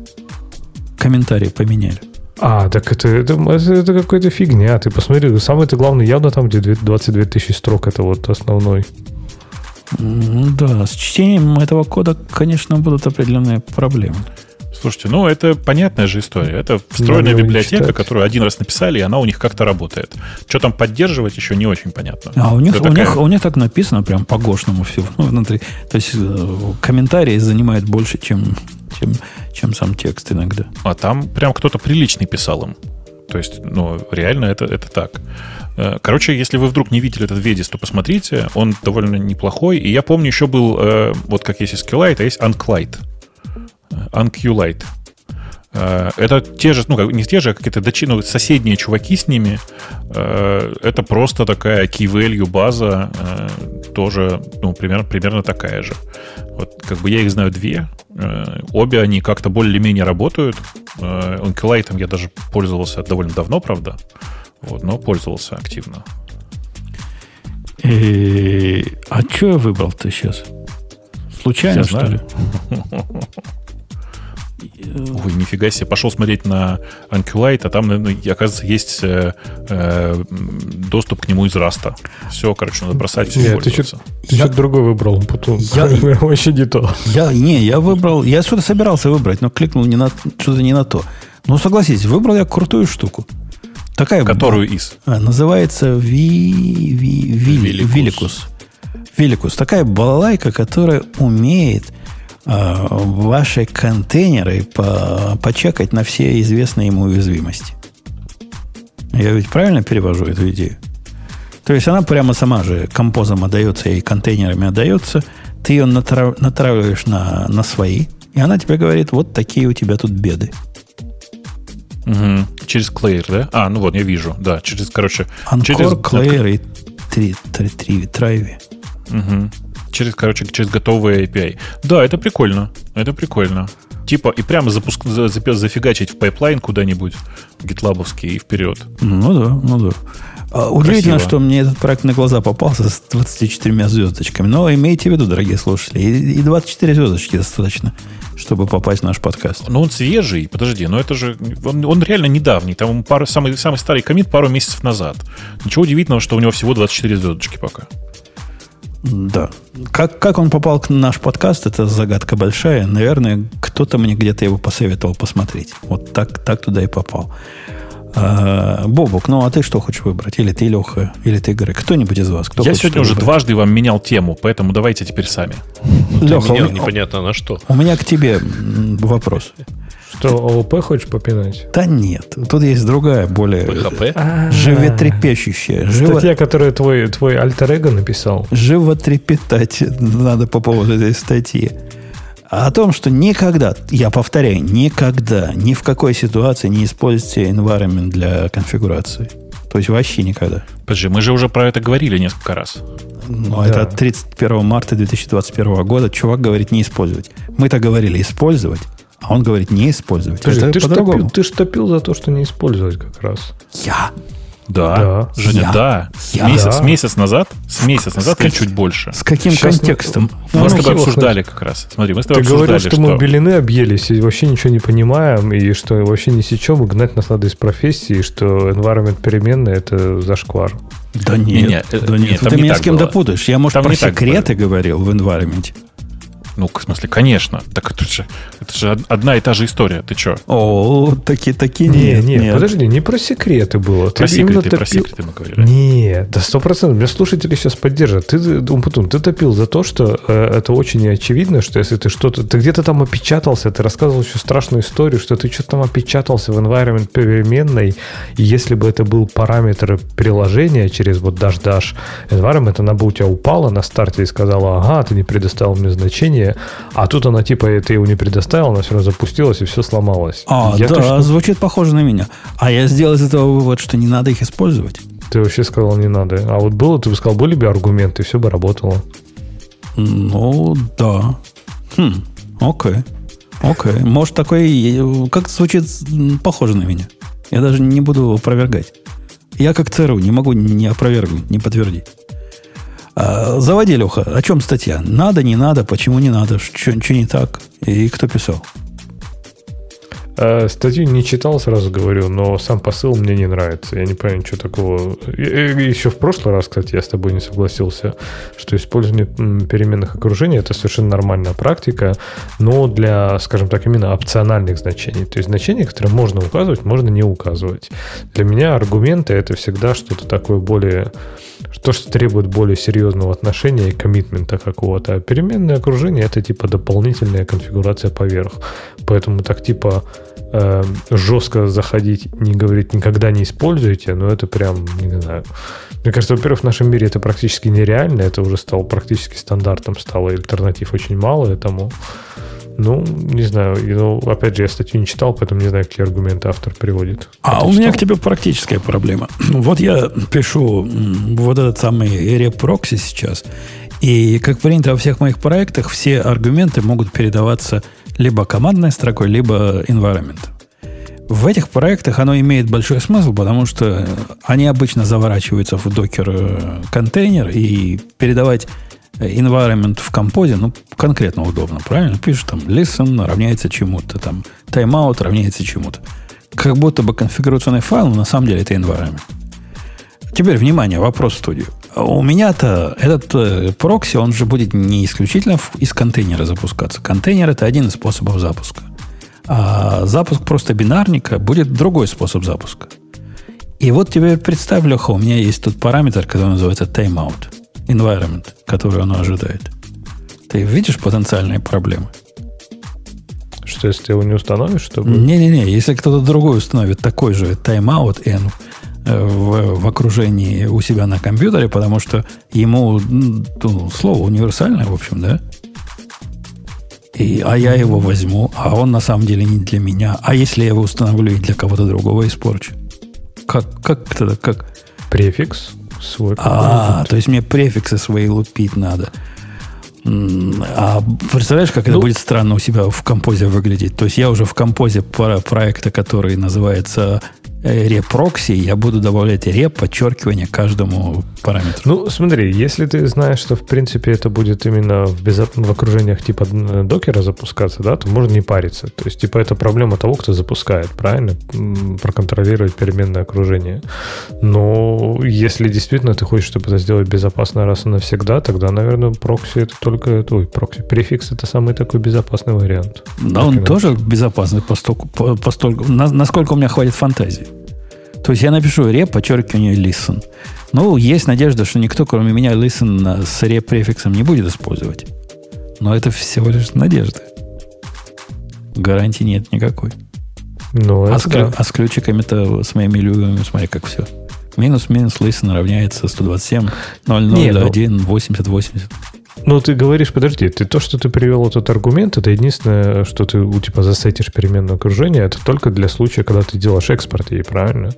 Комментарии поменяли. А, так это, это, это, это какая-то фигня. Ты посмотри, самый-то главный явно там, где 22 тысячи строк, это вот основной. Да, с чтением этого кода, конечно, будут определенные проблемы. Слушайте, ну это понятная же история. Это встроенная Надо библиотека, которую один раз написали, и она у них как-то работает. Что там поддерживать, еще не очень понятно. А у них, у, такая... них, у них так написано прям по-гошному все внутри. То есть э, комментарии занимают больше, чем, чем, чем сам текст иногда. А там прям кто-то приличный писал им. То есть, ну, реально это, это так. Э, короче, если вы вдруг не видели этот Ведис, то посмотрите. Он довольно неплохой. И я помню, еще был, э, вот как есть SQLite, а есть Unqlite. Unqlite. Э, это те же, ну, не те же, а какие-то дочи, ну, соседние чуваки с ними. Это просто такая key value база, тоже, ну, примерно, примерно такая же. Вот, как бы я их знаю две. Обе они как-то более-менее работают. Unqlite я даже пользовался довольно давно, правда. Вот, но пользовался активно. И... А что я выбрал-то сейчас? Случайно, что ли? Ой, нифига себе. Пошел смотреть на Anculite, а там, оказывается, есть э, э, доступ к нему из раста. Все, короче, надо бросать, все Нет, ты что-то я... другой выбрал. Потом. Я... Вообще не то. Я, не, я выбрал... Я что-то собирался выбрать, но кликнул не на, что-то не на то. Ну, согласитесь, выбрал я крутую штуку. Такая Которую из? А, называется ви, ви, ви, Великус. Великус. Такая балалайка, которая умеет э, ваши контейнеры по, почекать на все известные ему уязвимости. Я ведь правильно перевожу эту идею? То есть она прямо сама же композом отдается и контейнерами отдается. Ты ее натрав, натравливаешь на, на свои, и она тебе говорит, вот такие у тебя тут беды. Угу. Через Clair, да? А, ну вот, я вижу. Да, через, короче... Anchore, через... Clair и три, три, три, Trivy. Угу. Через, короче, через готовые API. Да, это прикольно. Это прикольно. Типа, и прямо запуск, за, зафигачить в пайплайн куда-нибудь, гитлабовский, и вперед. Ну да, ну да. А, удивительно, что мне этот проект на глаза попался с 24 звездочками. Но имейте в виду, дорогие слушатели, и 24 звездочки достаточно, чтобы попасть в наш подкаст. Ну, он свежий, подожди, но это же... Он, он реально недавний. Там пару, самый, самый старый комит пару месяцев назад. Ничего удивительного, что у него всего 24 звездочки пока. Да. Как, как он попал к наш подкаст, это загадка большая. Наверное, кто-то мне где-то его посоветовал посмотреть. Вот так, так туда и попал. А, Бобук, ну а ты что хочешь выбрать? Или ты, Леха, или ты, Игорь? Кто-нибудь из вас? Кто Я сегодня уже выбрать? дважды вам менял тему, поэтому давайте теперь сами. Леха, менял, непонятно на что. У меня к тебе вопрос. Что, ООП хочешь попинать? Да нет. Тут есть другая, более ПХП? животрепещущая. Статья, которую твой, твой альтер написал. Животрепетать надо по поводу этой статьи о том, что никогда, я повторяю, никогда, ни в какой ситуации не используйте environment для конфигурации. То есть вообще никогда. Подожди, мы же уже про это говорили несколько раз. Но да. это от 31 марта 2021 года чувак говорит не использовать. Мы-то говорили использовать, а он говорит не использовать. Подожди, это ты, по-другому. ты ж топил за то, что не использовать как раз. Я? Да. да. Женя, я? да. Я? Месяц, да. месяц назад, с месяц назад с или чуть больше. С каким Сейчас контекстом? Мы, мы с тобой обсуждали как раз. Смотри, мы с тобой Ты обсуждали, говоришь, что, что мы белины объелись и вообще ничего не понимаем, и что вообще не сечем, и гнать нас надо из профессии, и что environment переменный – это зашквар. Да нет, не, не, да нет. Ты меня с кем-то путаешь. Я, может, там про секреты говорил в environment. Ну, в смысле, конечно. Так это же, это же одна и та же история. Ты что? О, такие, такие не, нет, нет, подожди, не про секреты было. Про ты секреты, топил... про секреты мы говорили. Нет, да сто процентов. Меня слушатели сейчас поддержат. Ты, Умпутун, ты топил за то, что э, это очень очевидно, что если ты что-то... Ты где-то там опечатался, ты рассказывал еще страшную историю, что ты что-то там опечатался в environment переменной, и если бы это был параметр приложения через вот dash-dash environment, она бы у тебя упала на старте и сказала, ага, ты не предоставил мне значение, приложение, а тут она типа ты его не предоставил, она все равно запустилась и все сломалось. А, я да, точно... звучит похоже на меня. А я сделал из этого вывод, что не надо их использовать. Ты вообще сказал, не надо. А вот было, ты бы сказал, были бы аргументы, и все бы работало. Ну, да. Хм, окей. Окей. Может, такой... Как звучит похоже на меня. Я даже не буду опровергать. Я как ЦРУ не могу не опровергнуть, не подтвердить. А, заводи, Леха. О чем статья? Надо, не надо, почему не надо, что не так? И кто писал? А, статью не читал, сразу говорю, но сам посыл мне не нравится. Я не понимаю, что такого. Еще в прошлый раз, кстати, я с тобой не согласился, что использование переменных окружений это совершенно нормальная практика, но для, скажем так, именно опциональных значений. То есть значения, которые можно указывать, можно не указывать. Для меня аргументы это всегда что-то такое более то, что требует более серьезного отношения и коммитмента какого-то. А переменное окружение это типа дополнительная конфигурация поверх. Поэтому так типа э, жестко заходить, не говорить никогда не используйте, но это прям, не знаю. Мне кажется, во-первых, в нашем мире это практически нереально, это уже стало практически стандартом, стало альтернатив очень мало этому. Ну, не знаю. Ну, опять же, я статью не читал, поэтому не знаю, какие аргументы автор приводит. А Это у меня к тебе практическая проблема. Вот я пишу вот этот самый reproxy сейчас, и, как принято во всех моих проектах, все аргументы могут передаваться либо командной строкой, либо environment. В этих проектах оно имеет большой смысл, потому что они обычно заворачиваются в Docker э, контейнер и передавать environment в композе, ну, конкретно удобно, правильно? Пишешь там listen равняется чему-то, там timeout равняется чему-то. Как будто бы конфигурационный файл, но на самом деле это environment. Теперь, внимание, вопрос в студию. У меня-то этот э, прокси, он же будет не исключительно из контейнера запускаться. Контейнер – это один из способов запуска. А запуск просто бинарника будет другой способ запуска. И вот теперь представь, Леха, у меня есть тут параметр, который называется timeout environment, который оно ожидает. Ты видишь потенциальные проблемы? То есть ты его не установишь, чтобы... Не-не-не, если кто-то другой установит такой же тайм-аут N э, в, в окружении у себя на компьютере, потому что ему ну, слово универсальное, в общем, да? И, а я его возьму, а он на самом деле не для меня. А если я его установлю и для кого-то другого испорчу? Как, как тогда, как? Префикс свой. А, то есть мне префиксы свои лупить надо. А представляешь, как ну, это будет странно у себя в композе выглядеть? То есть я уже в композе проекта, который называется репрокси, я буду добавлять реп, подчеркивание каждому параметру. Ну, смотри, если ты знаешь, что, в принципе, это будет именно в, безо... в окружениях типа докера запускаться, да, то можно не париться. То есть, типа, это проблема того, кто запускает, правильно? Проконтролировать переменное окружение. Но если действительно ты хочешь, чтобы это сделать безопасно раз и навсегда, тогда, наверное, прокси это только... Ой, прокси, префикс это самый такой безопасный вариант. Да, он тоже безопасный, постольку, постольку, насколько у меня хватит фантазии. То есть я напишу rep, подчеркивание listen. Ну, есть надежда, что никто, кроме меня, listen с rep префиксом не будет использовать. Но это всего лишь надежда. Гарантии нет никакой. Ну, а, с, да. а с ключиками-то, с моими любимыми, смотри, как все. Минус-минус listen равняется 127, 001, 80, 80. Ну, ты говоришь, подожди, ты то, что ты привел этот аргумент, это единственное, что ты у типа засетишь переменное окружение, это только для случая, когда ты делаешь экспорт ей, правильно?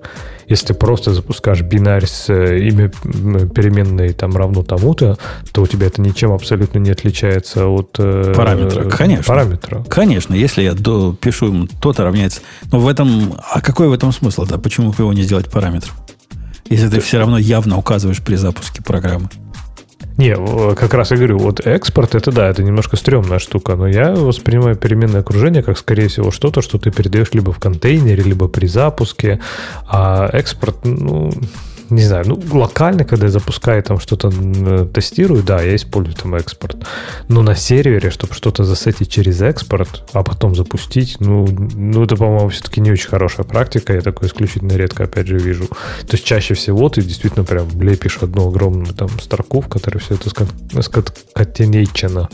Если ты просто запускаешь бинарь с э, имя переменной там равно тому-то, то у тебя это ничем абсолютно не отличается от э, параметра. Конечно. Параметра. Конечно, если я до, пишу ему то-то равняется. Но в этом, а какой в этом смысл? Да? Почему бы его не сделать параметром? Если ты все равно явно указываешь при запуске программы. Не, как раз я говорю, вот экспорт, это да, это немножко стрёмная штука, но я воспринимаю переменное окружение как, скорее всего, что-то, что ты передаешь либо в контейнере, либо при запуске, а экспорт, ну, не знаю, ну, локально, когда я запускаю там что-то тестирую, да, я использую там экспорт. Но на сервере, чтобы что-то засетить через экспорт, а потом запустить, ну, ну это, по-моему, все-таки не очень хорошая практика. Я такое исключительно редко, опять же, вижу. То есть чаще всего ты действительно прям лепишь одну огромную там строку, в которой все это скотенечено.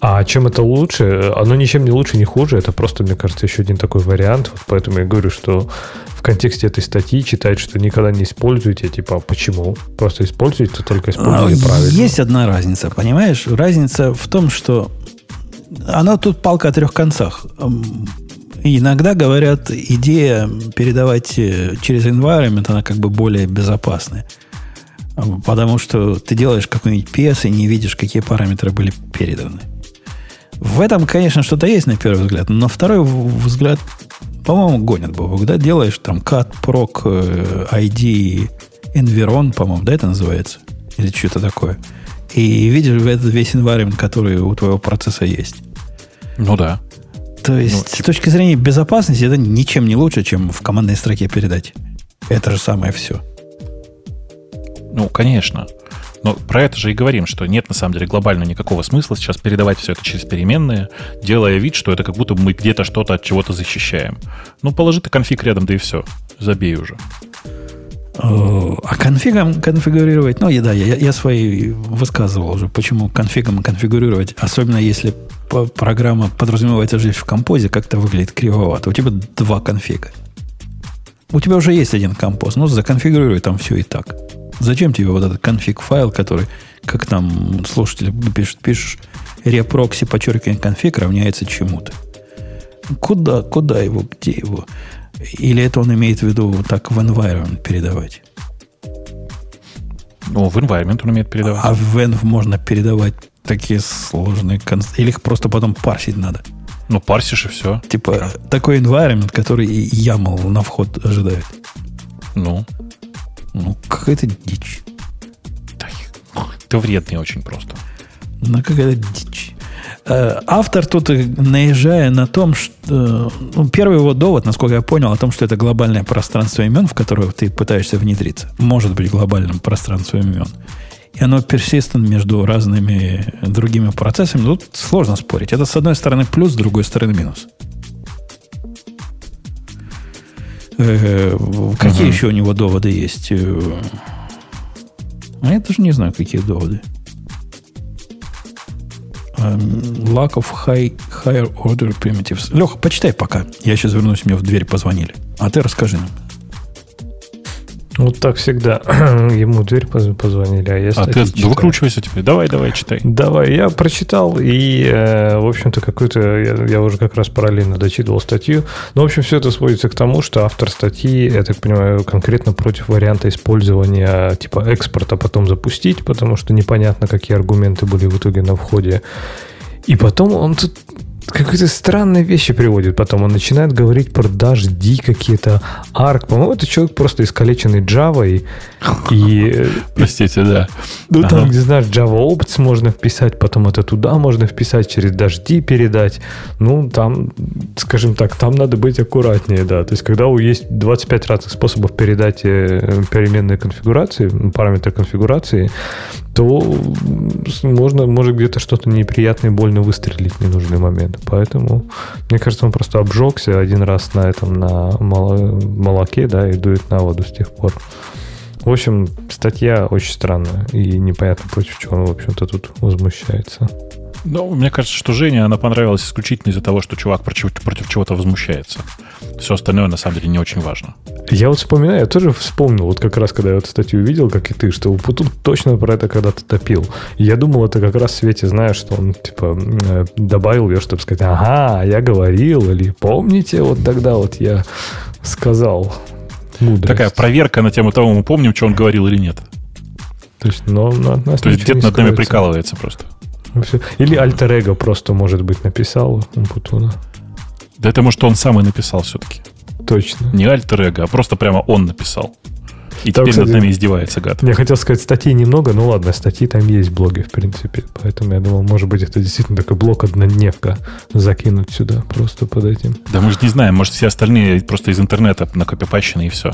А чем это лучше? Оно ничем не лучше, не хуже. Это просто, мне кажется, еще один такой вариант. Вот поэтому я говорю, что в контексте этой статьи читать, что никогда не используйте, типа, почему? Просто используйте, только используйте а, правильно. Есть одна разница, понимаешь? Разница в том, что она тут палка о трех концах. Иногда говорят, идея передавать э, через environment, она как бы более безопасная. Потому что ты делаешь какой-нибудь PS и не видишь, какие параметры были переданы. В этом, конечно, что-то есть на первый взгляд, но на второй взгляд, по-моему, гонят Бобок, да? Делаешь там cat, proc, ID, environ, по-моему, да, это называется? Или что-то такое. И видишь этот весь environment, который у твоего процесса есть. Ну да. То есть, ну, типа... с точки зрения безопасности, это ничем не лучше, чем в командной строке передать. Это же самое все. Ну, конечно. Но про это же и говорим, что нет на самом деле глобально никакого смысла сейчас передавать все это через переменные, делая вид, что это как будто мы где-то что-то от чего-то защищаем. Ну, положи ты конфиг рядом, да и все. Забей уже. А конфигом конфигурировать, ну, да, я, я свои высказывал уже, почему конфигом конфигурировать, особенно если программа подразумевается жить в композе, как-то выглядит кривовато. У тебя два конфига. У тебя уже есть один compose, ну, законфигурируй там все и так. Зачем тебе вот этот конфиг файл, который, как там слушатели пишут, пишешь, reproxy подчеркивание config равняется чему-то. Куда, куда его, где его? Или это он имеет в виду так в environment передавать? Ну, в environment он умеет передавать. А в env можно передавать такие сложные конст... Или их просто потом парсить надо? Ну, парсишь и все. Типа да. такой environment, который YAML на вход ожидает. Ну. Ну, какая-то дичь. Ты вредный очень просто. Ну, какая-то дичь. Э, автор тут, наезжая на том, что... Ну, первый его довод, насколько я понял, о том, что это глобальное пространство имен, в которое ты пытаешься внедриться. Может быть глобальным пространством имен. И оно персистент между разными другими процессами. Тут сложно спорить. Это, с одной стороны, плюс, с другой стороны, минус. Э, какие еще у него доводы есть? Э, а я даже не знаю, какие доводы. lack of high, higher order primitives. Леха, почитай пока. Я сейчас вернусь, мне в дверь позвонили. А ты расскажи нам. Вот так всегда. Ему дверь позвонили, а я А ты выкручивайся теперь. Давай, давай, читай. Давай, я прочитал, и, э, в общем-то, какую-то... Я, я уже как раз параллельно дочитывал статью. Но, в общем, все это сводится к тому, что автор статьи, я так понимаю, конкретно против варианта использования типа экспорта потом запустить, потому что непонятно, какие аргументы были в итоге на входе. И потом он тут какие-то странные вещи приводит потом. Он начинает говорить про дожди какие-то, арк. По-моему, это человек просто искалеченный Java. И, и, э, Простите, да. Ну, там, где, знаешь, Java Opts можно вписать, потом это туда можно вписать, через дожди передать. Ну, там, скажем так, там надо быть аккуратнее, да. То есть, когда у есть 25 разных способов передать э, переменные конфигурации, параметры конфигурации, то можно, может где-то что-то неприятное, больно выстрелить в ненужный момент. Поэтому, мне кажется, он просто обжегся один раз на этом, на молоке, да, и дует на воду с тех пор. В общем, статья очень странная, и непонятно, против чего он, в общем-то, тут возмущается. Ну, мне кажется, что Жене она понравилась исключительно из-за того, что чувак против, против чего-то возмущается. Все остальное, на самом деле, не очень важно. Я вот вспоминаю, я тоже вспомнил, вот как раз, когда я эту статью увидел, как и ты, что Путун точно про это когда-то топил. Я думал, это как раз в свете, знаешь, что он, типа, э, добавил ее, чтобы сказать, ага, я говорил, или помните, вот тогда вот я сказал мудрость. Такая проверка на тему того, мы помним, что он говорил или нет. То есть, но, но То есть где-то над нами прикалывается просто. Или альтер эго просто, может быть, написал у Путуна. Да это, может, он сам и написал все-таки. Точно. Не альтер эго, а просто прямо он написал. И там, теперь кстати, над нами издевается гад. Я хотел сказать, статей немного, ну ладно, статьи там есть в блоге, в принципе. Поэтому я думал, может быть, это действительно такой блок однодневка закинуть сюда просто под этим. Да мы же не знаем, может, все остальные просто из интернета накопипащены и все.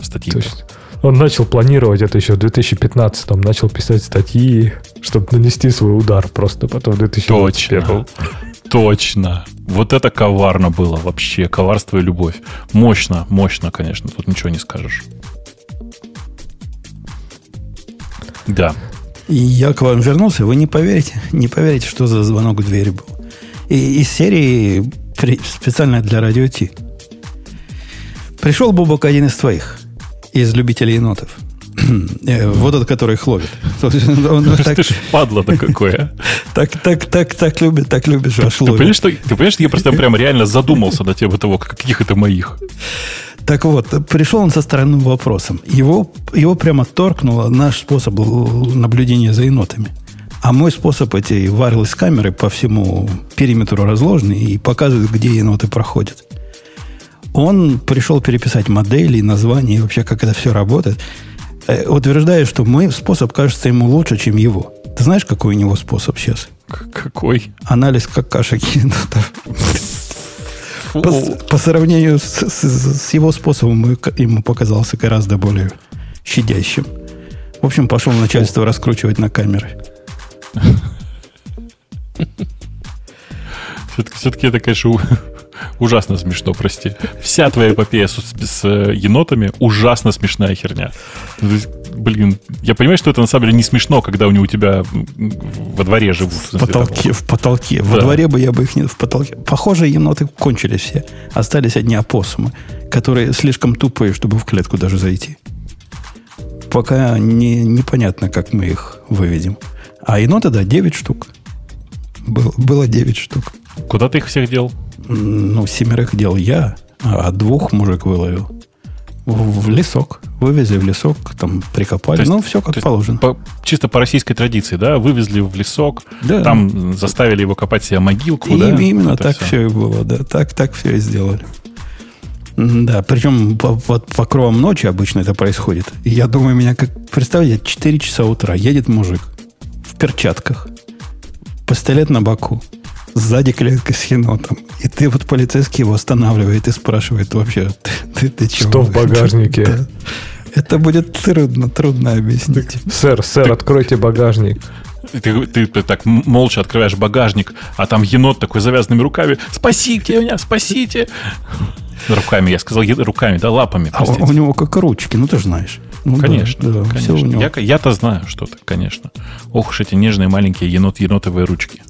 Статьи. Точно. Он начал планировать это еще в 2015-м, начал писать статьи, чтобы нанести свой удар просто потом в 2021 Точно. Точно. Вот это коварно было вообще. Коварство и любовь. Мощно, мощно, конечно. Тут ничего не скажешь. Да. И я к вам вернулся. Вы не поверите, не поверите, что за звонок в дверь был. И из серии специально для радио Ти. Пришел Бубок один из твоих из любителей енотов. Э, вот этот, который их ловит. Ты ж падла-то какое. Так, так, так, так любит, так любит, что аж ловит. Ты понимаешь, что я просто прям реально задумался на тему того, каких это моих. Так вот, пришел он со странным вопросом. Его, его прямо торкнуло наш способ наблюдения за енотами. А мой способ эти wireless камеры по всему периметру разложены и показывают, где еноты проходят. Он пришел переписать модели, названия и вообще, как это все работает. Э, утверждает, что мой способ кажется ему лучше, чем его. Ты знаешь, какой у него способ сейчас? Какой? Анализ какашек енотов. По, по сравнению с, с, с его способом ему показался гораздо более щадящим. В общем, пошел начальство раскручивать на камеры. Все-таки, все-таки это, конечно, ужасно смешно, прости. Вся твоя эпопея с, с э, енотами ужасно смешная херня. Блин, я понимаю, что это на самом деле не смешно, когда они у тебя во дворе живут. В потолке, в потолке. Да. Во дворе бы я бы их не... В потолке. Похоже, еноты кончились все. Остались одни опоссумы, которые слишком тупые, чтобы в клетку даже зайти. Пока не, непонятно, как мы их выведем. А еноты, да, 9 штук. Было, было 9 штук. Куда ты их всех дел? Ну, семерых дел я, а двух мужик выловил. В, в лесок. Вывезли в лесок, там прикопали. Есть, ну, все как положено. По, чисто по российской традиции, да? Вывезли в лесок, да. там заставили его копать себе могилку, и, да? Именно Это так все. все и было, да. Так, так все и сделали. Да, причем по, по, по кровам ночи обычно это происходит. Я думаю, меня как... Представьте, 4 часа утра едет мужик в перчатках, пистолет на боку, сзади клетка с енотом. И ты вот полицейский его останавливает и спрашивает вообще, ты, ты, ты чего? Что в багажнике? Да. Это будет трудно, трудно объяснить. Сэр, сэр, ты, откройте багажник. Ты, ты, ты так молча открываешь багажник, а там енот такой завязанными руками. Спасите меня, спасите! Руками, я сказал руками, да, лапами. А у него как ручки, ну ты же знаешь. Ну, конечно, да, конечно. Я, я-то знаю что-то, конечно. Ох уж эти нежные маленькие енот енотовые ручки.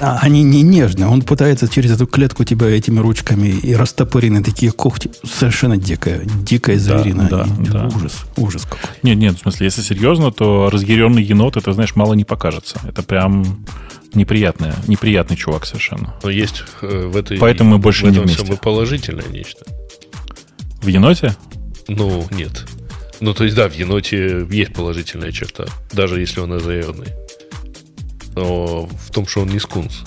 А они не нежные. Он пытается через эту клетку тебя этими ручками и растопырены такие когти. Совершенно дикая, дикая зверина. да, И да. Ужас, ужас какой. Нет, нет, в смысле, если серьезно, то разъяренный енот, это, знаешь, мало не покажется. Это прям неприятное, неприятный чувак совершенно. Но есть э, в этой... Поэтому мы больше в не этом вместе. всем положительное нечто. В еноте? Ну, нет. Ну, то есть, да, в еноте есть положительная черта, даже если он озаерный. Но в том, что он не скунс.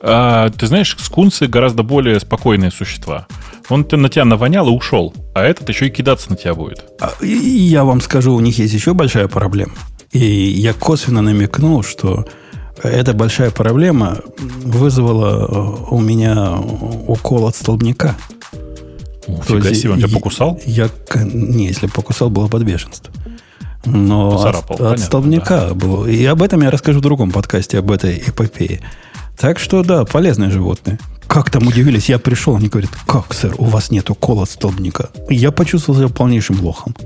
А, ты знаешь, скунсы гораздо более спокойные существа. Он на тебя навонял и ушел, а этот еще и кидаться на тебя будет. А, я вам скажу, у них есть еще большая проблема. И я косвенно намекнул, что эта большая проблема вызвала э, у меня укол от столбняка. Фига себе, он тебя покусал? Я, не, если бы покусал, было под бешенство. Но Поцарапал, от, от понятно, столбняка было. И об этом я расскажу в другом подкасте, об этой эпопее. Так что, да, полезное животное. Как там удивились, я пришел, они говорят, как, сэр, у вас нет укола от столбняка? И я почувствовал себя полнейшим лохом.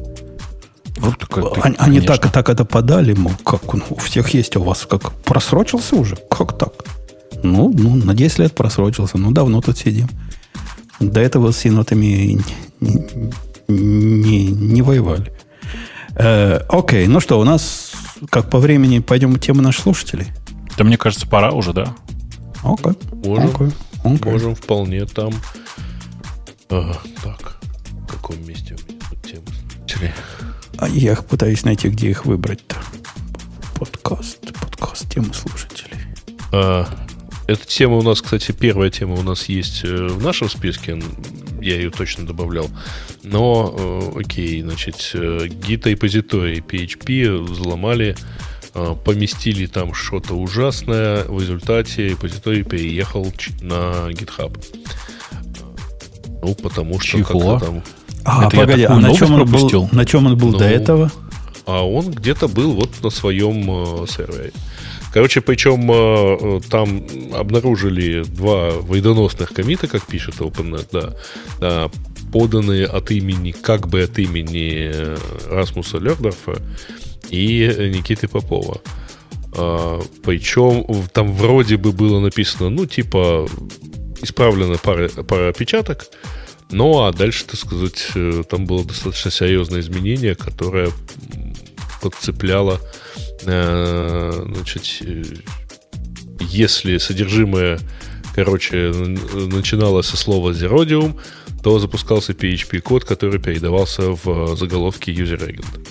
Вот такой ты, Они, они так, так это подали, мол, как ну, у всех есть, а у вас как просрочился уже? Как так? Ну, ну, на 10 лет просрочился, ну, давно тут сидим. До этого с енотами не, не, не воевали. Э, окей, ну что, у нас, как по времени, пойдем тему наших слушателей? Да мне кажется, пора уже, да? Окей. Можем. окей, окей. Можем вполне там... Ага, так, в каком месте у меня тут тема? слушателей? А я их пытаюсь найти, где их выбрать-то. Подкаст, подкаст, темы слушателей. А, эта тема у нас, кстати, первая тема у нас есть э, в нашем списке. Я ее точно добавлял. Но, э, окей, значит, э, гид репозиторий PHP взломали, поместили там что-то ужасное. В результате репозиторий переехал на GitHub. Ну, потому что Чего? как-то там... А, Это погоди, а на чем, он был, на чем он был Ну, до этого? А он где-то был вот на своем э, сервере. Короче, причем э, э, там обнаружили два вредоносных комита, как пишет OpenNet, да, да, поданные от имени, как бы от имени э, Расмуса Лердорфа и Никиты Попова. А, причем там вроде бы было написано, ну, типа, исправлена пара, пара опечаток, ну, а дальше, так сказать, там было достаточно серьезное изменение, которое подцепляло, значит, э, если содержимое, короче, начиналось со слова Zerodium, то запускался PHP-код, который передавался в заголовке user agent.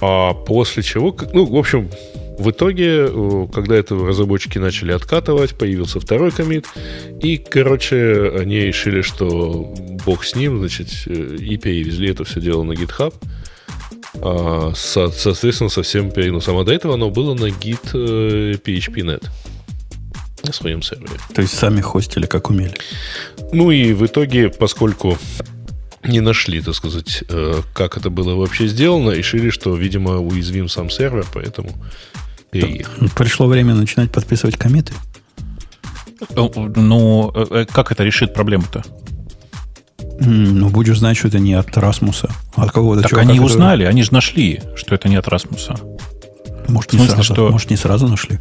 А после чего, ну, в общем, в итоге, э, когда это разработчики начали откатывать, появился второй комит, и, короче, они решили, что бог с ним, значит, э, и перевезли это все дело на GitHub. А, со- соответственно, со всем переносом. А до этого оно было на git э, PHP.net на своем сервере. То есть сами хостили, как умели. Ну и в итоге, поскольку не нашли, так сказать, э, как это было вообще сделано, решили, что, видимо, уязвим сам сервер, поэтому переехали. Пришло время начинать подписывать комиты. Э, Ну, как это решит проблему-то? Ну, будешь знать, что это не от Расмуса, от кого-то Так чувака, они который- узнали, они же нашли, что это не от Расмуса. Может, не смысле, сразу, что- может, не сразу нашли.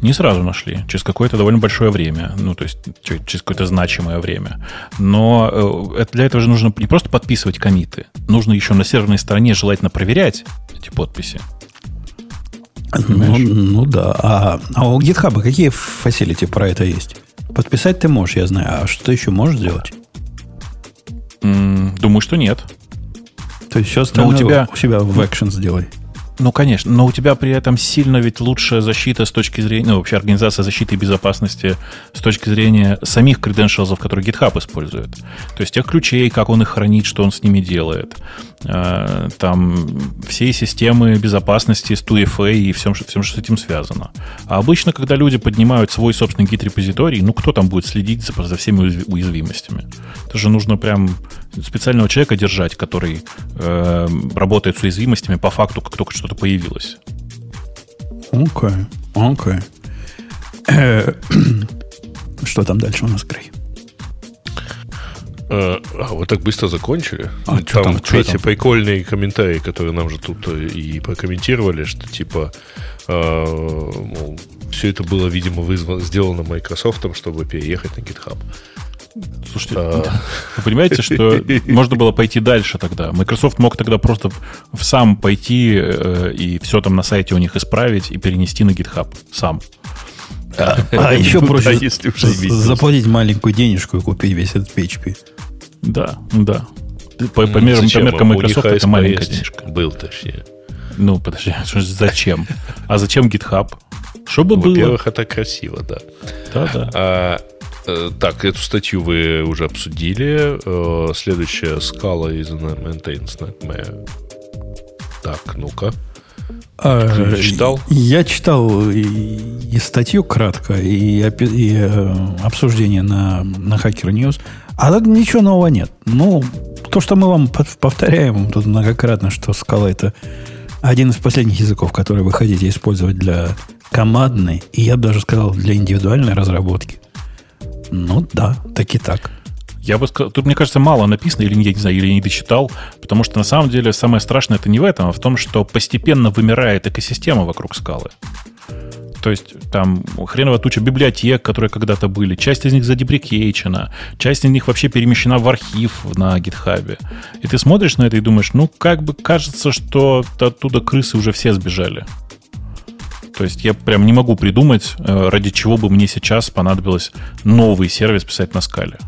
Не сразу нашли, через какое-то довольно большое время, ну, то есть через какое-то значимое время. Но э, для этого же нужно не просто подписывать комиты, нужно еще на серверной стороне желательно проверять эти подписи. Ну, ну да. А, а у GitHub какие фасилити про это есть? Подписать ты можешь, я знаю. А что ты еще можешь сделать? М, Думаю, что нет. То есть все остальное у тебя- у себя в Action сделай. Ну, конечно, но у тебя при этом сильно ведь лучшая защита с точки зрения, ну, вообще организация защиты и безопасности с точки зрения самих credentials, которые GitHub использует. То есть тех ключей, как он их хранит, что он с ними делает. Э, Там все системы безопасности с 2FA и всем, всем, что с этим связано. А обычно, когда люди поднимают свой собственный гид-репозиторий, ну, кто там будет следить за, за всеми уязв- уязвимостями? Это же нужно прям специального человека держать, который э, работает с уязвимостями по факту, как только что-то появилось. Окей, окей. Э, Что там дальше у нас, Грей? Э, А, вы так быстро закончили? А, чё там, чё кстати, там? прикольные комментарии, которые нам же тут э, и прокомментировали, что типа, э, мол, все это было, видимо, вызвано, сделано Microsoft, чтобы переехать на GitHub. Слушайте, а... вы понимаете, что можно было пойти дальше тогда. Microsoft мог тогда просто в сам пойти э, и все там на сайте у них исправить и перенести на GitHub сам. А, а еще проще если заплатить маленькую денежку и купить весь этот PHP. Да, да. По, по, мерам, по меркам Microsoft это маленькая денежка. Был, точнее. Ну, подожди, зачем? А зачем GitHub? Чтобы было. Во-первых, это красиво, да. Да, да. А, так, эту статью вы уже обсудили. Э, следующая скала из Maintenance Nightmare. Так, ну-ка. А, читал? Я читал и, и статью кратко, и, и э, обсуждение на, на Hacker News. А так ничего нового нет. Ну, то, что мы вам повторяем тут многократно, что скала это один из последних языков, который вы хотите использовать для командной, и я бы даже сказал, для индивидуальной разработки. Ну да, так и так. Я бы сказал, тут, мне кажется, мало написано, или я не знаю, или не дочитал, потому что на самом деле самое страшное это не в этом, а в том, что постепенно вымирает экосистема вокруг скалы. То есть там хреновая туча библиотек, которые когда-то были. Часть из них задеприкейчена, часть из них вообще перемещена в архив на гитхабе. И ты смотришь на это и думаешь, ну, как бы кажется, что оттуда крысы уже все сбежали. То есть я прям не могу придумать, э, ради чего бы мне сейчас понадобилось новый сервис писать на скале.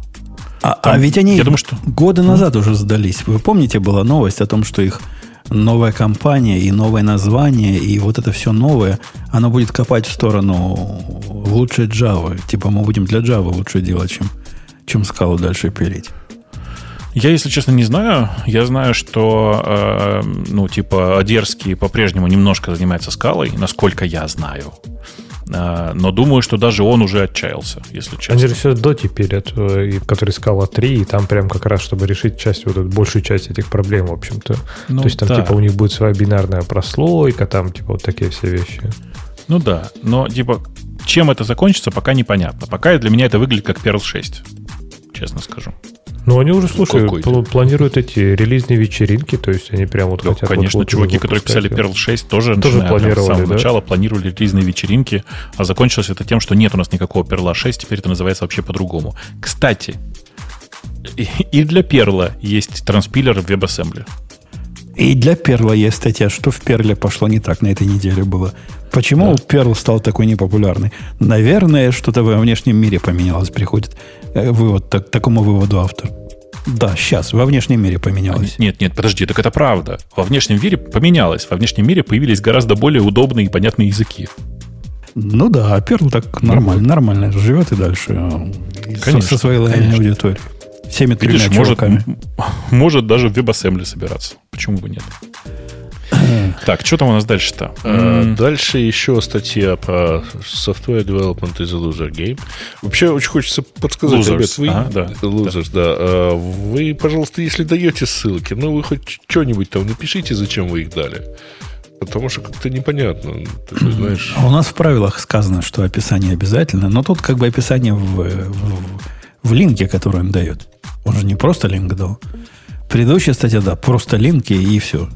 А, Там, а ведь они я думаю, что... годы назад уже сдались. Вы помните, была новость о том, что их новая компания и новое название, и вот это все новое, оно будет копать в сторону лучшей Java. Типа мы будем для Java лучше делать, чем, чем скалу дальше пилить. Я, если честно, не знаю. Я знаю, что, э, ну, типа, Одерский по-прежнему немножко занимается скалой, насколько я знаю. Э, но думаю, что даже он уже отчаялся, если честно. Они же все до теперь, это, который Scala 3, и там прям как раз, чтобы решить часть, вот эту, большую часть этих проблем, в общем-то. Ну, То есть там, да. типа, у них будет своя бинарная прослойка, там, типа, вот такие все вещи. Ну да, но, типа, чем это закончится, пока непонятно. Пока для меня это выглядит как Perl 6, честно скажу. Ну, они уже, слушай, пл- планируют эти релизные вечеринки, то есть они прям вот ну, хотят... Конечно, вот, чуваки, которые писали Perl 6, тоже, тоже планировали, с самого да? начала планировали релизные вечеринки, а закончилось это тем, что нет у нас никакого Perl 6, теперь это называется вообще по-другому. Кстати, и для Perl есть транспилер в WebAssembly. И для Перла есть статья, что в Перле пошло не так на этой неделе было. Почему да. Перл стал такой непопулярный? Наверное, что-то во внешнем мире поменялось, приходит э, вывод, так, такому выводу автор. Да, сейчас, во внешнем мире поменялось. Нет, нет, подожди, так это правда. Во внешнем мире поменялось. Во внешнем мире появились гораздо более удобные и понятные языки. Ну да, а Перл так нормально, нормально живет и дальше. Э, конечно, со своей лояльной аудиторией. Всеми тремя Видишь, чуваками. Может, может даже в WebAssembly собираться. Почему бы нет? Так, что там у нас дальше-то? А, дальше еще статья про Software Development is a Loser Game. Вообще, очень хочется подсказать, losers. ребят, вы... Ага, да. Losers, да. да. Вы, пожалуйста, если даете ссылки, ну, вы хоть что-нибудь там напишите, зачем вы их дали. Потому что как-то непонятно. Ты, знаешь... А у нас в правилах сказано, что описание обязательно, но тут как бы описание в, в, в линке, который им дает. Он же не просто линк дал. Предыдущая статья, да, просто линки и все.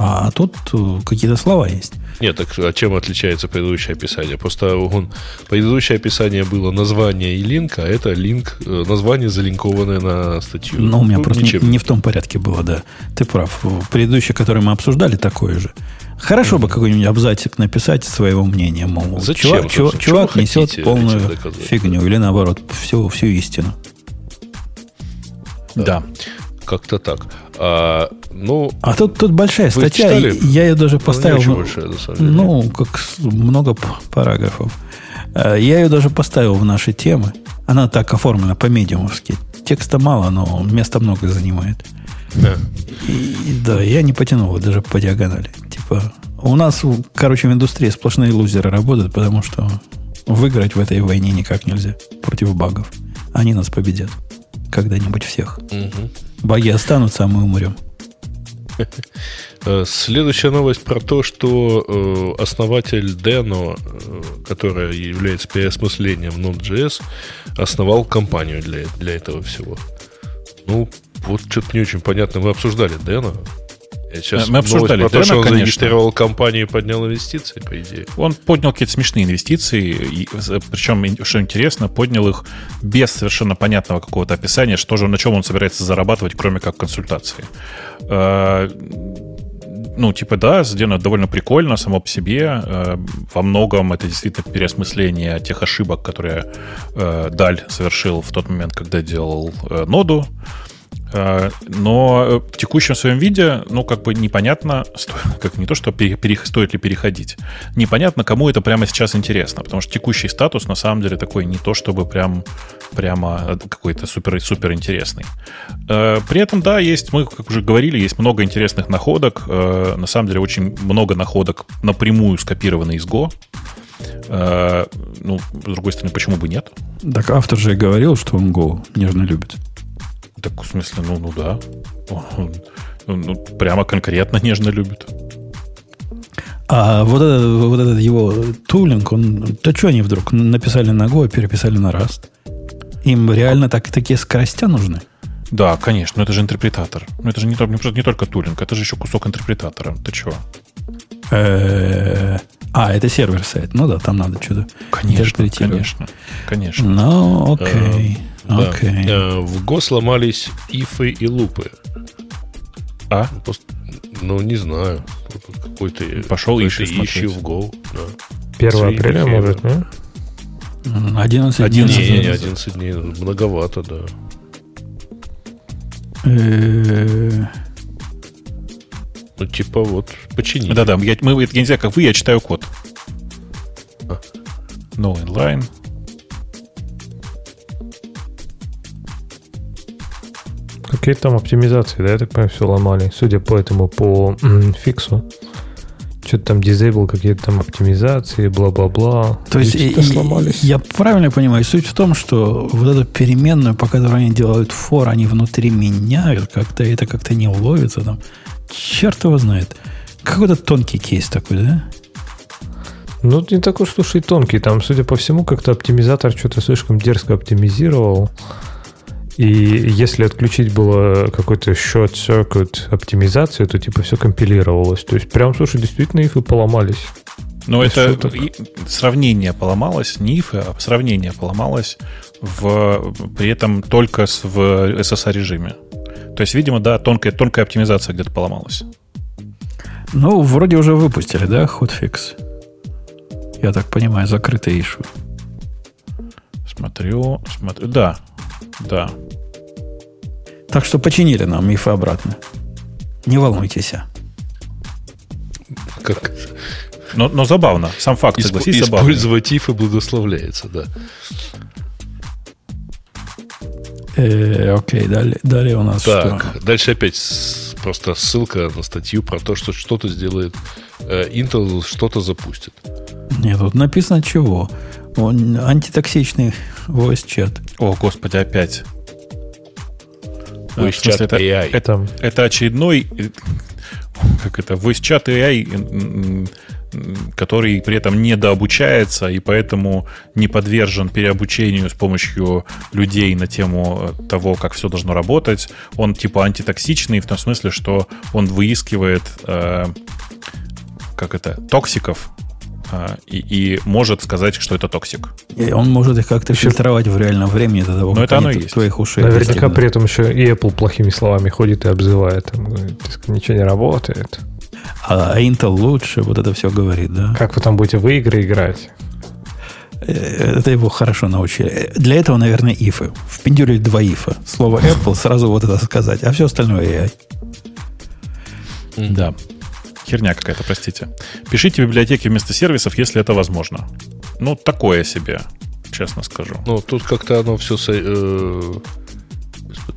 А тут э, какие-то слова есть. Нет, так а чем отличается предыдущее описание? Просто он, предыдущее описание было название и линк, а это линк, э, название залинкованное на статью. Ну, у меня ну, просто не, не в том порядке было, да. Ты прав. Предыдущее, которое мы обсуждали, такое же. Хорошо бы какой-нибудь абзацик написать своего мнения, мол, Зачем, чувак, чувак, чувак несет полную фигню или наоборот, всю, всю истину. Да. Как-то так. А, ну, а тут, тут большая статья. Читали? Я ее даже ну, поставил. Ну, большая, ну, как много параграфов. А, я ее даже поставил в наши темы. Она так оформлена по-медиумовски. Текста мало, но места много занимает. Да. И, да, я не потянул даже по диагонали. Типа, у нас, короче, в индустрии сплошные лузеры работают, потому что выиграть в этой войне никак нельзя против багов. Они нас победят когда-нибудь всех. Угу. Баги останутся, а мы умрем. Э, следующая новость про то, что э, основатель Deno, э, которая является переосмыслением Node.js, основал компанию для, для этого всего. Ну, вот что-то не очень понятно. Вы обсуждали Deno? Сейчас Мы обсуждали про то, что Дэна, он конечно. зарегистрировал компанию и поднял инвестиции, по идее. Он поднял какие-то смешные инвестиции, и, э, причем, что интересно, поднял их без совершенно понятного какого-то описания, что же, на чем он собирается зарабатывать, кроме как консультации. Э, Ну, типа, да, сделано довольно прикольно само по себе. Э, Во многом это действительно переосмысление тех ошибок, которые Даль совершил в тот момент, когда делал ноду. Э, Но э, в текущем своем виде, ну, как бы непонятно, как не то, что пере- стоит ли переходить, непонятно, кому это прямо сейчас интересно, потому что текущий статус на самом деле такой не то, чтобы прям прямо э, какой-то супер-супер интересный. Э, При этом, да, есть, мы, как уже говорили, есть много интересных находок. На самом деле очень много находок напрямую скопированы из Go. Ну, с другой стороны, почему бы нет? Так автор же и говорил, что он Go нежно любит. Так, в смысле, ну, ну да. Он, ну, прямо конкретно нежно любит. А вот этот, вот этот его тулинг, он, то что они вдруг написали на Go, переписали на Rust? Им реально так, такие скоростя нужны? Да, конечно, но это же интерпретатор. Ну, это же не, не не только тулинг, это же еще кусок интерпретатора. Ты чего? Э, А, это сервер-сайт. Ну да, там надо что-то Конечно, конечно, конечно. Ну, окей. Да. Окей. Э, В Go сломались ифы и лупы. А? Просто, ну, не знаю. Какой-то Пошел ищи ищи в Go. Да. 1 Свои апреля, может, ну? М, 11 Один дней. Не, не, дней. 11 дней. ну, Многовато, да. Э, Ну, типа вот, почини. Да-да, я, мы, я не знаю, как вы, я читаю код. А. No inline. Какие там оптимизации, да, я так понимаю, все ломали. Судя по этому, по м, фиксу. Что-то там disable, какие-то там оптимизации, бла-бла-бла. То есть, и- сломались. я правильно понимаю, суть в том, что вот эту переменную, по которой они делают for, они внутри меняют как-то, это как-то не ловится там. Черт его знает. Какой-то тонкий кейс такой, да? Ну, не такой слушай, тонкий. Там, судя по всему, как-то оптимизатор что-то слишком дерзко оптимизировал. И если отключить было какой-то short circuit оптимизацию, то типа все компилировалось. То есть прям, слушай, действительно ифы поломались. Но Без это шуток. сравнение поломалось, не if, а сравнение поломалось в, при этом только с, в SSR режиме. То есть, видимо, да, тонкая, тонкая оптимизация где-то поломалась. Ну, вроде уже выпустили, да, хотфикс? Я так понимаю, закрытый ишу. Смотрю, смотрю. Да, да. Так что починили нам ифы обратно. Не волнуйтесь. Как Но, но забавно. Сам факт, исп- согласись, забавно. использовать ифы благословляется, да. Э, окей, далее, далее у нас Так, что? дальше опять с- просто ссылка на статью про то, что что-то сделает э, Intel, что-то запустит. Нет, тут написано чего. Он антитоксичный voice чат. О, господи, опять. Voice chat это, AI. это, это очередной, э, как это, voice chat AI, который при этом недообучается и поэтому не подвержен переобучению с помощью людей на тему э, того, как все должно работать. Он типа антитоксичный в том смысле, что он выискивает, э, как это, токсиков и, и может сказать, что это токсик. И он может их как-то фильтровать в реальном времени до того, Но как это оно они есть. твоих ушей наверняка достигнут. при этом еще и Apple плохими словами ходит и обзывает. Там, говорит, «Дескать, ничего не работает. А Intel лучше, вот это все говорит, да? Как вы там будете в игры играть? Э, Это его хорошо научили. Э, Для этого, наверное, ифы. Впендюрить два ифа. Слово Apple, сразу вот это сказать, а все остальное AI. Да. Херня какая-то, простите. Пишите библиотеки вместо сервисов, если это возможно. Ну, такое себе, честно скажу. Ну, тут как-то оно все...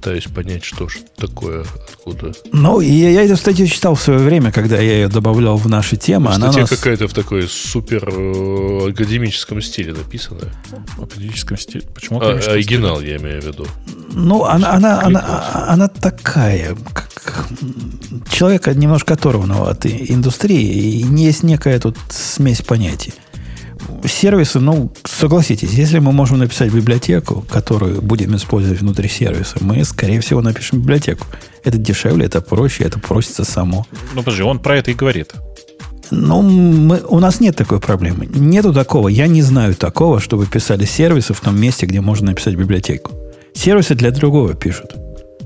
пытаюсь понять, что ж такое, откуда. Ну, и я, я эту статью читал в свое время, когда я ее добавлял в наши темы. Она Статья нас- какая-то в такой супер э, академическом стиле написана. В академическом стиле. Почему А, оригинал, я имею в виду. Ну, она, она, она, она такая, как человека немножко оторванного от индустрии, и не есть некая тут смесь понятий. Сервисы, ну, согласитесь, если мы можем написать библиотеку, которую будем использовать внутри сервиса, мы, скорее всего, напишем библиотеку. Это дешевле, это проще, это просится само. Ну, подожди, он про это и говорит. Ну, мы, у нас нет такой проблемы. Нету такого. Я не знаю такого, чтобы писали сервисы в том месте, где можно написать библиотеку. Сервисы для другого пишут.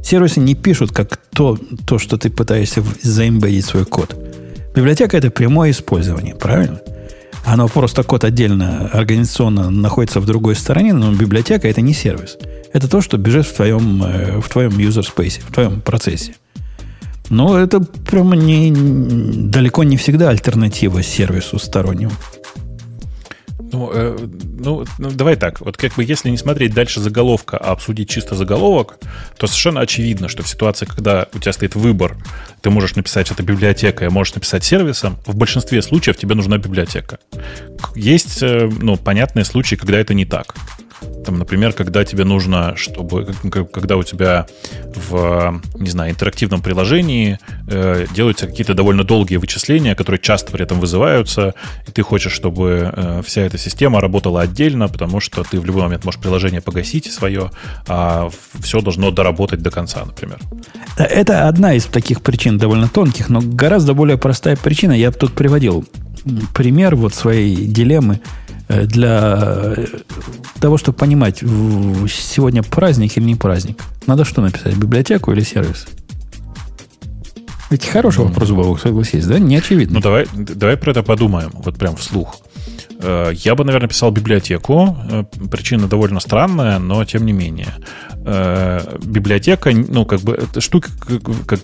Сервисы не пишут как то, то что ты пытаешься заимбедить свой код. Библиотека – это прямое использование, правильно? Оно просто код отдельно организационно находится в другой стороне, но библиотека – это не сервис. Это то, что бежит в твоем, э, в твоем user space, в твоем процессе. Но это прямо не, далеко не всегда альтернатива сервису стороннему. Ну, э, ну, ну, давай так. Вот как бы если не смотреть дальше заголовка, а обсудить чисто заголовок, то совершенно очевидно, что в ситуации, когда у тебя стоит выбор, ты можешь написать это библиотека, а можешь написать сервисом, в большинстве случаев тебе нужна библиотека. Есть, э, ну, понятные случаи, когда это не так. Там, например, когда тебе нужно, чтобы, когда у тебя в, не знаю, интерактивном приложении э, делаются какие-то довольно долгие вычисления, которые часто при этом вызываются, и ты хочешь, чтобы э, вся эта система работала отдельно, потому что ты в любой момент можешь приложение погасить свое, а все должно доработать до конца, например. Это одна из таких причин довольно тонких, но гораздо более простая причина. Я тут приводил пример вот своей дилеммы Э, для того, чтобы понимать, сегодня праздник или не праздник. Надо что написать, библиотеку или сервис? Ведь хороший ну, вопрос был, согласись, да? Не очевидно. Ну, давай, давай про это подумаем, вот прям вслух. Э, я бы, наверное, писал библиотеку. Э, причина довольно странная, но тем не менее. Библиотека, ну, как бы, эта штука, как,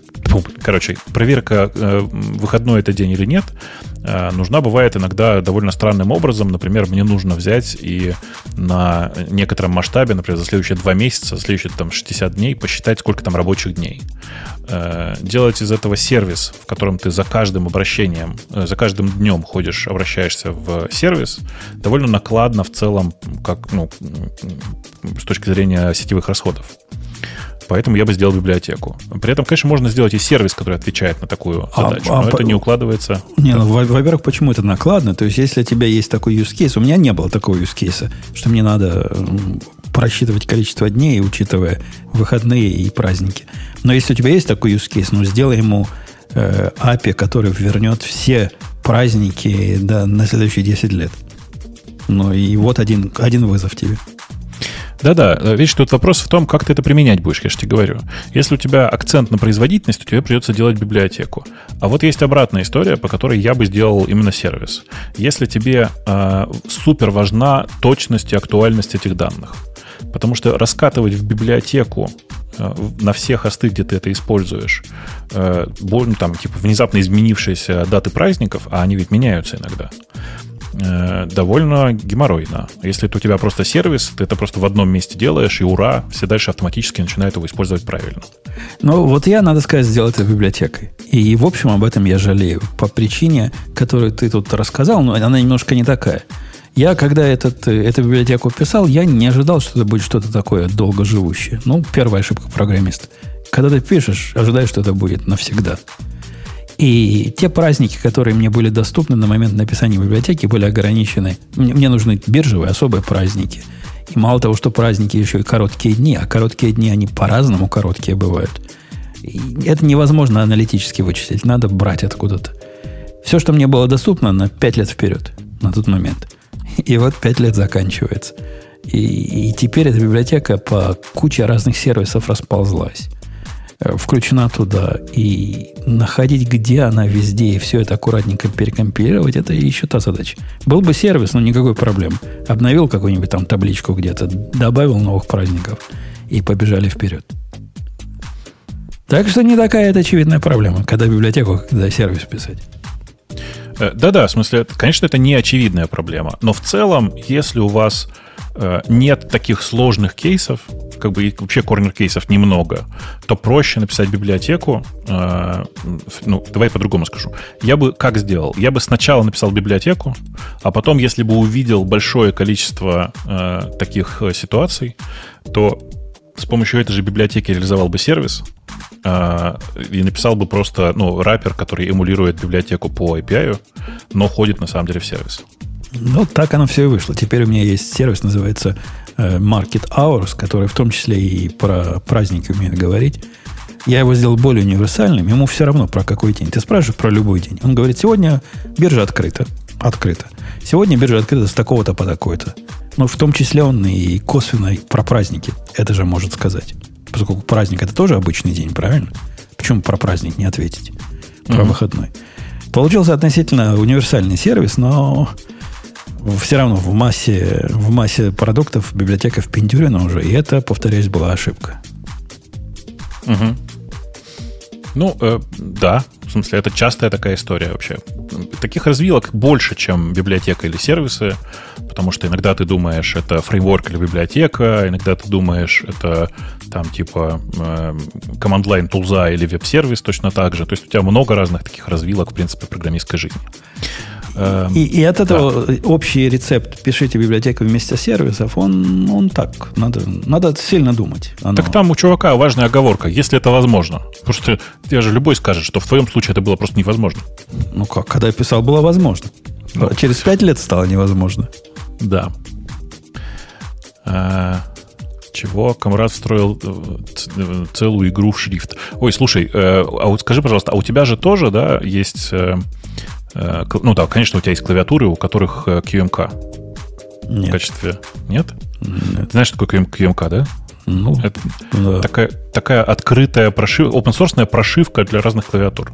короче, проверка, выходной это день или нет, нужна бывает иногда довольно странным образом. Например, мне нужно взять и на некотором масштабе, например, за следующие два месяца, следующие там 60 дней посчитать, сколько там рабочих дней. Делать из этого сервис, в котором ты за каждым обращением, за каждым днем ходишь, обращаешься в сервис довольно накладно в целом, как, ну, с точки зрения сетевых расходов. Поэтому я бы сделал библиотеку. При этом, конечно, можно сделать и сервис, который отвечает на такую а, задачу, а, но а, это не укладывается. Не, ну, во-первых, почему это накладно? То есть, если у тебя есть такой use case, у меня не было такого use case, что мне надо просчитывать количество дней, учитывая выходные и праздники. Но если у тебя есть такой use case, ну, сделай ему э, API, который вернет все праздники да, на следующие 10 лет. Ну и вот один, один вызов тебе. Да-да, видишь, тут вопрос в том, как ты это применять будешь, я же тебе говорю. Если у тебя акцент на производительность, то тебе придется делать библиотеку. А вот есть обратная история, по которой я бы сделал именно сервис. Если тебе э, супер важна точность и актуальность этих данных, потому что раскатывать в библиотеку Э, на все хосты, где ты это используешь, э, там, типа, внезапно изменившиеся даты праздников, а они ведь меняются иногда, э, довольно геморройно. Если это у тебя просто сервис, ты это просто в одном месте делаешь, и ура, все дальше автоматически начинают его использовать правильно. Ну, вот я, надо сказать, сделал это библиотекой. И, в общем, об этом я жалею. По причине, которую ты тут рассказал, но она немножко не такая. Я, когда этот, э, эту библиотеку писал, я не ожидал, что это будет что-то такое долгоживущее. Ну, первая ошибка программиста. Когда ты пишешь, ожидаешь, что это будет навсегда. И те праздники, которые мне были доступны на момент написания библиотеки, были ограничены. Мне, мне нужны биржевые особые праздники. И мало того, что праздники еще и короткие дни, а короткие дни, они по-разному короткие бывают. И это невозможно аналитически вычислить. Надо брать откуда-то. Все, что мне было доступно, на 5 лет вперед на тот момент – и вот пять лет заканчивается. И, и теперь эта библиотека по куче разных сервисов расползлась. Э, включена туда. И находить, где она везде, и все это аккуратненько перекомпилировать, это еще та задача. Был бы сервис, но никакой проблем. Обновил какую-нибудь там табличку где-то, добавил новых праздников, и побежали вперед. Так что не такая это очевидная проблема, когда библиотеку, когда сервис писать. Э, да-да, в смысле, конечно, это не очевидная проблема. Но в целом, если у вас нет таких сложных кейсов, как бы вообще корнер-кейсов немного, то проще написать библиотеку. Э, ну, давай по-другому скажу. Я бы как сделал? Я бы сначала написал библиотеку, а потом, если бы увидел большое количество таких ситуаций, то с помощью этой же библиотеки реализовал бы сервис, и написал бы просто, ну, раппер, который эмулирует библиотеку по API, но ходит на самом деле в сервис. Ну, так оно все и вышло. Теперь у меня есть сервис, называется э, Market Hours, который в том числе и про праздники умеет говорить. Я его сделал более универсальным, ему все равно про какой день. Ты спрашиваешь про любой день. Он говорит, сегодня биржа открыта. Открыта. Сегодня биржа открыта с такого-то по такой-то. Но в том числе он и косвенно про праздники это же может сказать. Поскольку праздник это тоже обычный день, правильно? Почему про праздник не ответить? Про mm-hmm. выходной. Получился относительно универсальный сервис, но все равно в массе, в массе продуктов библиотека впендюрена уже, и это, повторяюсь, была ошибка. Угу. Ну, э, да, в смысле, это частая такая история вообще. Таких развилок больше, чем библиотека или сервисы, потому что иногда ты думаешь, это фреймворк или библиотека, иногда ты думаешь, это там типа э, command-line тулза или веб-сервис точно так же. То есть у тебя много разных таких развилок, в принципе, программистской жизни. Эм, и, и от этого да. общий рецепт «пишите библиотеку вместе сервисов», он, он так, надо, надо сильно думать. Оно... Так там у чувака важная оговорка, если это возможно. Потому что я же любой скажет, что в твоем случае это было просто невозможно. Ну как, когда я писал, было возможно. Ну, Через пять лет стало невозможно. Да. А, чего? Камрад встроил э, целую игру в шрифт. Ой, слушай, э, а вот скажи, пожалуйста, а у тебя же тоже, да, есть э, Э, ну да, конечно, у тебя есть клавиатуры, у которых э, QMK. Нет. В качестве... Нет? Нет. знаешь, что такое QMK, да? Ну, Это да. такая, такая открытая прошивка, open-source прошивка для разных клавиатур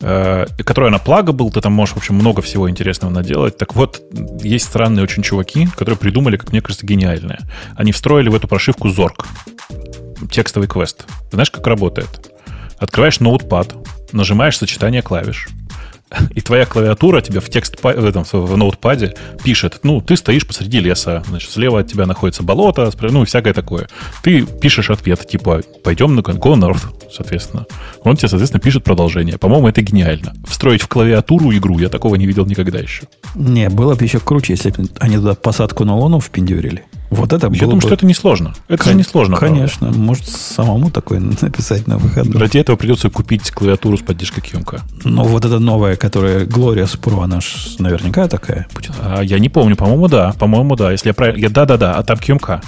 э, которая на был, ты там можешь, в общем, много всего интересного наделать. Так вот, есть странные очень чуваки, которые придумали, как мне кажется, гениальное. Они встроили в эту прошивку Zork, текстовый квест. Знаешь, как работает? Открываешь ноутпад, нажимаешь сочетание клавиш, и твоя клавиатура тебе в текст в, этом, в ноутпаде пишет, ну, ты стоишь посреди леса, значит, слева от тебя находится болото, ну, всякое такое. Ты пишешь ответ, типа, пойдем на Go North, соответственно. Он тебе, соответственно, пишет продолжение. По-моему, это гениально. Встроить в клавиатуру игру я такого не видел никогда еще. Не, было бы еще круче, если бы они туда посадку на Луну впендюрили. Вот это Я думаю, бы... что это несложно. Это Кон... же несложно. Конечно. Правда. Может, самому такое написать на выходные. Ради этого придется купить клавиатуру с поддержкой QMK. Ну, вот эта новая, которая Glorious Pro, она же наверняка такая будет. А, я не помню. По-моему, да. По-моему, да. Если я правильно... Да-да-да. А там QMK.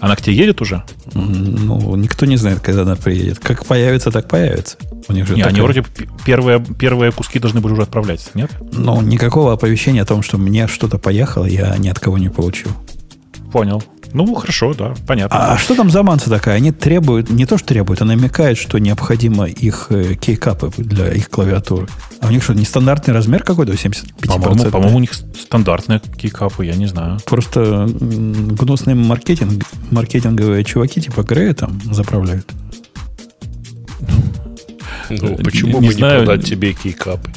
Она к тебе едет уже? Ну, никто не знает, когда она приедет. Как появится, так появится. У них же не, такая... они вроде первые, первые куски должны были уже отправляться, нет? Ну, никакого оповещения о том, что мне что-то поехало, я ни от кого не получил. Понял. Ну, хорошо, да, понятно. А что там за манса такая? Они требуют, не то что требуют, а намекают, что необходимо их э, кейкапы для их клавиатуры. А у них что, нестандартный размер какой-то, 75%? По-моему, по-моему, у них стандартные кейкапы, я не знаю. Просто гнусные маркетинг, маркетинговые чуваки типа Грея там заправляют. Ну, почему не бы знаю. не продать тебе кейкапы?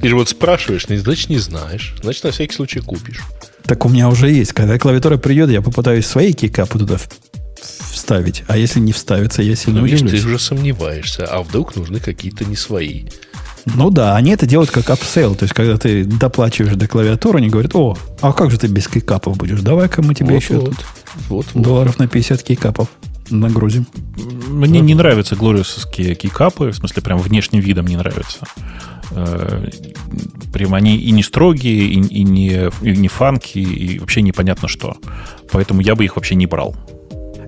Ты же вот спрашиваешь, значит не знаешь. Значит, на всякий случай купишь. Так у меня уже есть. Когда клавиатура придет, я попытаюсь свои кейкапы туда вставить. А если не вставится, я сильно ну, удивлюсь. Ты уже сомневаешься. А вдруг нужны какие-то не свои? Ну да, они это делают как upsell. То есть, когда ты доплачиваешь до клавиатуры, они говорят, о, а как же ты без кейкапов будешь? Давай-ка мы тебе вот, еще вот, тут вот, вот. долларов на 50 кейкапов нагрузим. Мне не нравятся глориусовские кейкапы, в смысле, прям внешним видом не нравятся. Э, прям они и не строгие, и, и, не, и не funky, и вообще непонятно что. Поэтому я бы их вообще не брал.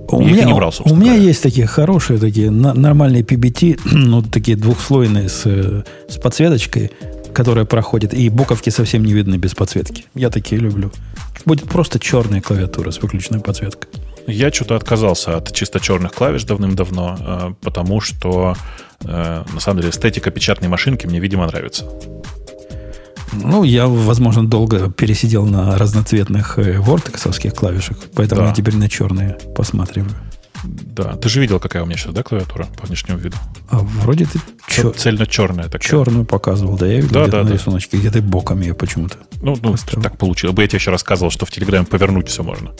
У я меня, не брал, у меня есть такие хорошие, такие нормальные PBT, ну, такие двухслойные с, с подсветочкой, которая проходит, и буковки совсем не видны без подсветки. Я такие люблю. Будет просто черная клавиатура с выключенной подсветкой. Я что-то отказался от чисто черных клавиш давным-давно, э, потому что Э, на самом деле эстетика печатной машинки мне, видимо, нравится. Ну, я, возможно, долго пересидел на разноцветных вортексовских клавишах, поэтому да. я теперь на черные посматриваю. Да, ты же видел, какая у меня сейчас, да, клавиатура по внешнему виду? А вроде ты чер... цельно-черная такая. Черную показывал, да, я видел да, где-то да, на да. рисуночке, где-то боком ее почему-то. Ну, ну так получилось. Я тебе еще рассказывал, что в Телеграме повернуть все можно.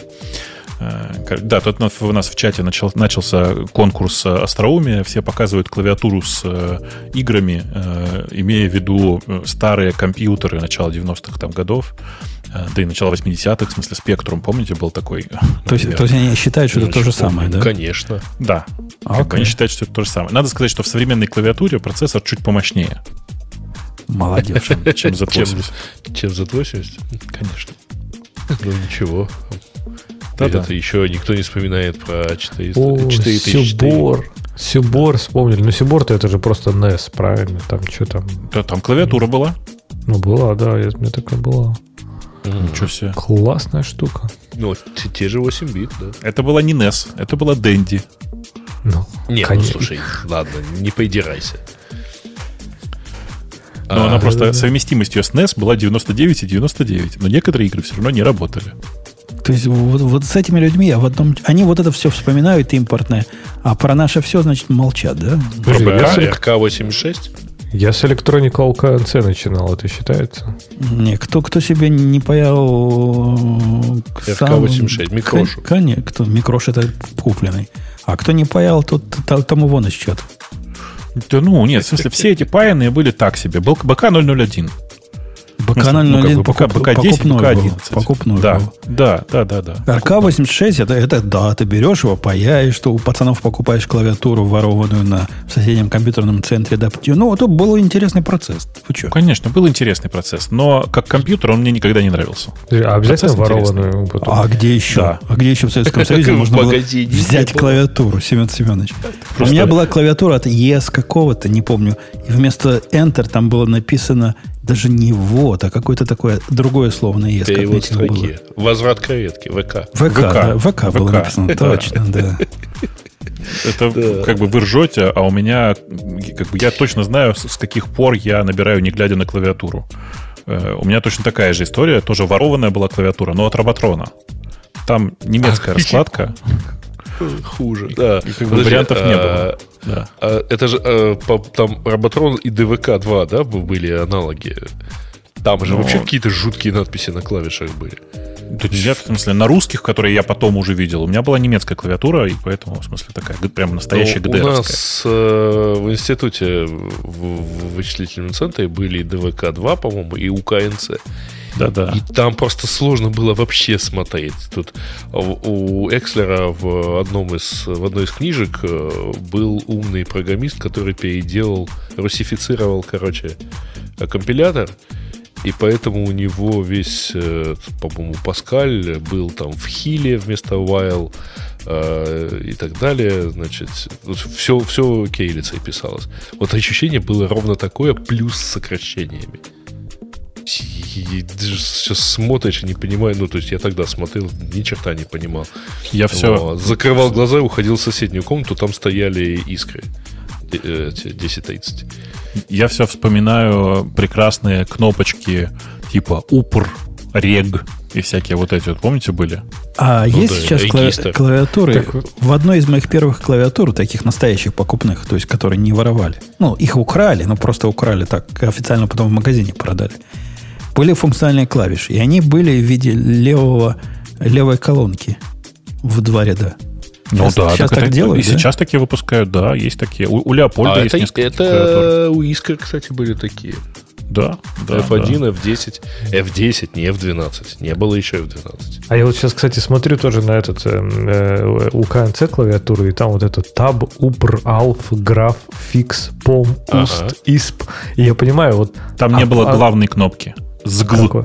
Э, да, тут у нас в чате начал, начался конкурс остроумия. Все показывают клавиатуру с э, играми, э, имея в виду старые компьютеры начала 90-х там, годов. Да и начала 80-х, в смысле, спектрум, помните, был такой? То есть, то есть они считают, что это то же самое, да? Конечно. Да. Okay. Они считают, что это то же самое. Надо сказать, что в современной клавиатуре процессор чуть помощнее. Молодежь. Чем за Чем, 80. чем Z80? Конечно. Ну ничего. Да-да. Это еще никто не вспоминает про 400, О, 4004. Сюбор. Сюбор вспомнили. Ну, Сюбор-то это же просто NES, правильно? Там что там? Да, там клавиатура была. Ну, была, да, я- у меня такая была. Ничего себе. Классная штука. Ну, те, те же 8 бит, да. Это была не NES, это была Dendy. Ну, Не, ну конечно. слушай, ладно, не поидирайся. Но А, она просто да-да-да. совместимость ее с NES была 99 и 99. Но некоторые игры все равно не работали. То есть вот, вот с этими людьми я в одном... Они вот это все вспоминают импортное, а про наше все, значит, молчат, да? Подожди, РК, я, с, РК-86? я с Electronic KNC начинал, это считается? Не, кто, кто себе не паял... э, сам- РК-86, микрошу. Кон- Конечно, кто микрош это купленный. А кто не паял, тот тому вон из счет. Да ну, нет, в смысле, все эти паянные были так себе. Был БК-001. БК Ну, как 001 бы БК, покуп- БК-10, покупной был. БК-11. Покупной Да, был. да, да, да, да. РК-86 это, это да, ты берешь его, паяешь, что у пацанов покупаешь клавиатуру ворованную на в соседнем компьютерном центре. Да, ну, это был интересный процесс. Вы что? Конечно, был интересный процесс, но как компьютер он мне никогда не нравился. А обязательно Процесс ворованную потом? А где еще? Да. А где еще в Советском Союзе можно было взять клавиатуру, Семен Семенович? У меня была клавиатура от ES какого-то, не помню. И вместо Enter там было написано даже не вот, а какое-то такое другое слово на ES. как написано было. Возврат креветки, ВК. ВК, да, ВК было ВК. написано, Да. точно, да. Это Да. как бы вы ржете, а у меня, как бы я точно знаю, с с каких пор я набираю, не глядя на клавиатуру. Э, У меня точно такая же история, тоже ворованная была клавиатура, но от Роботрона. Там немецкая раскладка, Хуже, да. и как бы вариантов не было. Да. А, это же э, по- там Роботрон и ДВК-2, да, были аналоги? Там же Ну. вообще какие-то жуткие надписи на клавишах были. Да нет, в смысле, на русских, которые я потом уже видел, у меня была немецкая клавиатура, и поэтому, в смысле, такая прям настоящая Ну, У нас э, в институте в, в вычислительном центре были и ДВК-2, по-моему, и УКНЦ. Да-да. И там просто сложно было вообще смотреть. Тут у Экслера в, одном из, в одной из книжек э, был умный программист, который переделал, русифицировал, короче, э, компилятор. И поэтому у него весь, э, по-моему, Паскаль был там в хиле вместо while и так далее. Значит, все, все кириллицей писалось. Вот ощущение было ровно такое, плюс с сокращениями. И ты же сейчас смотришь не понимаю, ну, то есть я тогда смотрел, ни черта не понимал. Я все... Закрывал глаза и уходил в соседнюю комнату, там стояли искры. Э, э, эти 1030. Я все вспоминаю прекрасные кнопочки типа упр, рег и всякие вот эти вот, помните, были? А Ну есть да, сейчас клави- клавиатуры Так в одной из моих первых клавиатур, таких настоящих покупных, то есть которые не воровали. Ну, их украли, но просто украли так, официально потом в магазине продали. Были функциональные клавиши, и они были в виде левого, левой колонки в два ряда. Ну Сейчас- да, сейчас так так это- делают, И да? сейчас такие выпускают, да, есть такие. У, у Леопольда А есть это, несколько это у Искр, кстати, были такие. Да, да. F1, да. F10, F10, не F12. Не было еще F12. А я вот сейчас, кстати, смотрю тоже на этот э, э, у КНЦ клавиатуру, и там вот это Tab, Upr, Alf, Graph, Fix, POM, Ага. UST, ISP. И я понимаю, вот... Там а- не было а- главной кнопки. Сгл. Какой?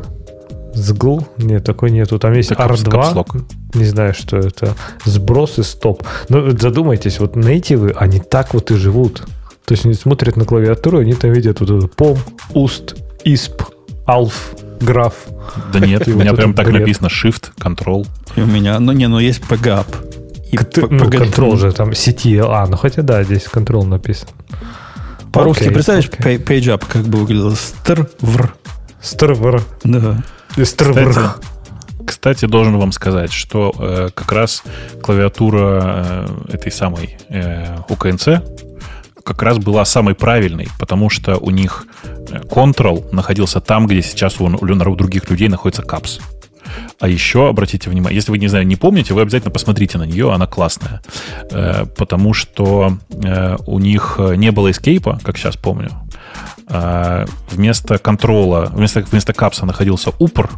Сгл? Нет, такой нету. Там есть Так, капс- R2. капслок. Не знаю, что это. Сброс и стоп. Но вот задумайтесь, вот нейтивы, они так вот и живут. То есть они смотрят на клавиатуру, они там видят вот это POM, UST, ISP, ALF, Graph. Да нет, у меня прям так написано Shift, Control. И у меня, ну не, ну есть PGAP. Ну, контрол же там CTL. А, ну хотя да, здесь контрол написан. По-русски, пей- PageUp как бы выглядел? Стр, Стрвр. Да. Стрвр. Кстати, кстати, должен вам сказать, что э, как раз клавиатура э, этой самой э, УКНЦ как раз была самой правильной, потому что у них э, Ctrl находился там, где сейчас у, у других людей находится Caps. А еще обратите внимание, если вы не знаю, не помните, вы обязательно посмотрите на нее, она классная, Э, потому что э, у них э, не было эскейпа, как сейчас помню. А вместо контрола, вместо, вместо капса находился упор,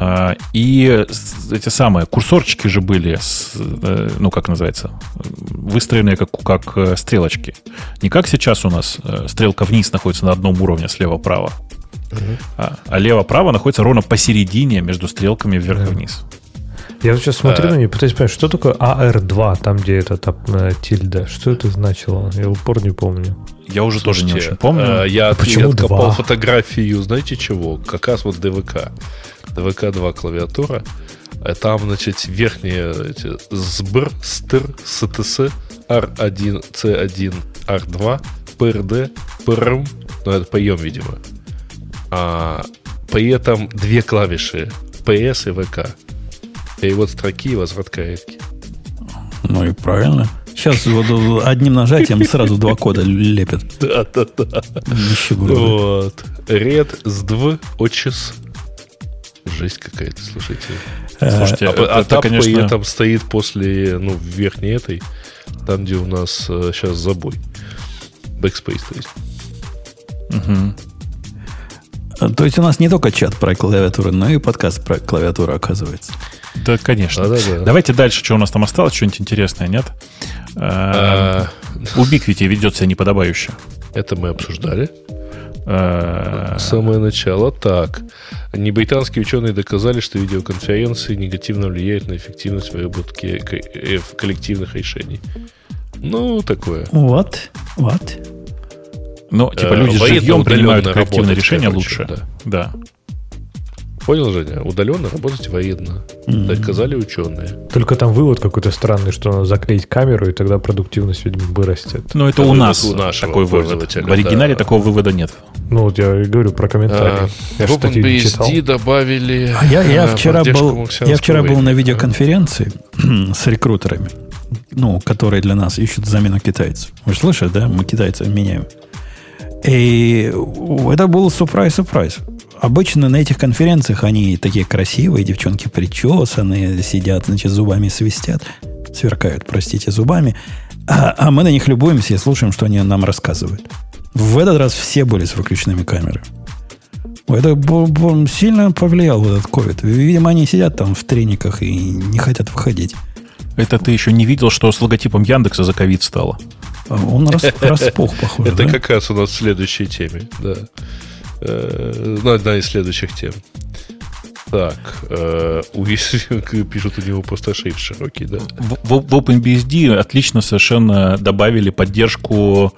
а, и эти самые курсорчики же были, с, э, ну как называется, выстроенные как, как э, стрелочки. Не как сейчас у нас э, стрелка вниз находится на одном уровне слева-право, а, а лево-право находится ровно посередине между стрелками вверх-вниз. Я вот сейчас смотрю на нее, пытаюсь понять, что такое AR2, там, где это там, э, тильда. Что это значило? Я упор не помню. Я уже тоже не очень помню. э, Я, Почему я откопал фотографию, знаете чего? Как раз вот ДВК. ДВК 2 клавиатура. А Там, значит, верхние эти, СБР, СТР, СТС, R1, C1, R2, PRD, PRM, ну это поем, видимо. А при этом две клавиши PS и ВК. Перевод строки и возврат каретки. Ну и правильно. Сейчас вот одним нажатием сразу два кода лепят. Да, да, да. Нищеброды. Вот. Ред, СДВ, ОЧС. Жесть какая-то, слушайте. Э, Слушайте, А, это, а это, там при конечно... этом стоит после, ну, верхней этой, там, где у нас сейчас забой. Backspace, то есть. Мгм. То есть у нас не только чат про клавиатуру, но и подкаст про клавиатуру, оказывается. Да, конечно. Да-да-да. Давайте дальше, что у нас там осталось, что-нибудь интересное, нет? Э, А, Ubiquiti ведет себя неподобающе. Это мы обсуждали. Э, Самое начало. Так. Не британские ученые доказали, что видеоконференции негативно влияют на эффективность выработки э, коллективных решений. Ну, такое. Вот, вот. Ну, типа Э, люди с военно жильем принимают коллективные решения лучше. Да. Понял, Женя? Удаленно работать военно. Доказали ученые. Только там вывод какой-то странный, что надо заклеить камеру, и тогда продуктивность, видимо, вырастет. Но это Это у вывод нас у такой вывод. В оригинале да. такого вывода нет. Ну, вот я и говорю про комментарии. я в. OpenBSD добавили... А я, я э, вчера был, я вчера был на видеоконференции с рекрутерами, ну, которые для нас ищут замену китайцев. Вы же слышали, да? Мы китайцев меняем. И это был сюрприз-сюрприз. Обычно на этих конференциях они такие красивые, девчонки причесанные, сидят, значит, зубами свистят, сверкают, простите, зубами. А, а мы на них любуемся и слушаем, что они нам рассказывают. В этот раз все были с выключенными камерами. Это сильно повлиял этот ковид. Видимо, они сидят там в трениках и не хотят выходить. Это ты еще не видел, что с логотипом Яндекса за ковид стало. А Он рас- распух, похоже. Это да? как раз у нас в следующей теме, да. Э, Ну, одна из следующих тем. Так, э, пишут у него просто шейф широкий, да. В, в- в OpenBSD отлично совершенно добавили поддержку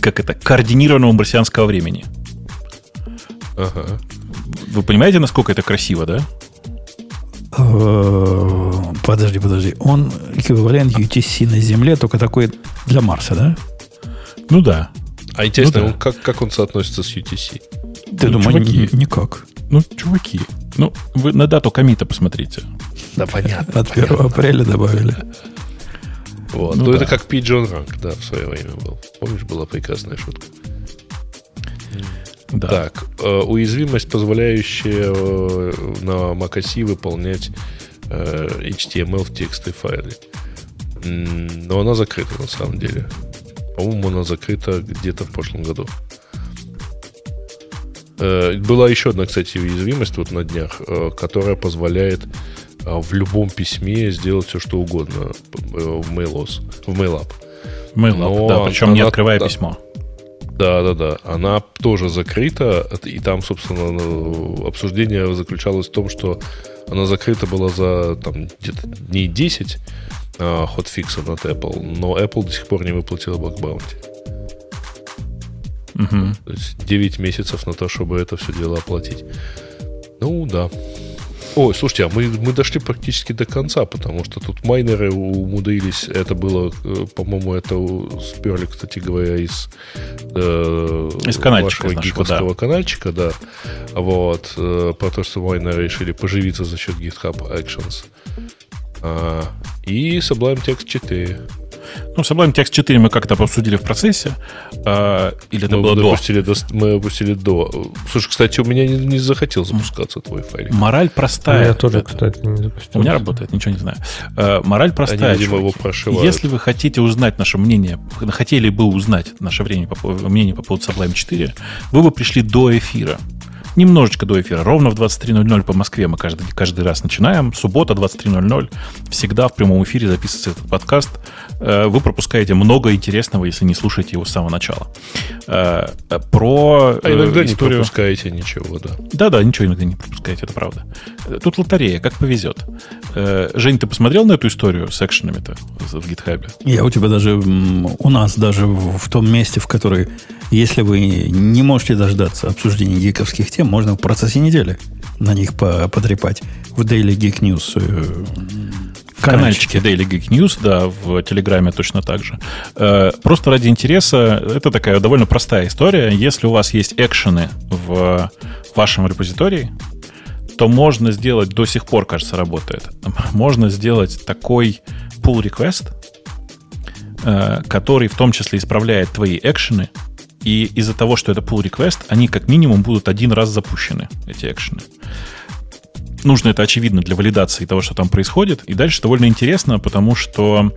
как это, координированного марсианского времени. Ага. Вы понимаете, насколько это красиво, да? Э, Подожди, подожди. Он эквивалент UTC на Земле, только такой для Марса, да? Ну да. А интересно, Ну да. как, как он соотносится с UTC? Ты Ну, думаешь, чуваки. никак. Ну, чуваки. Ну, вы на дату комита посмотрите. Да, понятно. От 1 апреля добавили. Вот. Ну Ну, да. это как Pigeon Rank, да, в свое время был. Помнишь, была прекрасная шутка. Да. Так, э, уязвимость, позволяющая э, на macOS выполнять э, HTML в тексты файле. Но она закрыта на самом деле. По-моему, она закрыта где-то в прошлом году. Была еще одна, кстати, уязвимость вот на днях, которая позволяет в любом письме сделать все, что угодно в MailOS, в MailUp. MailUp, Но да, причем не она- открывая да. письмо. Да, да, да. Она тоже закрыта, и там, собственно, ну, обсуждение заключалось в том, что она закрыта была за там, где-то дней 10 а, хотфиксов от Apple, но Apple до сих пор не выплатила бакбаунти. Мгм. То есть 9 месяцев на то, чтобы это все дело оплатить. Ну, да. Ой, слушайте, а мы, мы дошли практически до конца, потому что тут майнеры умудрились, это было, э, по-моему, это сперли, кстати говоря, из, э, Из канальчика вашего из нашего, гиковского канальчика, да. Вот, э, про то, что майнеры решили поживиться за счет GitHub Actions. А, и Sublime Text 4. Ну, Sublime Text 4 мы как-то обсудили в процессе. а, или это мы, было до? опустили до, мы опустили до. Слушай, кстати, у меня не, не захотел запускаться твой файлик. Мораль А простая. я тоже, Э, кстати, не запустил. У меня работает, ничего не знаю. Э, Мораль простая. Они, видимо, его прошивают. Если вы хотите узнать наше мнение, хотели бы узнать наше время по, мнение по поводу Sublime 4, вы бы пришли до эфира. немножечко до эфира. Ровно в 23.00 по Москве мы каждый, каждый раз начинаем. Суббота, 23.00. Всегда в прямом эфире записывается этот подкаст. Э, вы пропускаете много интересного, если не слушаете его с самого начала. Э, про А иногда не историю... пропускаете ничего, да. Да-да, ничего иногда не пропускаете, это правда. Тут лотерея, как повезет. Жень, ты посмотрел на эту историю с экшенами-то в гитхабе? Я у тебя даже, у нас даже в том месте, в который, если вы не можете дождаться обсуждения гиковских тем, можно в процессе недели на них потрепать. В Daily Geek News э, канальчике Daily Geek News, да, в Телеграме точно так же. Э, просто ради интереса, это такая довольно простая история. Если у вас есть экшены в вашем репозитории, то можно сделать, до сих пор, кажется, работает, можно сделать такой pull request, э, который в том числе исправляет твои экшены, и из-за того, что это pull request, они как минимум будут один раз запущены, эти экшены нужно это, очевидно, для валидации того, что там происходит. И дальше довольно интересно, потому что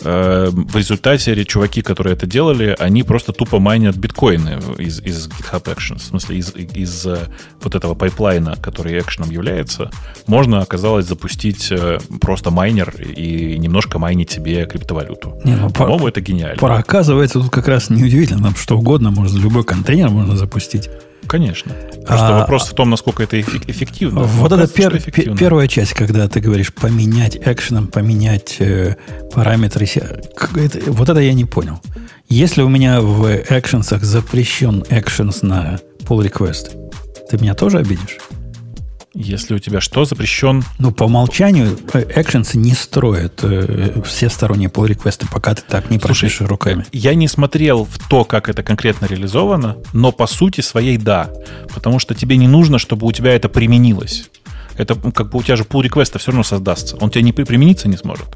э, в результате чуваки, которые это делали, они просто тупо майнят биткоины из, из GitHub Actions. В смысле, из, из э, вот этого пайплайна, который экшеном является, можно, оказалось, запустить э, просто майнер и немножко майнить себе криптовалюту. Не, ну, По-моему, это гениально. Пора, оказывается, тут как раз неудивительно, нам что угодно можно, любой контейнер можно запустить. Конечно. Просто а, вопрос в том, насколько это эффективно. Вот вопрос, это пер, эффективно. первая часть, когда ты говоришь поменять экшеном, поменять э, параметры. Это, вот это я не понял. Если у меня в экшенсах запрещен экшенс на pull request, ты меня тоже обидишь? Если у тебя что запрещен? Ну, по умолчанию экшенсы не строят э, все сторонние pull реквесты пока ты так не пропишешь руками. Я не смотрел в то, как это конкретно реализовано, но по сути своей да. Потому что тебе не нужно, чтобы у тебя это применилось. Это как бы у тебя же pull реквеста все равно создастся. Он тебе не примениться не сможет.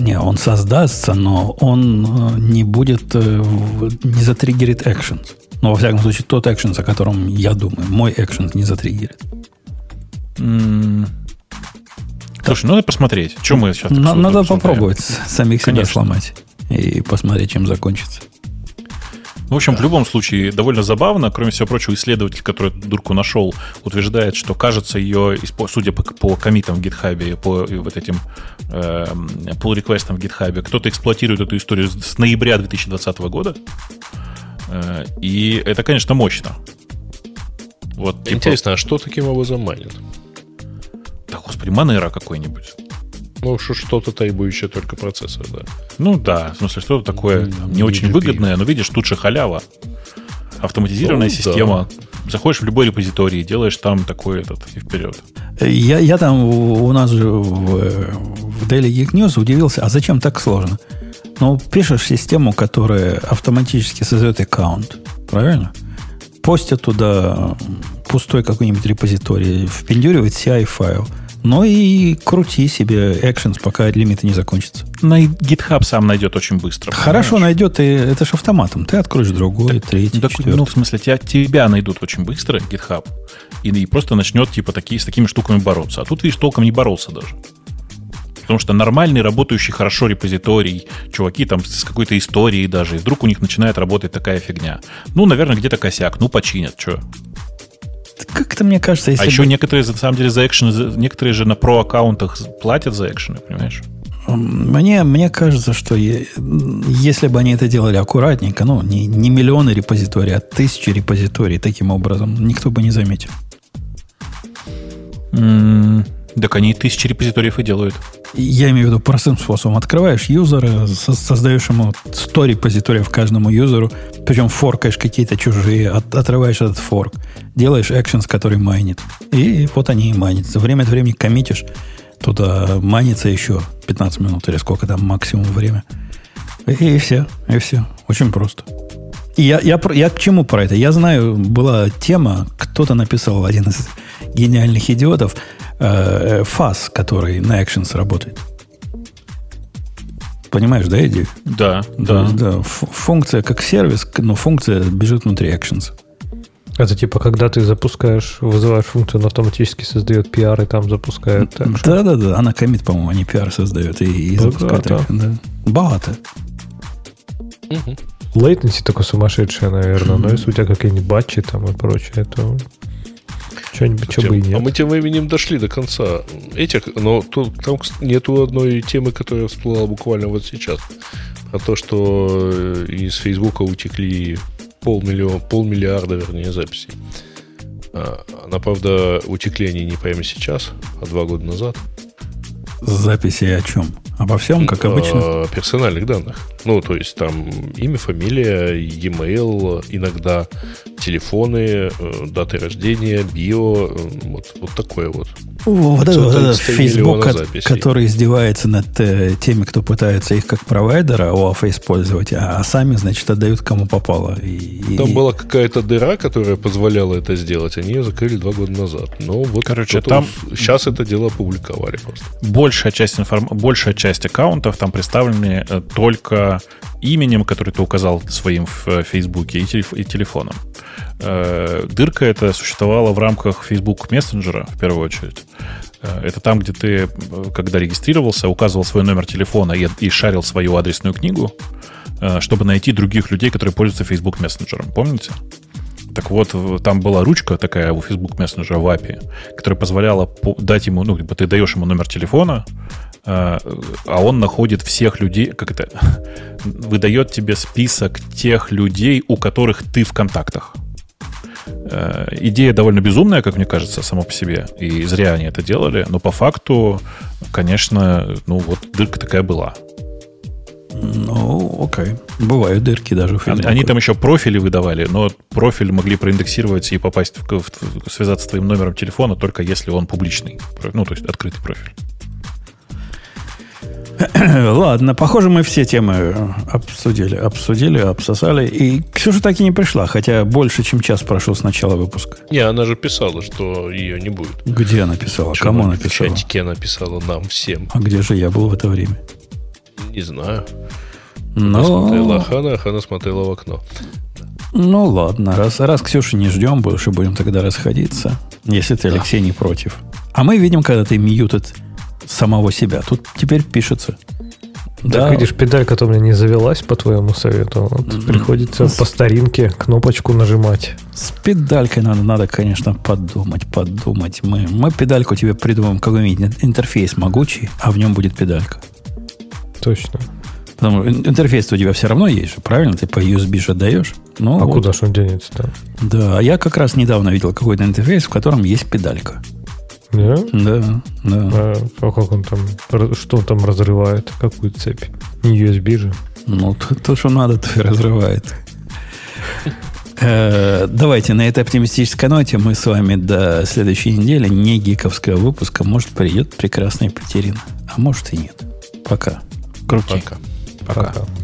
Не, он создастся, но он э, не будет, э, не затриггерит actions. Но, во всяком случае, тот экшен, о котором я думаю, мой экшен не затриггерит. Слушай, ну надо посмотреть. Чем мы сейчас На, Надо обсуждаем? попробовать самих себя Конечно. сломать и посмотреть, чем закончится. В общем, да. в любом случае, довольно забавно. Кроме всего прочего, исследователь, который эту дурку нашел, утверждает, что, кажется, ее, судя по, по комитам в GitHub, по вот этим э, pull реквестам в GitHub, кто-то эксплуатирует эту историю с ноября 2020 года. Э, и это, конечно, мощно. Вот, типа... Интересно, а что таким образом манит? Да, господи, Monero какой-нибудь. Ну, что-то требующее только процессор, да. Ну да, в смысле, что-то такое там, не, не очень выгодное, но видишь, тут же халява. Автоматизированная ну, система. Да. Заходишь в любой репозиторий, делаешь там такой этот и вперед. Я, я там у нас же в, в Daily Geek News удивился, а зачем так сложно? Ну, пишешь систему, которая автоматически создает аккаунт, правильно? Постят туда пустой какой-нибудь репозиторий, впендюривает CI-файл – ну и крути себе actions, пока лимиты не закончатся. На GitHub сам найдет очень быстро. Хорошо понимаешь? найдет, и это же автоматом. Ты откроешь другой, так, третий, так, четвертый. Ну, в смысле, тебя, тебя найдут очень быстро, GitHub, и, и просто начнет типа такие, с такими штуками бороться. А тут, видишь, толком не боролся даже. Потому что нормальный, работающий хорошо репозиторий, чуваки там с какой-то историей даже, и вдруг у них начинает работать такая фигня. Ну, наверное, где-то косяк, ну, починят, что. Как-то мне кажется, если А бы... еще некоторые, на самом деле, за экшены, некоторые же на про-аккаунтах платят за экшены, понимаешь? Мне, мне кажется, что е, если бы они это делали аккуратненько, ну, не, не миллионы репозиторий, а тысячи репозиторий таким образом, никто бы не заметил. Mm, так они тысячи репозиториев и делают. Я имею в виду простым способом. Открываешь юзера, создаешь ему 100 репозиториев каждому юзеру, причем форкаешь какие-то чужие, от, отрываешь этот форк, делаешь actions, который майнит. И вот они и майнят. Время от времени коммитишь, туда майнится еще 15 минут или сколько там максимум время. И, и все, и все. Очень просто. И я, я, я к чему про это? Я знаю, была тема, кто-то написал, один из гениальных идиотов, э, фаз, который на Actions работает. Понимаешь, да, идею? Да, да. да. Функция как сервис, но функция бежит внутри Actions. Это типа, когда ты запускаешь, вызываешь функцию, она автоматически создает PR и там запускает. Да, да, да. Она комит, по-моему, а не PR создает и, и запускает. Да. Богато. Угу. такое сумасшедшее, наверное, но если у тебя какие-нибудь батчи там и прочее, то что-нибудь, что бы и нет. А мы тем временем дошли до конца этих, но тут, там нету одной темы, которая всплыла буквально вот сейчас. Про то, что э, из Фейсбука утекли полмиллиона, полмиллиарда, вернее, записей. А, она, правда, утекли они не прямо сейчас, а два года назад. Записи о чем? Обо всем, как обычно? Персональных данных. Ну, то есть там имя, фамилия, e-mail, иногда телефоны, э, даты рождения, био, э, вот, вот такое вот. Вот этот Facebook, который издевается над э, теми, кто пытается их как провайдера ОАФ использовать, а, а сами, значит, отдают кому попало. И, Там и... была какая-то дыра, которая позволяла это сделать. Они ее закрыли два года назад. Но вот Короче, там сейчас это дело опубликовали просто. Большая часть, информ... большая часть аккаунтов там представлены только именем, который ты указал своим в э, Фейсбуке, и, телеф- и телефоном. Э, дырка эта существовала в рамках Facebook мессенджера, в первую очередь. Э, это там, где ты, когда регистрировался, указывал свой номер телефона и, и шарил свою адресную книгу, чтобы найти других людей, которые пользуются Facebook мессенджером. Помните? Так вот, там была ручка такая у Facebook мессенджера в API, которая позволяла дать ему, ну, ты даешь ему номер телефона, а он находит всех людей, как это, выдает тебе список тех людей, у которых ты в контактах. Э, идея довольно безумная, как мне кажется, сама по себе. И зря они это делали. Но по факту, конечно, ну вот дырка такая была. Ну, окей. Бывают дырки даже в. Они там еще профили выдавали, но профиль могли проиндексировать и попасть в, в, в связаться с твоим номером телефона только если он публичный. Ну, то есть открытый профиль. Ладно, похоже, мы все темы обсудили, обсудили, обсосали. И Ксюша так и не пришла, хотя больше, чем час прошел с начала выпуска. Не, она же писала, что ее не будет. Где она писала? Кому она писала? В чатике она писала нам всем. А где же я был в это время? Не знаю. Но... Она смотрела Хана, а Хана смотрела в окно. Ну ладно, раз, раз Ксюшу не ждем, больше будем тогда расходиться, если ты, Алексей, да. не против. А мы видим, когда ты мьютед самого себя. Тут теперь пишется. Так да. видишь, педалька-то у меня не завелась по твоему совету. Вот mm-hmm. Приходится с... по старинке кнопочку нажимать. С педалькой надо, надо, конечно, подумать, подумать. Мы, мы педальку тебе придумаем какой-нибудь интерфейс могучий, а в нем будет педалька. Точно. Потому что интерфейс у тебя все равно есть же, правильно? Ты по USB же отдаешь. Ну, а вот. куда же он денется-то? Да, я как раз недавно видел какой-то интерфейс, в котором есть педалька. Да? Да, да. А, а как он там, что он там разрывает? Какую цепь? Не USB же. Ну, то, то что надо, то и разрывает. Э, давайте на этой оптимистической ноте мы с вами до следующей недели, не гиковского выпуска, может, придет прекрасная Екатерина. А может и нет. Пока. Крути. Пока. Пока. Пока.